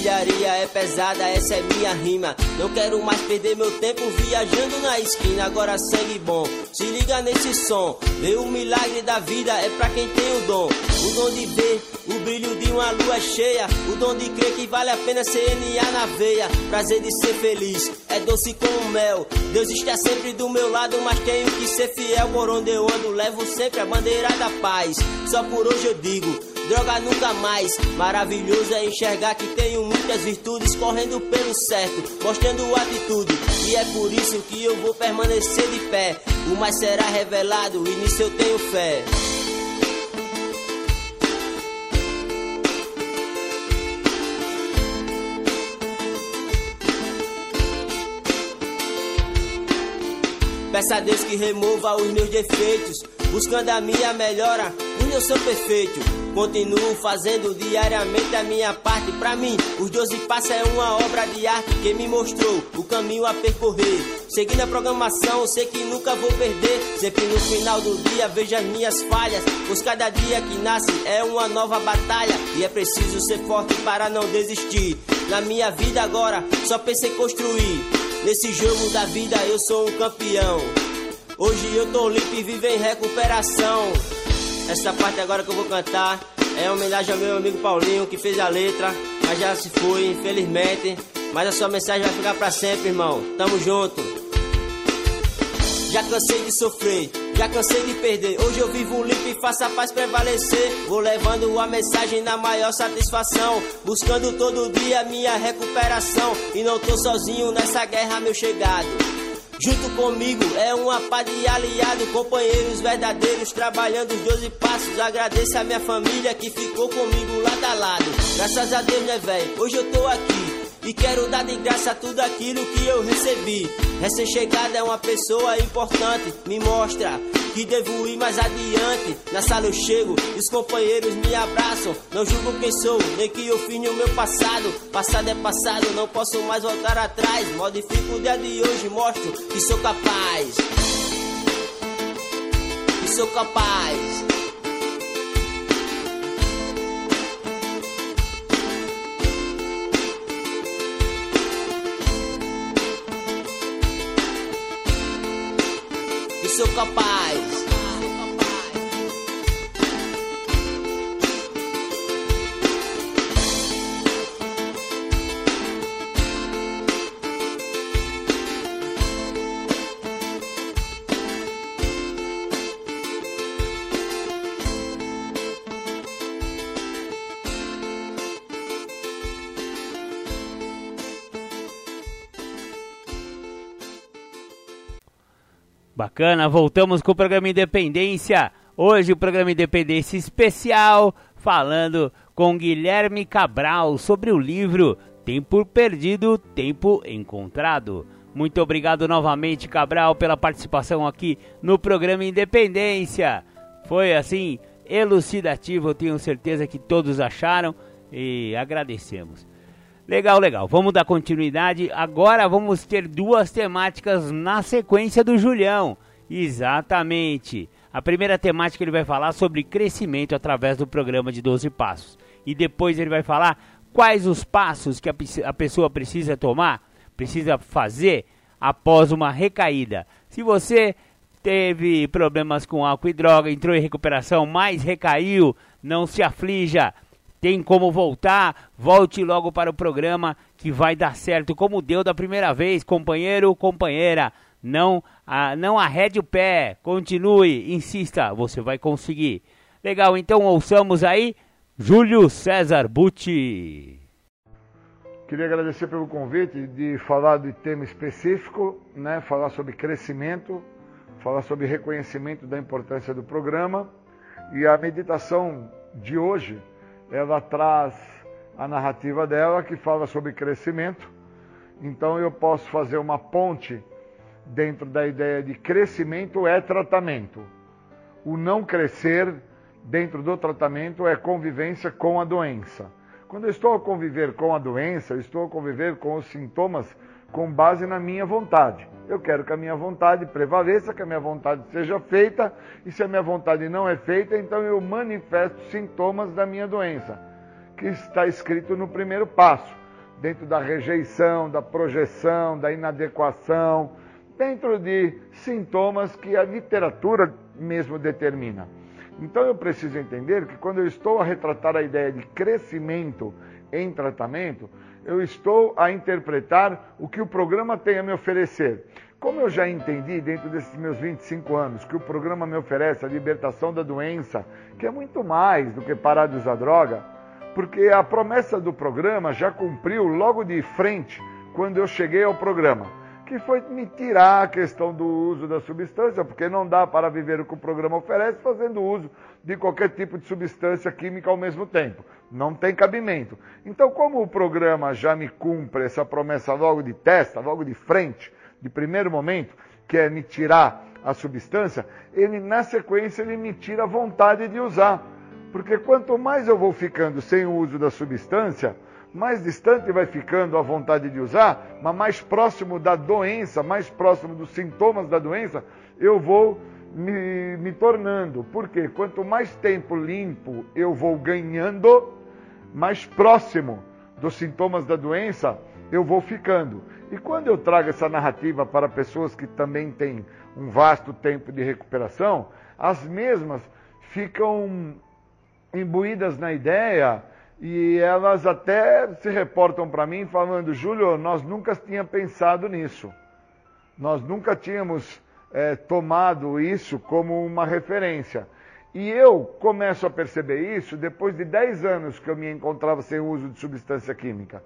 Artilharia é pesada, essa é minha rima. Não quero mais perder meu tempo viajando na esquina. Agora sangue bom, se liga nesse som. Vê o milagre da vida é pra quem tem o dom. O dom de ver o brilho de uma lua cheia. O dom de crer que vale a pena CNA na veia. Prazer de ser feliz, é doce como mel. Deus está sempre do meu lado, mas tenho que ser fiel. Por onde eu ando, levo sempre a bandeira da paz. Só por hoje eu digo droga nunca mais. Maravilhoso é enxergar que tenho muitas virtudes correndo pelo certo, mostrando atitude. E é por isso que eu vou permanecer de pé. O mais será revelado e nisso eu tenho fé. Peça a Deus que remova os meus defeitos, buscando a minha melhora, pois eu sou perfeito. Continuo fazendo diariamente a minha parte. Pra mim, os 12 passos é uma obra de arte que me mostrou o caminho a percorrer. Seguindo a programação, sei que nunca vou perder. Sempre no final do dia vejo as minhas falhas. Pois cada dia que nasce é uma nova batalha. E é preciso ser forte para não desistir. Na minha vida agora, só pensei construir. Nesse jogo da vida eu sou um campeão. Hoje eu tô limpo e vivo em recuperação. Essa parte agora que eu vou cantar é homenagem ao meu amigo Paulinho que fez a letra, mas já se foi, infelizmente. Mas a sua mensagem vai ficar para sempre, irmão. Tamo junto. Já cansei de sofrer, já cansei de perder. Hoje eu vivo limpo e faço a paz prevalecer. Vou levando a mensagem na maior satisfação. Buscando todo dia minha recuperação. E não tô sozinho nessa guerra, meu chegado. Junto comigo é uma pá de aliado, companheiros verdadeiros, trabalhando os 12 passos. Agradeço a minha família que ficou comigo lado a lado. Graças a Deus, né, velho? Hoje eu tô aqui. E quero dar de graça tudo aquilo que eu recebi. Recém-chegada é uma pessoa importante, me mostra que devo ir mais adiante. Na sala eu chego, os companheiros me abraçam. Não julgo quem sou, nem que eu fiz no meu passado. Passado é passado, não posso mais voltar atrás. Modifico o dia de hoje, mostro que sou capaz. Que sou capaz. Sou capaz. Bacana, voltamos com o programa Independência. Hoje o programa Independência especial, falando com Guilherme Cabral sobre o livro Tempo Perdido, Tempo Encontrado. Muito obrigado novamente, Cabral, pela participação aqui no programa Independência. Foi assim elucidativo, eu tenho certeza que todos acharam e agradecemos. Legal, legal. Vamos dar continuidade. Agora vamos ter duas temáticas na sequência do Julião. Exatamente. A primeira temática ele vai falar sobre crescimento através do programa de 12 passos. e depois ele vai falar quais os passos que a, a pessoa precisa tomar, precisa fazer após uma recaída. Se você teve problemas com álcool e droga, entrou em recuperação, mas recaiu, não se aflija. Tem como voltar? Volte logo para o programa que vai dar certo, como deu da primeira vez, companheiro, companheira. Não, ah, não arrede o pé, continue, insista, você vai conseguir. Legal, então ouçamos aí Júlio César Butti. Queria agradecer pelo convite de falar de tema específico, né? falar sobre crescimento, falar sobre reconhecimento da importância do programa. E a meditação de hoje, ela traz a narrativa dela que fala sobre crescimento. Então eu posso fazer uma ponte dentro da ideia de crescimento é tratamento. O não crescer dentro do tratamento é convivência com a doença. Quando eu estou a conviver com a doença, eu estou a conviver com os sintomas com base na minha vontade. Eu quero que a minha vontade prevaleça, que a minha vontade seja feita, e se a minha vontade não é feita, então eu manifesto sintomas da minha doença, que está escrito no primeiro passo, dentro da rejeição, da projeção, da inadequação, dentro de sintomas que a literatura mesmo determina. Então eu preciso entender que quando eu estou a retratar a ideia de crescimento em tratamento, eu estou a interpretar o que o programa tem a me oferecer. Como eu já entendi dentro desses meus 25 anos que o programa me oferece a libertação da doença, que é muito mais do que parar de usar droga, porque a promessa do programa já cumpriu logo de frente quando eu cheguei ao programa que foi me tirar a questão do uso da substância, porque não dá para viver o que o programa oferece fazendo uso de qualquer tipo de substância química ao mesmo tempo. Não tem cabimento. Então, como o programa já me cumpre essa promessa logo de testa, logo de frente, de primeiro momento, que é me tirar a substância, ele na sequência ele me tira a vontade de usar. Porque quanto mais eu vou ficando sem o uso da substância, mais distante vai ficando a vontade de usar, mas mais próximo da doença, mais próximo dos sintomas da doença, eu vou me, me tornando. Porque quanto mais tempo limpo eu vou ganhando, mais próximo dos sintomas da doença eu vou ficando. E quando eu trago essa narrativa para pessoas que também têm um vasto tempo de recuperação, as mesmas ficam imbuídas na ideia e elas até se reportam para mim falando, Júlio, nós nunca tínhamos pensado nisso. Nós nunca tínhamos é, tomado isso como uma referência. E eu começo a perceber isso depois de 10 anos que eu me encontrava sem uso de substância química.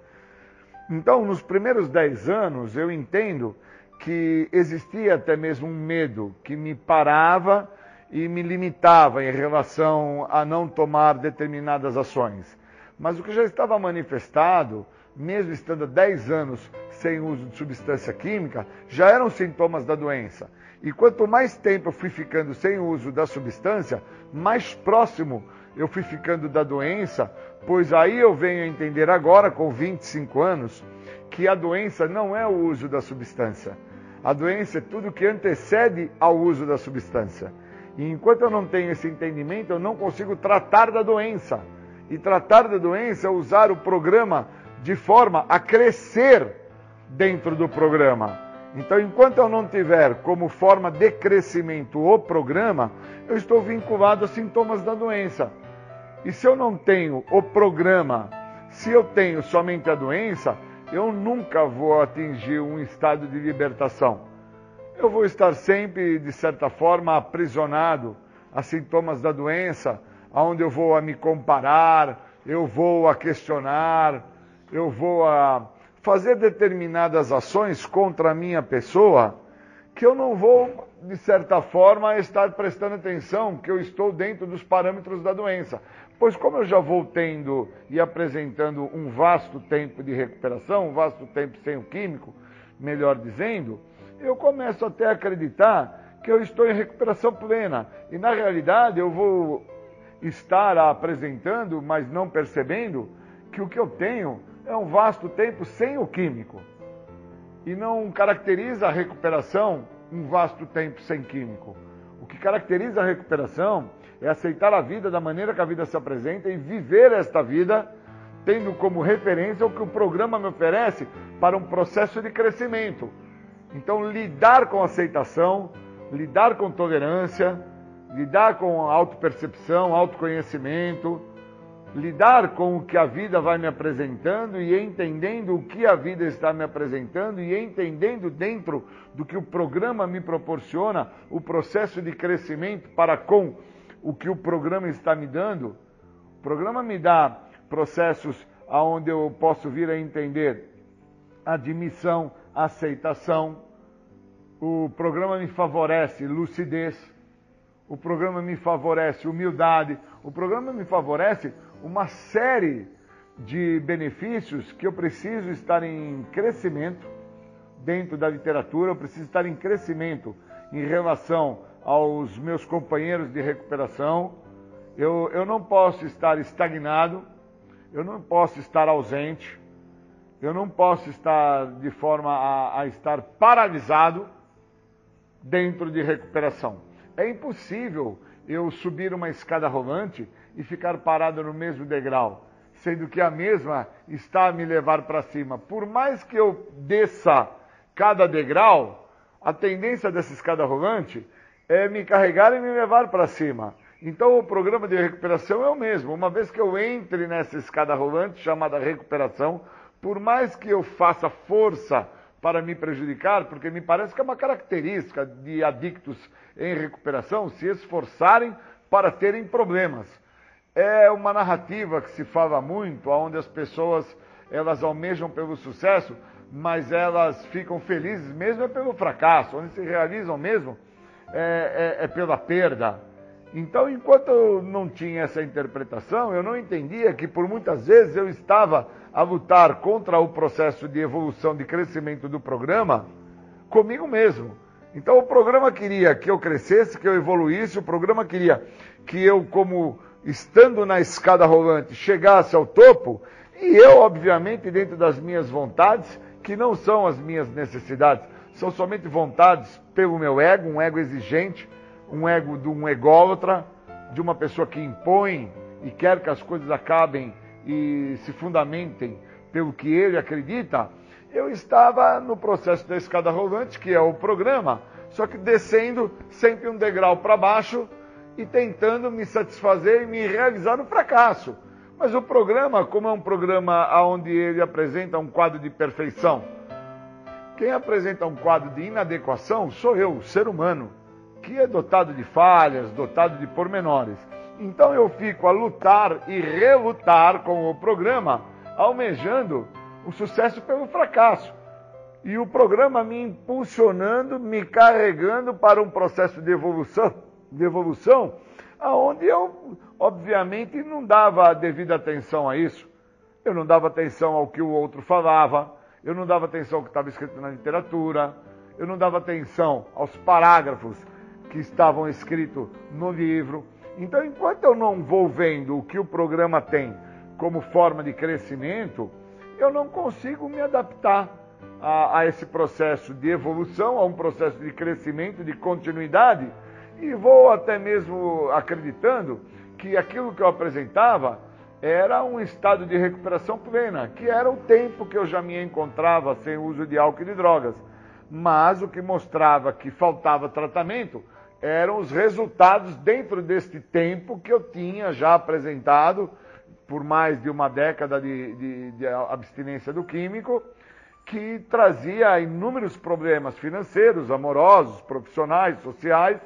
Então, nos primeiros 10 anos, eu entendo que existia até mesmo um medo que me parava e me limitava em relação a não tomar determinadas ações. Mas o que já estava manifestado, mesmo estando 10 anos sem uso de substância química, já eram sintomas da doença. E quanto mais tempo eu fui ficando sem uso da substância, mais próximo eu fui ficando da doença, pois aí eu venho a entender agora, com 25 anos, que a doença não é o uso da substância. A doença é tudo que antecede ao uso da substância. E enquanto eu não tenho esse entendimento, eu não consigo tratar da doença e tratar da doença é usar o programa de forma a crescer dentro do programa. Então, enquanto eu não tiver como forma de crescimento o programa, eu estou vinculado a sintomas da doença. E se eu não tenho o programa, se eu tenho somente a doença, eu nunca vou atingir um estado de libertação. Eu vou estar sempre, de certa forma, aprisionado a sintomas da doença onde eu vou a me comparar, eu vou a questionar, eu vou a fazer determinadas ações contra a minha pessoa, que eu não vou, de certa forma, estar prestando atenção que eu estou dentro dos parâmetros da doença. Pois como eu já vou tendo e apresentando um vasto tempo de recuperação, um vasto tempo sem o químico, melhor dizendo, eu começo até a acreditar que eu estou em recuperação plena. E na realidade eu vou estar apresentando, mas não percebendo que o que eu tenho é um vasto tempo sem o químico. E não caracteriza a recuperação um vasto tempo sem químico. O que caracteriza a recuperação É aceitar a vida da maneira que a vida se apresenta e viver esta vida tendo como referência o que o programa me oferece para um processo de crescimento. Então, lidar com aceitação, lidar com tolerância, lidar com autopercepção, autoconhecimento, lidar com o que a vida vai me apresentando e entendendo o que a vida está me apresentando e entendendo dentro do que o programa me proporciona, o processo de crescimento para com o que o programa está me dando. O programa me dá processos aonde eu posso vir a entender admissão, aceitação. O programa me favorece lucidez. O programa me favorece humildade. O programa me favorece uma série de benefícios que eu preciso estar em crescimento dentro da literatura, eu preciso estar em crescimento em relação aos meus companheiros de recuperação. Eu, eu não posso estar estagnado, eu não posso estar ausente, eu não posso estar de forma a, a estar paralisado dentro de recuperação. É impossível eu subir uma escada rolante e ficar parado no mesmo degrau, sendo que a mesma está a me levar para cima. Por mais que eu desça cada degrau, a tendência dessa escada rolante é me carregar e me levar para cima. Então o programa de recuperação é o mesmo. Uma vez que eu entre nessa escada rolante chamada recuperação, por mais que eu faça força para me prejudicar, porque me parece que é uma característica de adictos em recuperação se esforçarem para terem problemas. É uma narrativa que se fala muito, onde as pessoas elas almejam pelo sucesso, mas elas ficam felizes mesmo é pelo fracasso, onde se realizam mesmo é, é, é pela perda. Então, enquanto eu não tinha essa interpretação, eu não entendia que por muitas vezes eu estava a lutar contra o processo de evolução, de crescimento do programa comigo mesmo. Então, o programa queria que eu crescesse, que eu evoluísse, o programa queria que eu, como estando na escada rolante, chegasse ao topo, e eu, obviamente, dentro das minhas vontades, que não são as minhas necessidades, são somente vontades pelo meu ego, um ego exigente, um ego de um ególatra, de uma pessoa que impõe e quer que as coisas acabem e se fundamentem pelo que ele acredita, eu estava no processo da escada rolante, que é o programa, só que descendo sempre um degrau para baixo e tentando me satisfazer e me realizar no fracasso. Mas o programa, como é um programa onde ele apresenta um quadro de perfeição, quem apresenta um quadro de inadequação sou eu, ser humano, que é dotado de falhas, dotado de pormenores. Então eu fico a lutar e relutar com o programa, almejando o sucesso pelo fracasso. E o programa me impulsionando, me carregando para um processo de evolução de evolução, aonde eu, obviamente, não dava a devida atenção a isso. Eu não dava atenção ao que o outro falava, eu não dava atenção ao que estava escrito na literatura, eu não dava atenção aos parágrafos que estavam escritos no livro. Então, enquanto eu não vou vendo o que o programa tem como forma de crescimento, eu não consigo me adaptar a, a esse processo de evolução, a um processo de crescimento, de continuidade e vou até mesmo acreditando que aquilo que eu apresentava era um estado de recuperação plena, que era o tempo que eu já me encontrava sem uso de álcool e de drogas. Mas o que mostrava que faltava tratamento eram os resultados dentro deste tempo que eu tinha já apresentado por mais de uma década de, de, de abstinência do químico, que trazia inúmeros problemas financeiros, amorosos, profissionais, sociais,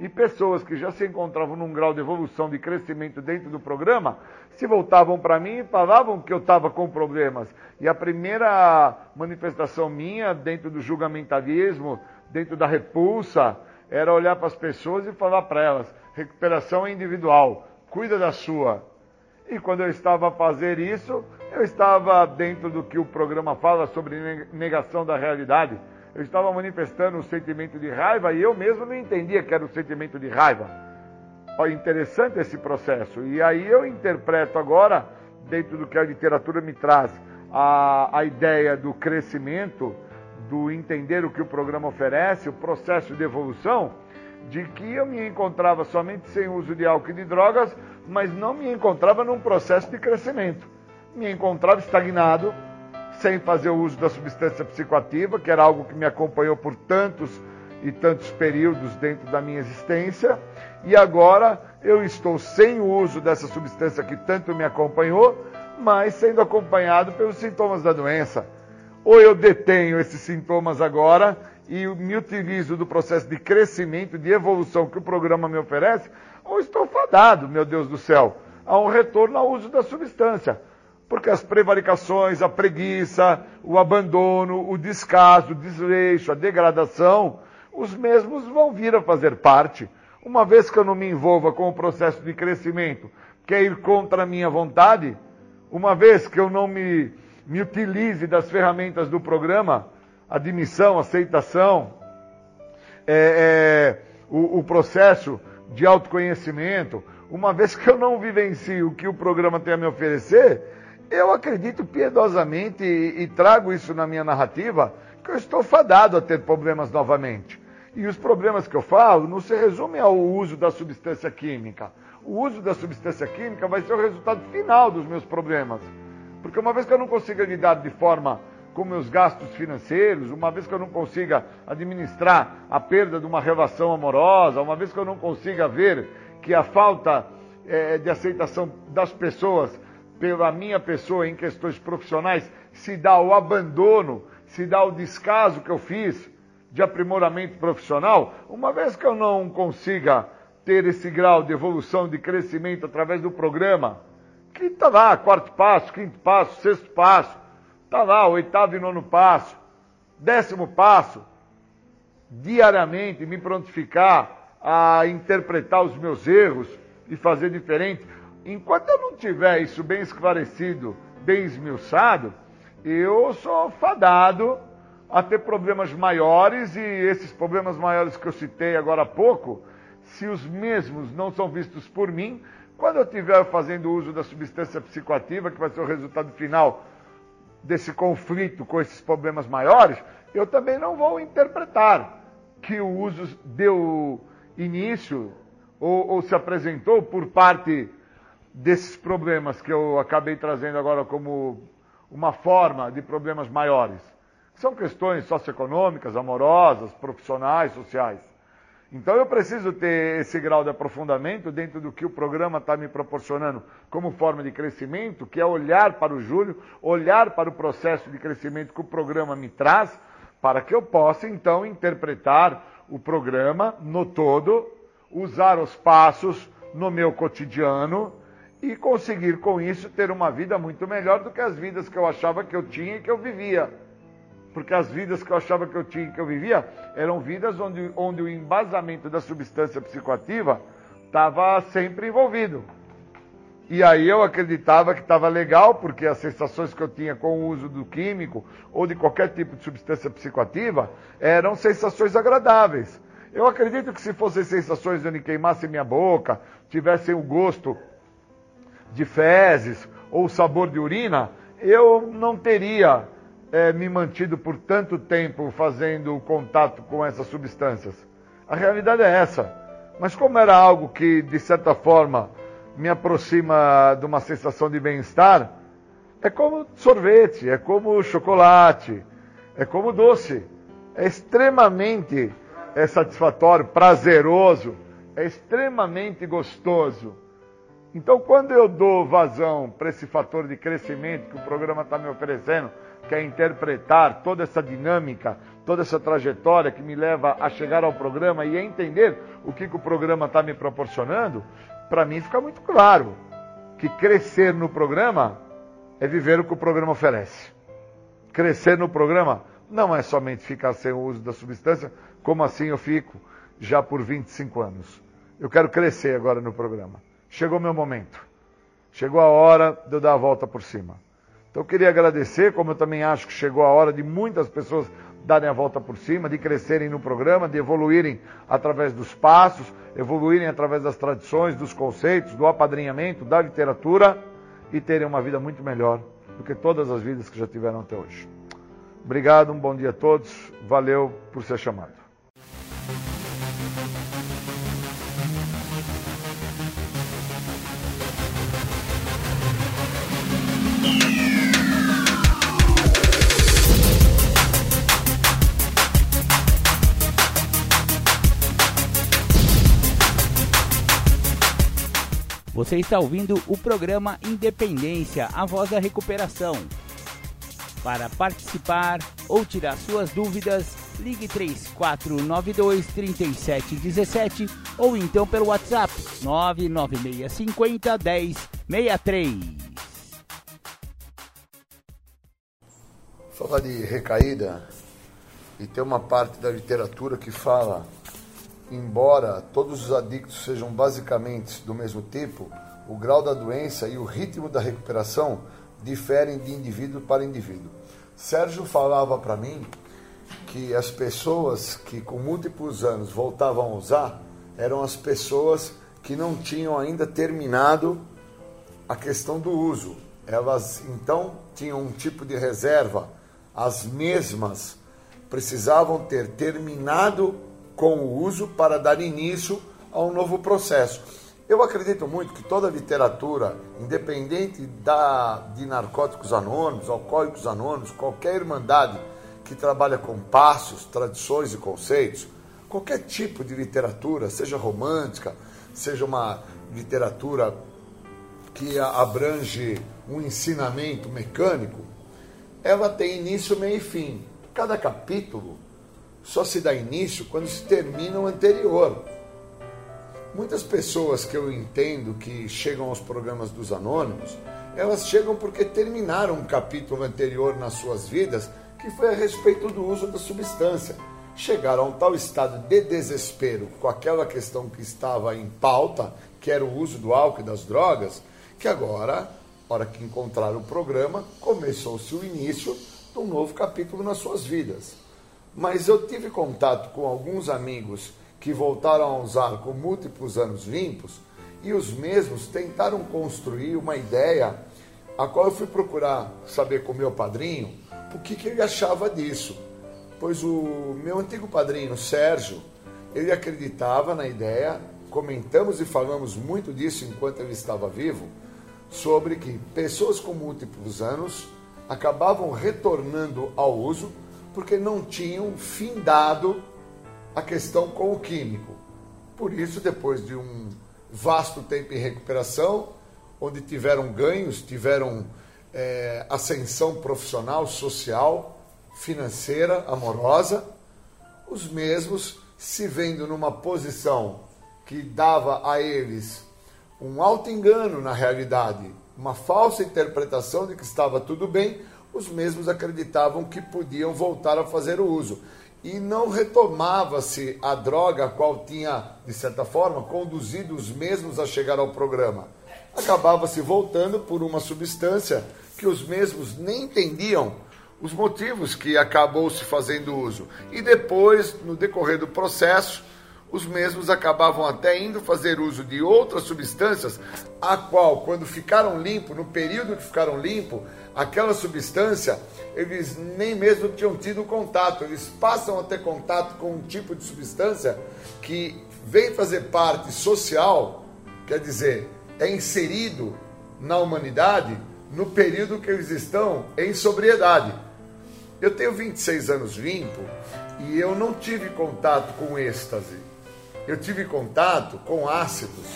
e pessoas que já se encontravam num grau de evolução, de crescimento dentro do programa, se voltavam para mim e falavam que eu estava com problemas. E a primeira manifestação minha dentro do julgamentalismo, dentro da repulsa, era olhar para as pessoas e falar para elas: recuperação individual, cuida da sua. E quando eu estava a fazer isso, eu estava dentro do que o programa fala sobre negação da realidade eu estava manifestando um sentimento de raiva e eu mesmo não entendia que era um sentimento de raiva. Interessante esse processo. E aí eu interpreto agora, dentro do que a literatura me traz, a, a ideia do crescimento, do entender o que o programa oferece, o processo de evolução, de que eu me encontrava somente sem uso de álcool e de drogas, mas não me encontrava num processo de crescimento. Me encontrava estagnado, sem fazer o uso da substância psicoativa, que era algo que me acompanhou por tantos e tantos períodos dentro da minha existência, e agora eu estou sem o uso dessa substância que tanto me acompanhou, mas sendo acompanhado pelos sintomas da doença. Ou eu detenho esses sintomas agora e me utilizo do processo de crescimento, de evolução que o programa me oferece, ou estou fadado, meu Deus do céu, a um retorno ao uso da substância. Porque as prevaricações, a preguiça, o abandono, o descaso, o desleixo, a degradação, os mesmos vão vir a fazer parte. Uma vez que eu não me envolva com o processo de crescimento, que é ir contra a minha vontade, uma vez que eu não me, me utilize das ferramentas do programa, admissão, aceitação, é, é, o, o processo de autoconhecimento, uma vez que eu não vivencio o que o programa tem a me oferecer, eu acredito piedosamente e, e, trago isso na minha narrativa, que eu estou fadado a ter problemas novamente. E os problemas que eu falo não se resumem ao uso da substância química. O uso da substância química vai ser o resultado final dos meus problemas. Porque uma vez que eu não consiga lidar de forma com meus gastos financeiros, uma vez que eu não consiga administrar a perda de uma relação amorosa, uma vez que eu não consiga ver que a falta é, de aceitação das pessoas pela minha pessoa em questões profissionais se dá o abandono, se dá o descaso que eu fiz de aprimoramento profissional, uma vez que eu não consiga ter esse grau de evolução, de crescimento através do programa, que está lá, quarto passo, quinto passo, sexto passo, Está lá, oitavo e nono passo. Décimo passo, diariamente me prontificar a interpretar os meus erros e fazer diferente. Enquanto eu não tiver isso bem esclarecido, bem esmiuçado, eu sou fadado a ter problemas maiores e esses problemas maiores que eu citei agora há pouco, se os mesmos não são vistos por mim, quando eu estiver fazendo uso da substância psicoativa, que vai ser o resultado final desse conflito com esses problemas maiores, eu também não vou interpretar que o uso deu início ou, ou, se apresentou por parte desses problemas que eu acabei trazendo agora como uma forma de problemas maiores. São questões socioeconômicas, amorosas, profissionais, sociais. Então eu preciso ter esse grau de aprofundamento dentro do que o programa está me proporcionando como forma de crescimento, que é olhar para o Júlio, olhar para o processo de crescimento que o programa me traz, para que eu possa então interpretar o programa no todo, usar os passos no meu cotidiano e conseguir com isso ter uma vida muito melhor do que as vidas que eu achava que eu tinha e que eu vivia porque as vidas que eu achava que eu tinha, que eu vivia, eram vidas onde, onde o embasamento da substância psicoativa estava sempre envolvido. E aí eu acreditava que estava legal, porque as sensações que eu tinha com o uso do químico ou de qualquer tipo de substância psicoativa eram sensações agradáveis. Eu acredito que se fossem sensações onde queimasse minha boca, tivessem o gosto de fezes ou o sabor de urina, eu não teria é, me mantido por tanto tempo fazendo contato com essas substâncias? A realidade é essa. Mas como era algo que, de certa forma, me aproxima de uma sensação de bem-estar, é como sorvete, é como chocolate, é como doce. É extremamente é satisfatório, prazeroso, é extremamente gostoso. Então, quando eu dou vazão para esse fator de crescimento que o programa está me oferecendo, quer interpretar toda essa dinâmica, toda essa trajetória que me leva a chegar ao programa e a entender o que, que o programa está me proporcionando, para mim fica muito claro que crescer no programa é viver o que o programa oferece. Crescer no programa não é somente ficar sem o uso da substância, como assim eu fico já por 25 anos. Eu quero crescer agora no programa. Chegou meu momento. Chegou a hora de eu dar a volta por cima. Então eu queria agradecer, como eu também acho que chegou a hora de muitas pessoas darem a volta por cima, de crescerem no programa, de evoluírem através dos passos, evoluírem através das tradições, dos conceitos, do apadrinhamento, da literatura e terem uma vida muito melhor do que todas as vidas que já tiveram até hoje. Obrigado, um bom dia a todos. Valeu por ser chamado. Você está ouvindo o programa Independência, a voz da recuperação. Para participar ou tirar suas dúvidas, ligue 3492 3717 ou então pelo WhatsApp 99650 1063. Falar de recaída, e tem uma parte da literatura que fala, embora todos os adictos sejam basicamente do mesmo tipo, o grau da doença e o ritmo da recuperação diferem de indivíduo para indivíduo. Sérgio falava para mim que as pessoas que com múltiplos anos voltavam a usar eram as pessoas que não tinham ainda terminado a questão do uso. Elas então tinham um tipo de reserva, as mesmas precisavam ter terminado com o uso para dar início a um novo processo. Eu acredito muito que toda literatura, independente da, de narcóticos anônimos, alcoólicos anônimos, qualquer irmandade que trabalha com passos, tradições e conceitos, qualquer tipo de literatura, seja romântica, seja uma literatura que abrange um ensinamento mecânico, ela tem início, meio e fim. Cada capítulo só se dá início quando se termina o anterior. Muitas pessoas que eu entendo que chegam aos programas dos anônimos, elas chegam porque terminaram um capítulo anterior nas suas vidas que foi a respeito do uso da substância. Chegaram a um tal estado de desespero com aquela questão que estava em pauta, que era o uso do álcool e das drogas, que agora, hora que encontraram o programa, começou-se o início de um novo capítulo nas suas vidas. Mas eu tive contato com alguns amigos que voltaram a usar com múltiplos anos limpos, e os mesmos tentaram construir uma ideia, a qual eu fui procurar saber com meu padrinho o que, que ele achava disso. Pois o meu antigo padrinho, Sérgio, ele acreditava na ideia, comentamos e falamos muito disso enquanto ele estava vivo, sobre que pessoas com múltiplos anos acabavam retornando ao uso porque não tinham findado a questão com o químico. Por isso, depois de um vasto tempo em recuperação, onde tiveram ganhos, tiveram é, ascensão profissional, social, financeira, amorosa, os mesmos se vendo numa posição que dava a eles um alto engano na realidade, uma falsa interpretação de que estava tudo bem, os mesmos acreditavam que podiam voltar a fazer o uso e não retomava-se a droga a qual tinha, de certa forma, conduzido os mesmos a chegar ao programa. Acabava-se voltando por uma substância que os mesmos nem entendiam os motivos que acabou se fazendo uso. E depois, no decorrer do processo, os mesmos acabavam até indo fazer uso de outras substâncias, a qual, quando ficaram limpos, no período que ficaram limpos, aquela substância, eles nem mesmo tinham tido contato. Eles passam a ter contato com um tipo de substância que vem fazer parte social, quer dizer, é inserido na humanidade no período que eles estão em sobriedade. Eu tenho 26 anos limpo e eu não tive contato com êxtase. Eu tive contato com ácidos.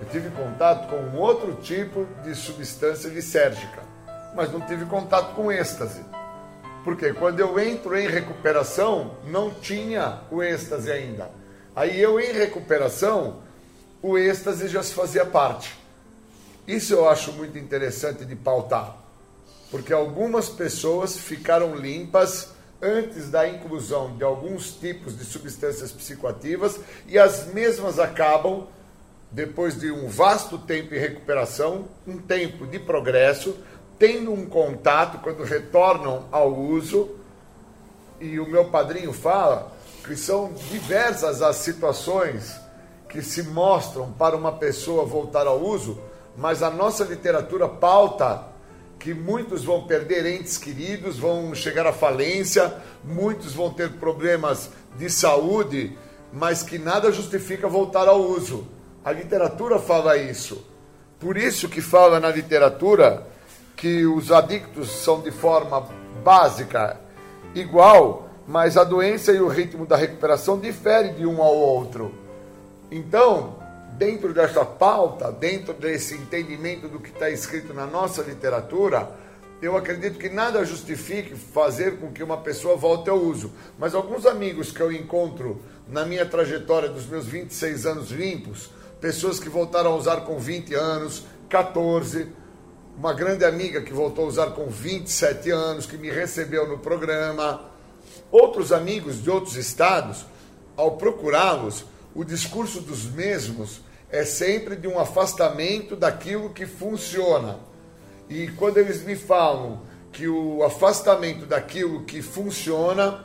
Eu tive contato com um outro tipo de substância lisérgica mas não tive contato com êxtase. Porque quando eu entro em recuperação, não tinha o êxtase ainda. Aí eu em recuperação, o êxtase já se fazia parte. Isso eu acho muito interessante de pautar, porque algumas pessoas ficaram limpas antes da inclusão de alguns tipos de substâncias psicoativas e as mesmas acabam, depois de um vasto tempo em recuperação, um tempo de progresso, tendo um contato quando retornam ao uso. E o meu padrinho fala que são diversas as situações que se mostram para uma pessoa voltar ao uso, mas a nossa literatura pauta que muitos vão perder entes queridos, vão chegar à falência, muitos vão ter problemas de saúde, mas que nada justifica voltar ao uso. A literatura fala isso. Por isso que fala na literatura que os adictos são de forma básica igual, mas a doença e o ritmo da recuperação diferem de um ao outro. Então, dentro dessa pauta, dentro desse entendimento do que está escrito na nossa literatura, eu acredito que nada justifique fazer com que uma pessoa volte ao uso. Mas alguns amigos que eu encontro na minha trajetória dos meus 26 anos limpos, pessoas que voltaram a usar com 20 anos, 14, uma grande amiga que voltou a usar com 27 anos, que me recebeu no programa, outros amigos de outros estados, ao procurá-los, o discurso dos mesmos é sempre de um afastamento daquilo que funciona. E quando eles me falam que o afastamento daquilo que funciona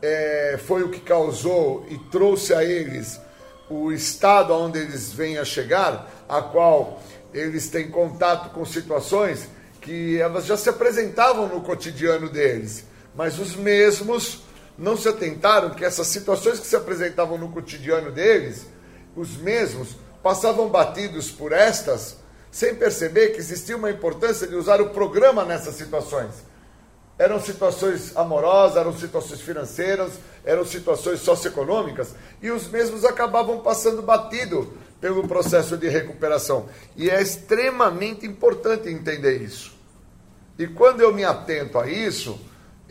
é, foi o que causou e trouxe a eles o estado onde eles vêm a chegar, a qual eles têm contato com situações que elas já se apresentavam no cotidiano deles, mas os mesmos não se atentaram que essas situações que se apresentavam no cotidiano deles, os mesmos passavam batidos por estas, sem perceber que existia uma importância de usar o programa nessas situações. Eram situações amorosas, eram situações financeiras, eram situações socioeconômicas, e os mesmos acabavam passando batido pelo processo de recuperação. E é extremamente importante entender isso. E quando eu me atento a isso,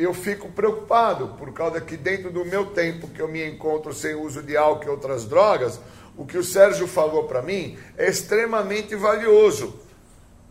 eu fico preocupado, por causa que dentro do meu tempo que eu me encontro sem uso de álcool e outras drogas, o que o Sérgio falou para mim é extremamente valioso.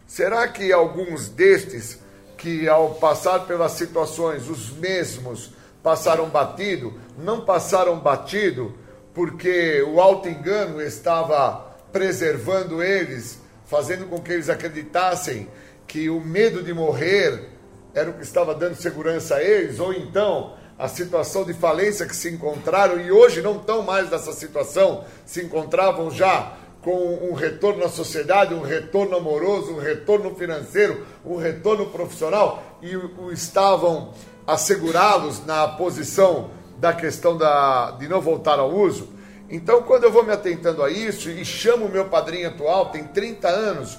Será que alguns destes que ao passar pelas situações os mesmos passaram batido, não passaram batido porque o alto engano estava preservando eles, fazendo com que eles acreditassem que o medo de morrer era o que estava dando segurança a eles, ou então a situação de falência que se encontraram e hoje não estão mais nessa situação, se encontravam já com um retorno à sociedade, um retorno amoroso, um retorno financeiro, um retorno profissional e o estavam assegurá-los na posição da questão da, de não voltar ao uso. Então, quando eu vou me atentando a isso e chamo o meu padrinho atual, tem 30 anos,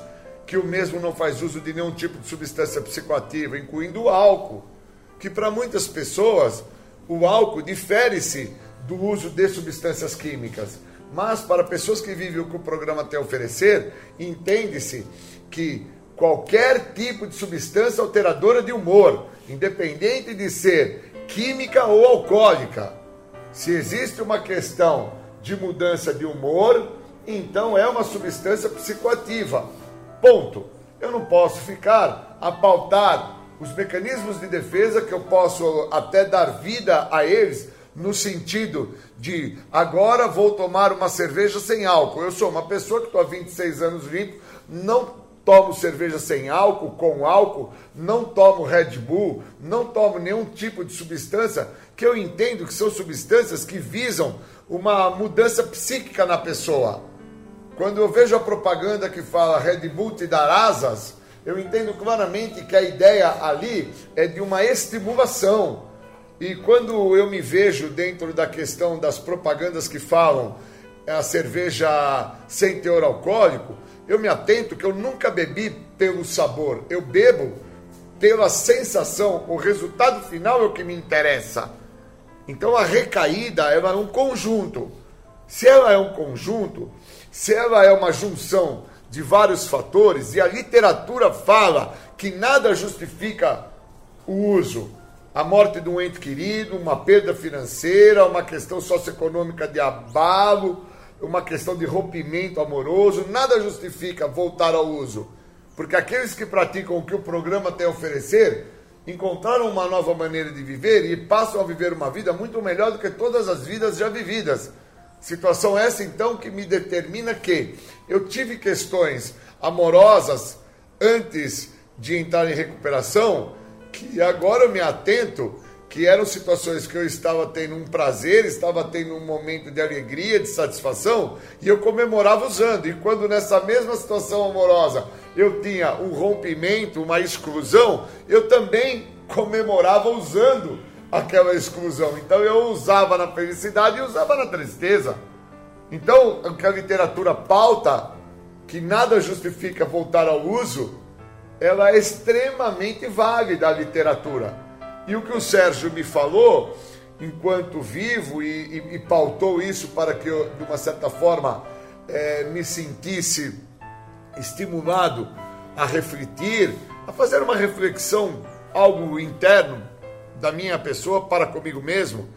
que o mesmo não faz uso de nenhum tipo de substância psicoativa, incluindo o álcool, que para muitas pessoas o álcool difere-se do uso de substâncias químicas. Mas para pessoas que vivem o que o programa tem a oferecer, entende-se que qualquer tipo de substância alteradora de humor, independente de ser química ou alcoólica, se existe uma questão de mudança de humor, então é uma substância psicoativa. Ponto. Eu não posso ficar a pautar os mecanismos de defesa que eu posso até dar vida a eles no sentido de agora vou tomar uma cerveja sem álcool. Eu sou uma pessoa que estou há 26 anos limpo, não tomo cerveja sem álcool, com álcool, não tomo Red Bull, não tomo nenhum tipo de substância que eu entendo que são substâncias que visam uma mudança psíquica na pessoa. Quando eu vejo a propaganda que fala Red Bull te dar asas, eu entendo claramente que a ideia ali é de uma estimulação. E quando eu me vejo dentro da questão das propagandas que falam a cerveja sem teor alcoólico, eu me atento que eu nunca bebi pelo sabor, eu bebo pela sensação, o resultado final é o que me interessa. Então a recaída ela é um conjunto. Se ela é um conjunto, se ela é uma junção de vários fatores, e a literatura fala que nada justifica o uso, a morte de um ente querido, uma perda financeira, uma questão socioeconômica de abalo, uma questão de rompimento amoroso, nada justifica voltar ao uso. Porque aqueles que praticam o que o programa tem a oferecer encontraram uma nova maneira de viver e passam a viver uma vida muito melhor do que todas as vidas já vividas. Situação essa, então, que me determina que eu tive questões amorosas antes de entrar em recuperação, que agora eu me atento que eram situações que eu estava tendo um prazer, estava tendo um momento de alegria, de satisfação, e eu comemorava usando. E quando nessa mesma situação amorosa eu tinha um rompimento, uma exclusão, eu também comemorava usando aquela exclusão. Então eu usava na felicidade e usava na tristeza. Então, o que a literatura pauta, que nada justifica voltar ao uso, ela é extremamente válida a literatura. E o que o Sérgio me falou, enquanto vivo, e, e, e pautou isso para que eu, de uma certa forma, é, me sentisse estimulado a refletir, a fazer uma reflexão, algo interno da minha pessoa para comigo mesmo,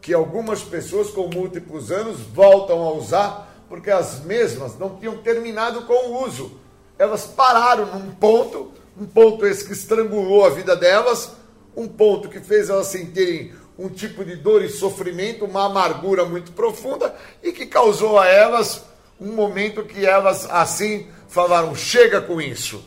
que algumas pessoas com múltiplos anos voltam a usar porque as mesmas não tinham terminado com o uso. Elas pararam num ponto, um ponto esse que estrangulou a vida delas, um ponto que fez elas sentirem um tipo de dor e sofrimento, uma amargura muito profunda e que causou a elas um momento que elas assim falaram: chega com isso.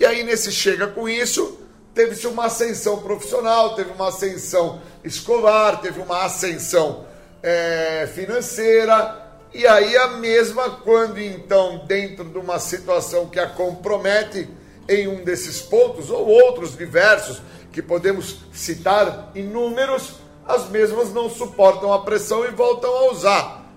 E aí, nesse chega com isso, teve-se uma ascensão profissional, teve uma ascensão escolar, teve uma ascensão é, financeira. E aí, a mesma quando então, dentro de uma situação que a compromete em um desses pontos, ou outros diversos, que podemos citar inúmeros, as mesmas não suportam a pressão e voltam a usar.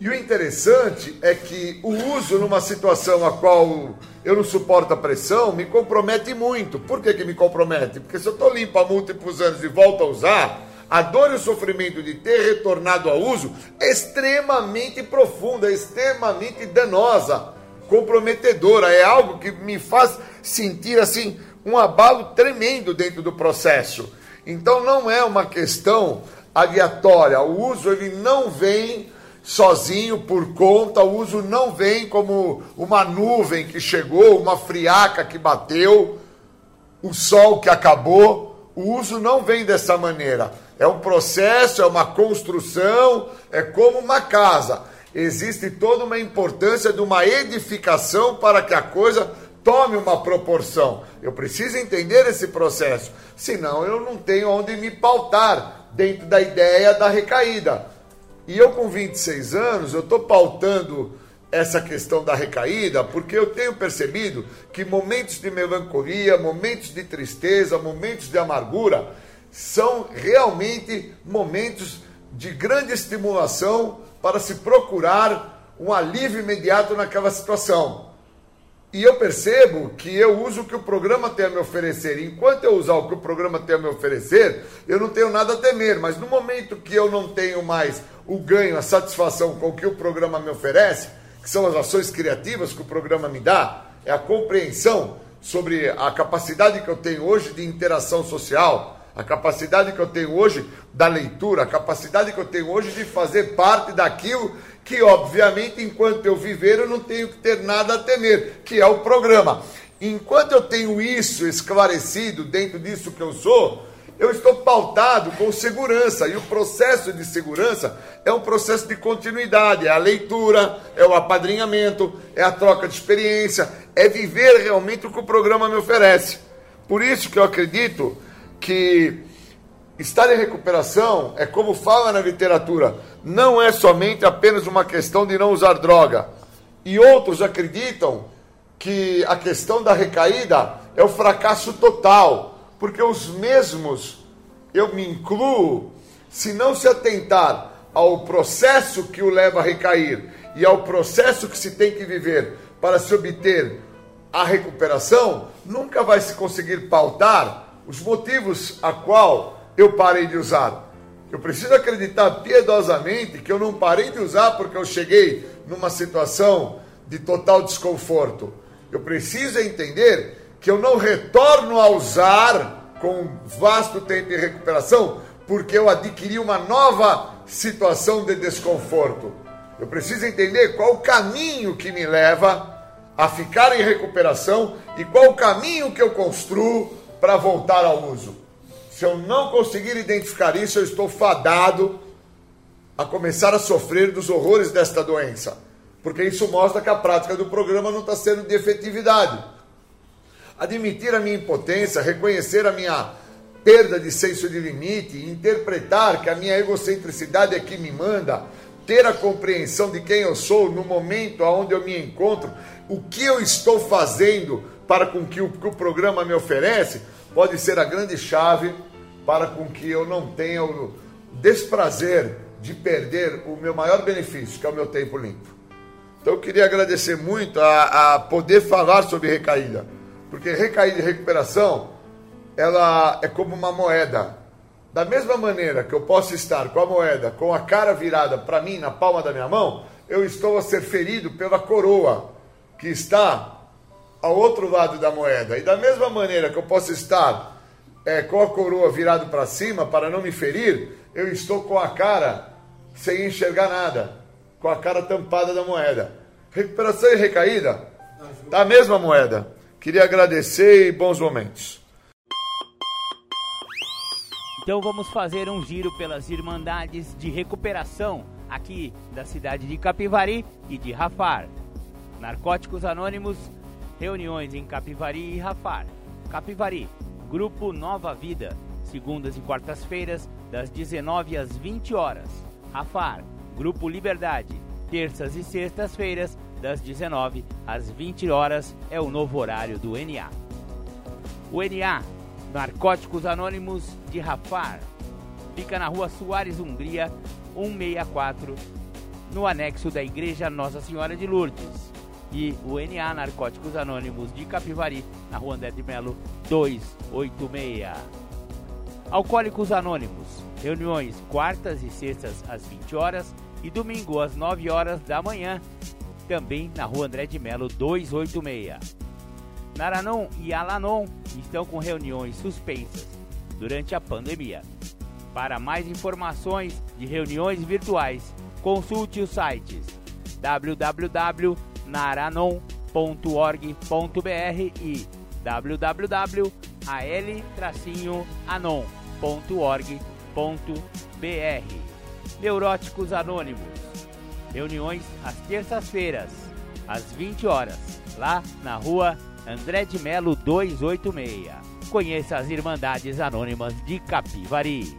E o interessante é que o uso numa situação a qual eu não suporto a pressão me compromete muito. Por que, que me compromete? Porque se eu estou limpo há múltiplos anos e volto a usar, a dor e o sofrimento de ter retornado ao uso é extremamente profunda, é extremamente danosa, comprometedora. É algo que me faz sentir assim um abalo tremendo dentro do processo. Então não é uma questão aleatória. O uso ele não vem sozinho por conta, o uso não vem como uma nuvem que chegou, uma friaca que bateu, o sol que acabou. O uso não vem dessa maneira. É um processo, é uma construção, é como uma casa. Existe toda uma importância de uma edificação para que a coisa tome uma proporção. Eu preciso entender esse processo, senão eu não tenho onde me pautar dentro da ideia da recaída. E eu com 26 anos, eu estou pautando essa questão da recaída, porque eu tenho percebido que momentos de melancolia, momentos de tristeza, momentos de amargura, são realmente momentos de grande estimulação para se procurar um alívio imediato naquela situação. E eu percebo que eu uso o que o programa tem a me oferecer. Enquanto eu usar o que o programa tem a me oferecer, eu não tenho nada a temer. Mas no momento que eu não tenho mais o ganho, a satisfação com o que o programa me oferece, que são as ações criativas que o programa me dá, é a compreensão sobre a capacidade que eu tenho hoje de interação social, a capacidade que eu tenho hoje da leitura, a capacidade que eu tenho hoje de fazer parte daquilo que, obviamente, enquanto eu viver, eu não tenho que ter nada a temer, que é o programa. Enquanto eu tenho isso esclarecido dentro disso que eu sou, eu estou pautado com segurança. E o processo de segurança é um processo de continuidade. É a leitura, é o apadrinhamento, é a troca de experiência, é viver realmente o que o programa me oferece. Por isso que eu acredito que Estar em recuperação é como fala na literatura, não é somente apenas uma questão de não usar droga. E outros acreditam que a questão da recaída é o fracasso total, porque os mesmos, eu me incluo, se não se atentar ao processo que o leva a recair e ao processo que se tem que viver para se obter a recuperação, nunca vai se conseguir pautar os motivos a qual eu parei de usar. Eu preciso acreditar piedosamente que eu não parei de usar porque eu cheguei numa situação de total desconforto. Eu preciso entender que eu não retorno a usar com vasto tempo de recuperação porque eu adquiri uma nova situação de desconforto. Eu preciso entender qual o caminho que me leva a ficar em recuperação e qual o caminho que eu construo para voltar ao uso. Se eu não conseguir identificar isso, eu estou fadado a começar a sofrer dos horrores desta doença. Porque isso mostra que a prática do programa não está sendo de efetividade. Admitir a minha impotência, reconhecer a minha perda de senso de limite, interpretar que a minha egocentricidade é que me manda, ter a compreensão de quem eu sou no momento onde eu me encontro, o que eu estou fazendo para com que o, que o programa me oferece, pode ser a grande chave para com que eu não tenha o desprazer de perder o meu maior benefício, que é o meu tempo limpo. Então eu queria agradecer muito a, a poder falar sobre recaída, porque recaída e recuperação, ela é como uma moeda. Da mesma maneira que eu posso estar com a moeda com a cara virada para mim na palma da minha mão, eu estou a ser ferido pela coroa que está ao outro lado da moeda. E da mesma maneira que eu posso estar é, com a coroa virado para cima para não me ferir, eu estou com a cara sem enxergar nada, com a cara tampada da moeda. Recuperação e recaída da mesma moeda. Queria agradecer e bons momentos. Então vamos fazer um giro pelas Irmandades de Recuperação aqui da cidade de Capivari e de Rafar. Narcóticos Anônimos, reuniões em Capivari e Rafar. Capivari, Grupo Nova Vida, segundas e quartas-feiras, das 19 às 20 horas. Rafar, Grupo Liberdade, terças e sextas-feiras, das 19 às 20 horas, é o novo horário do NA. O NA, Narcóticos Anônimos de Rafar, fica na rua Soares Hungria, 164, no anexo da Igreja Nossa Senhora de Lourdes. E o NA Narcóticos Anônimos de Capivari, na rua André de Melo, 286. Alcoólicos Anônimos, reuniões quartas e sextas às 20 horas e domingo às 9 horas da manhã, também na rua André de Melo, 286. Naranon e Alanon estão com reuniões suspensas durante a pandemia. Para mais informações de reuniões virtuais, consulte os sites www.naranon.org.br e www.al-anon.org.br. Neuróticos Anônimos. Reuniões às terças-feiras, às 20 horas, lá na rua André de Melo 286. Conheça as Irmandades Anônimas de Capivari.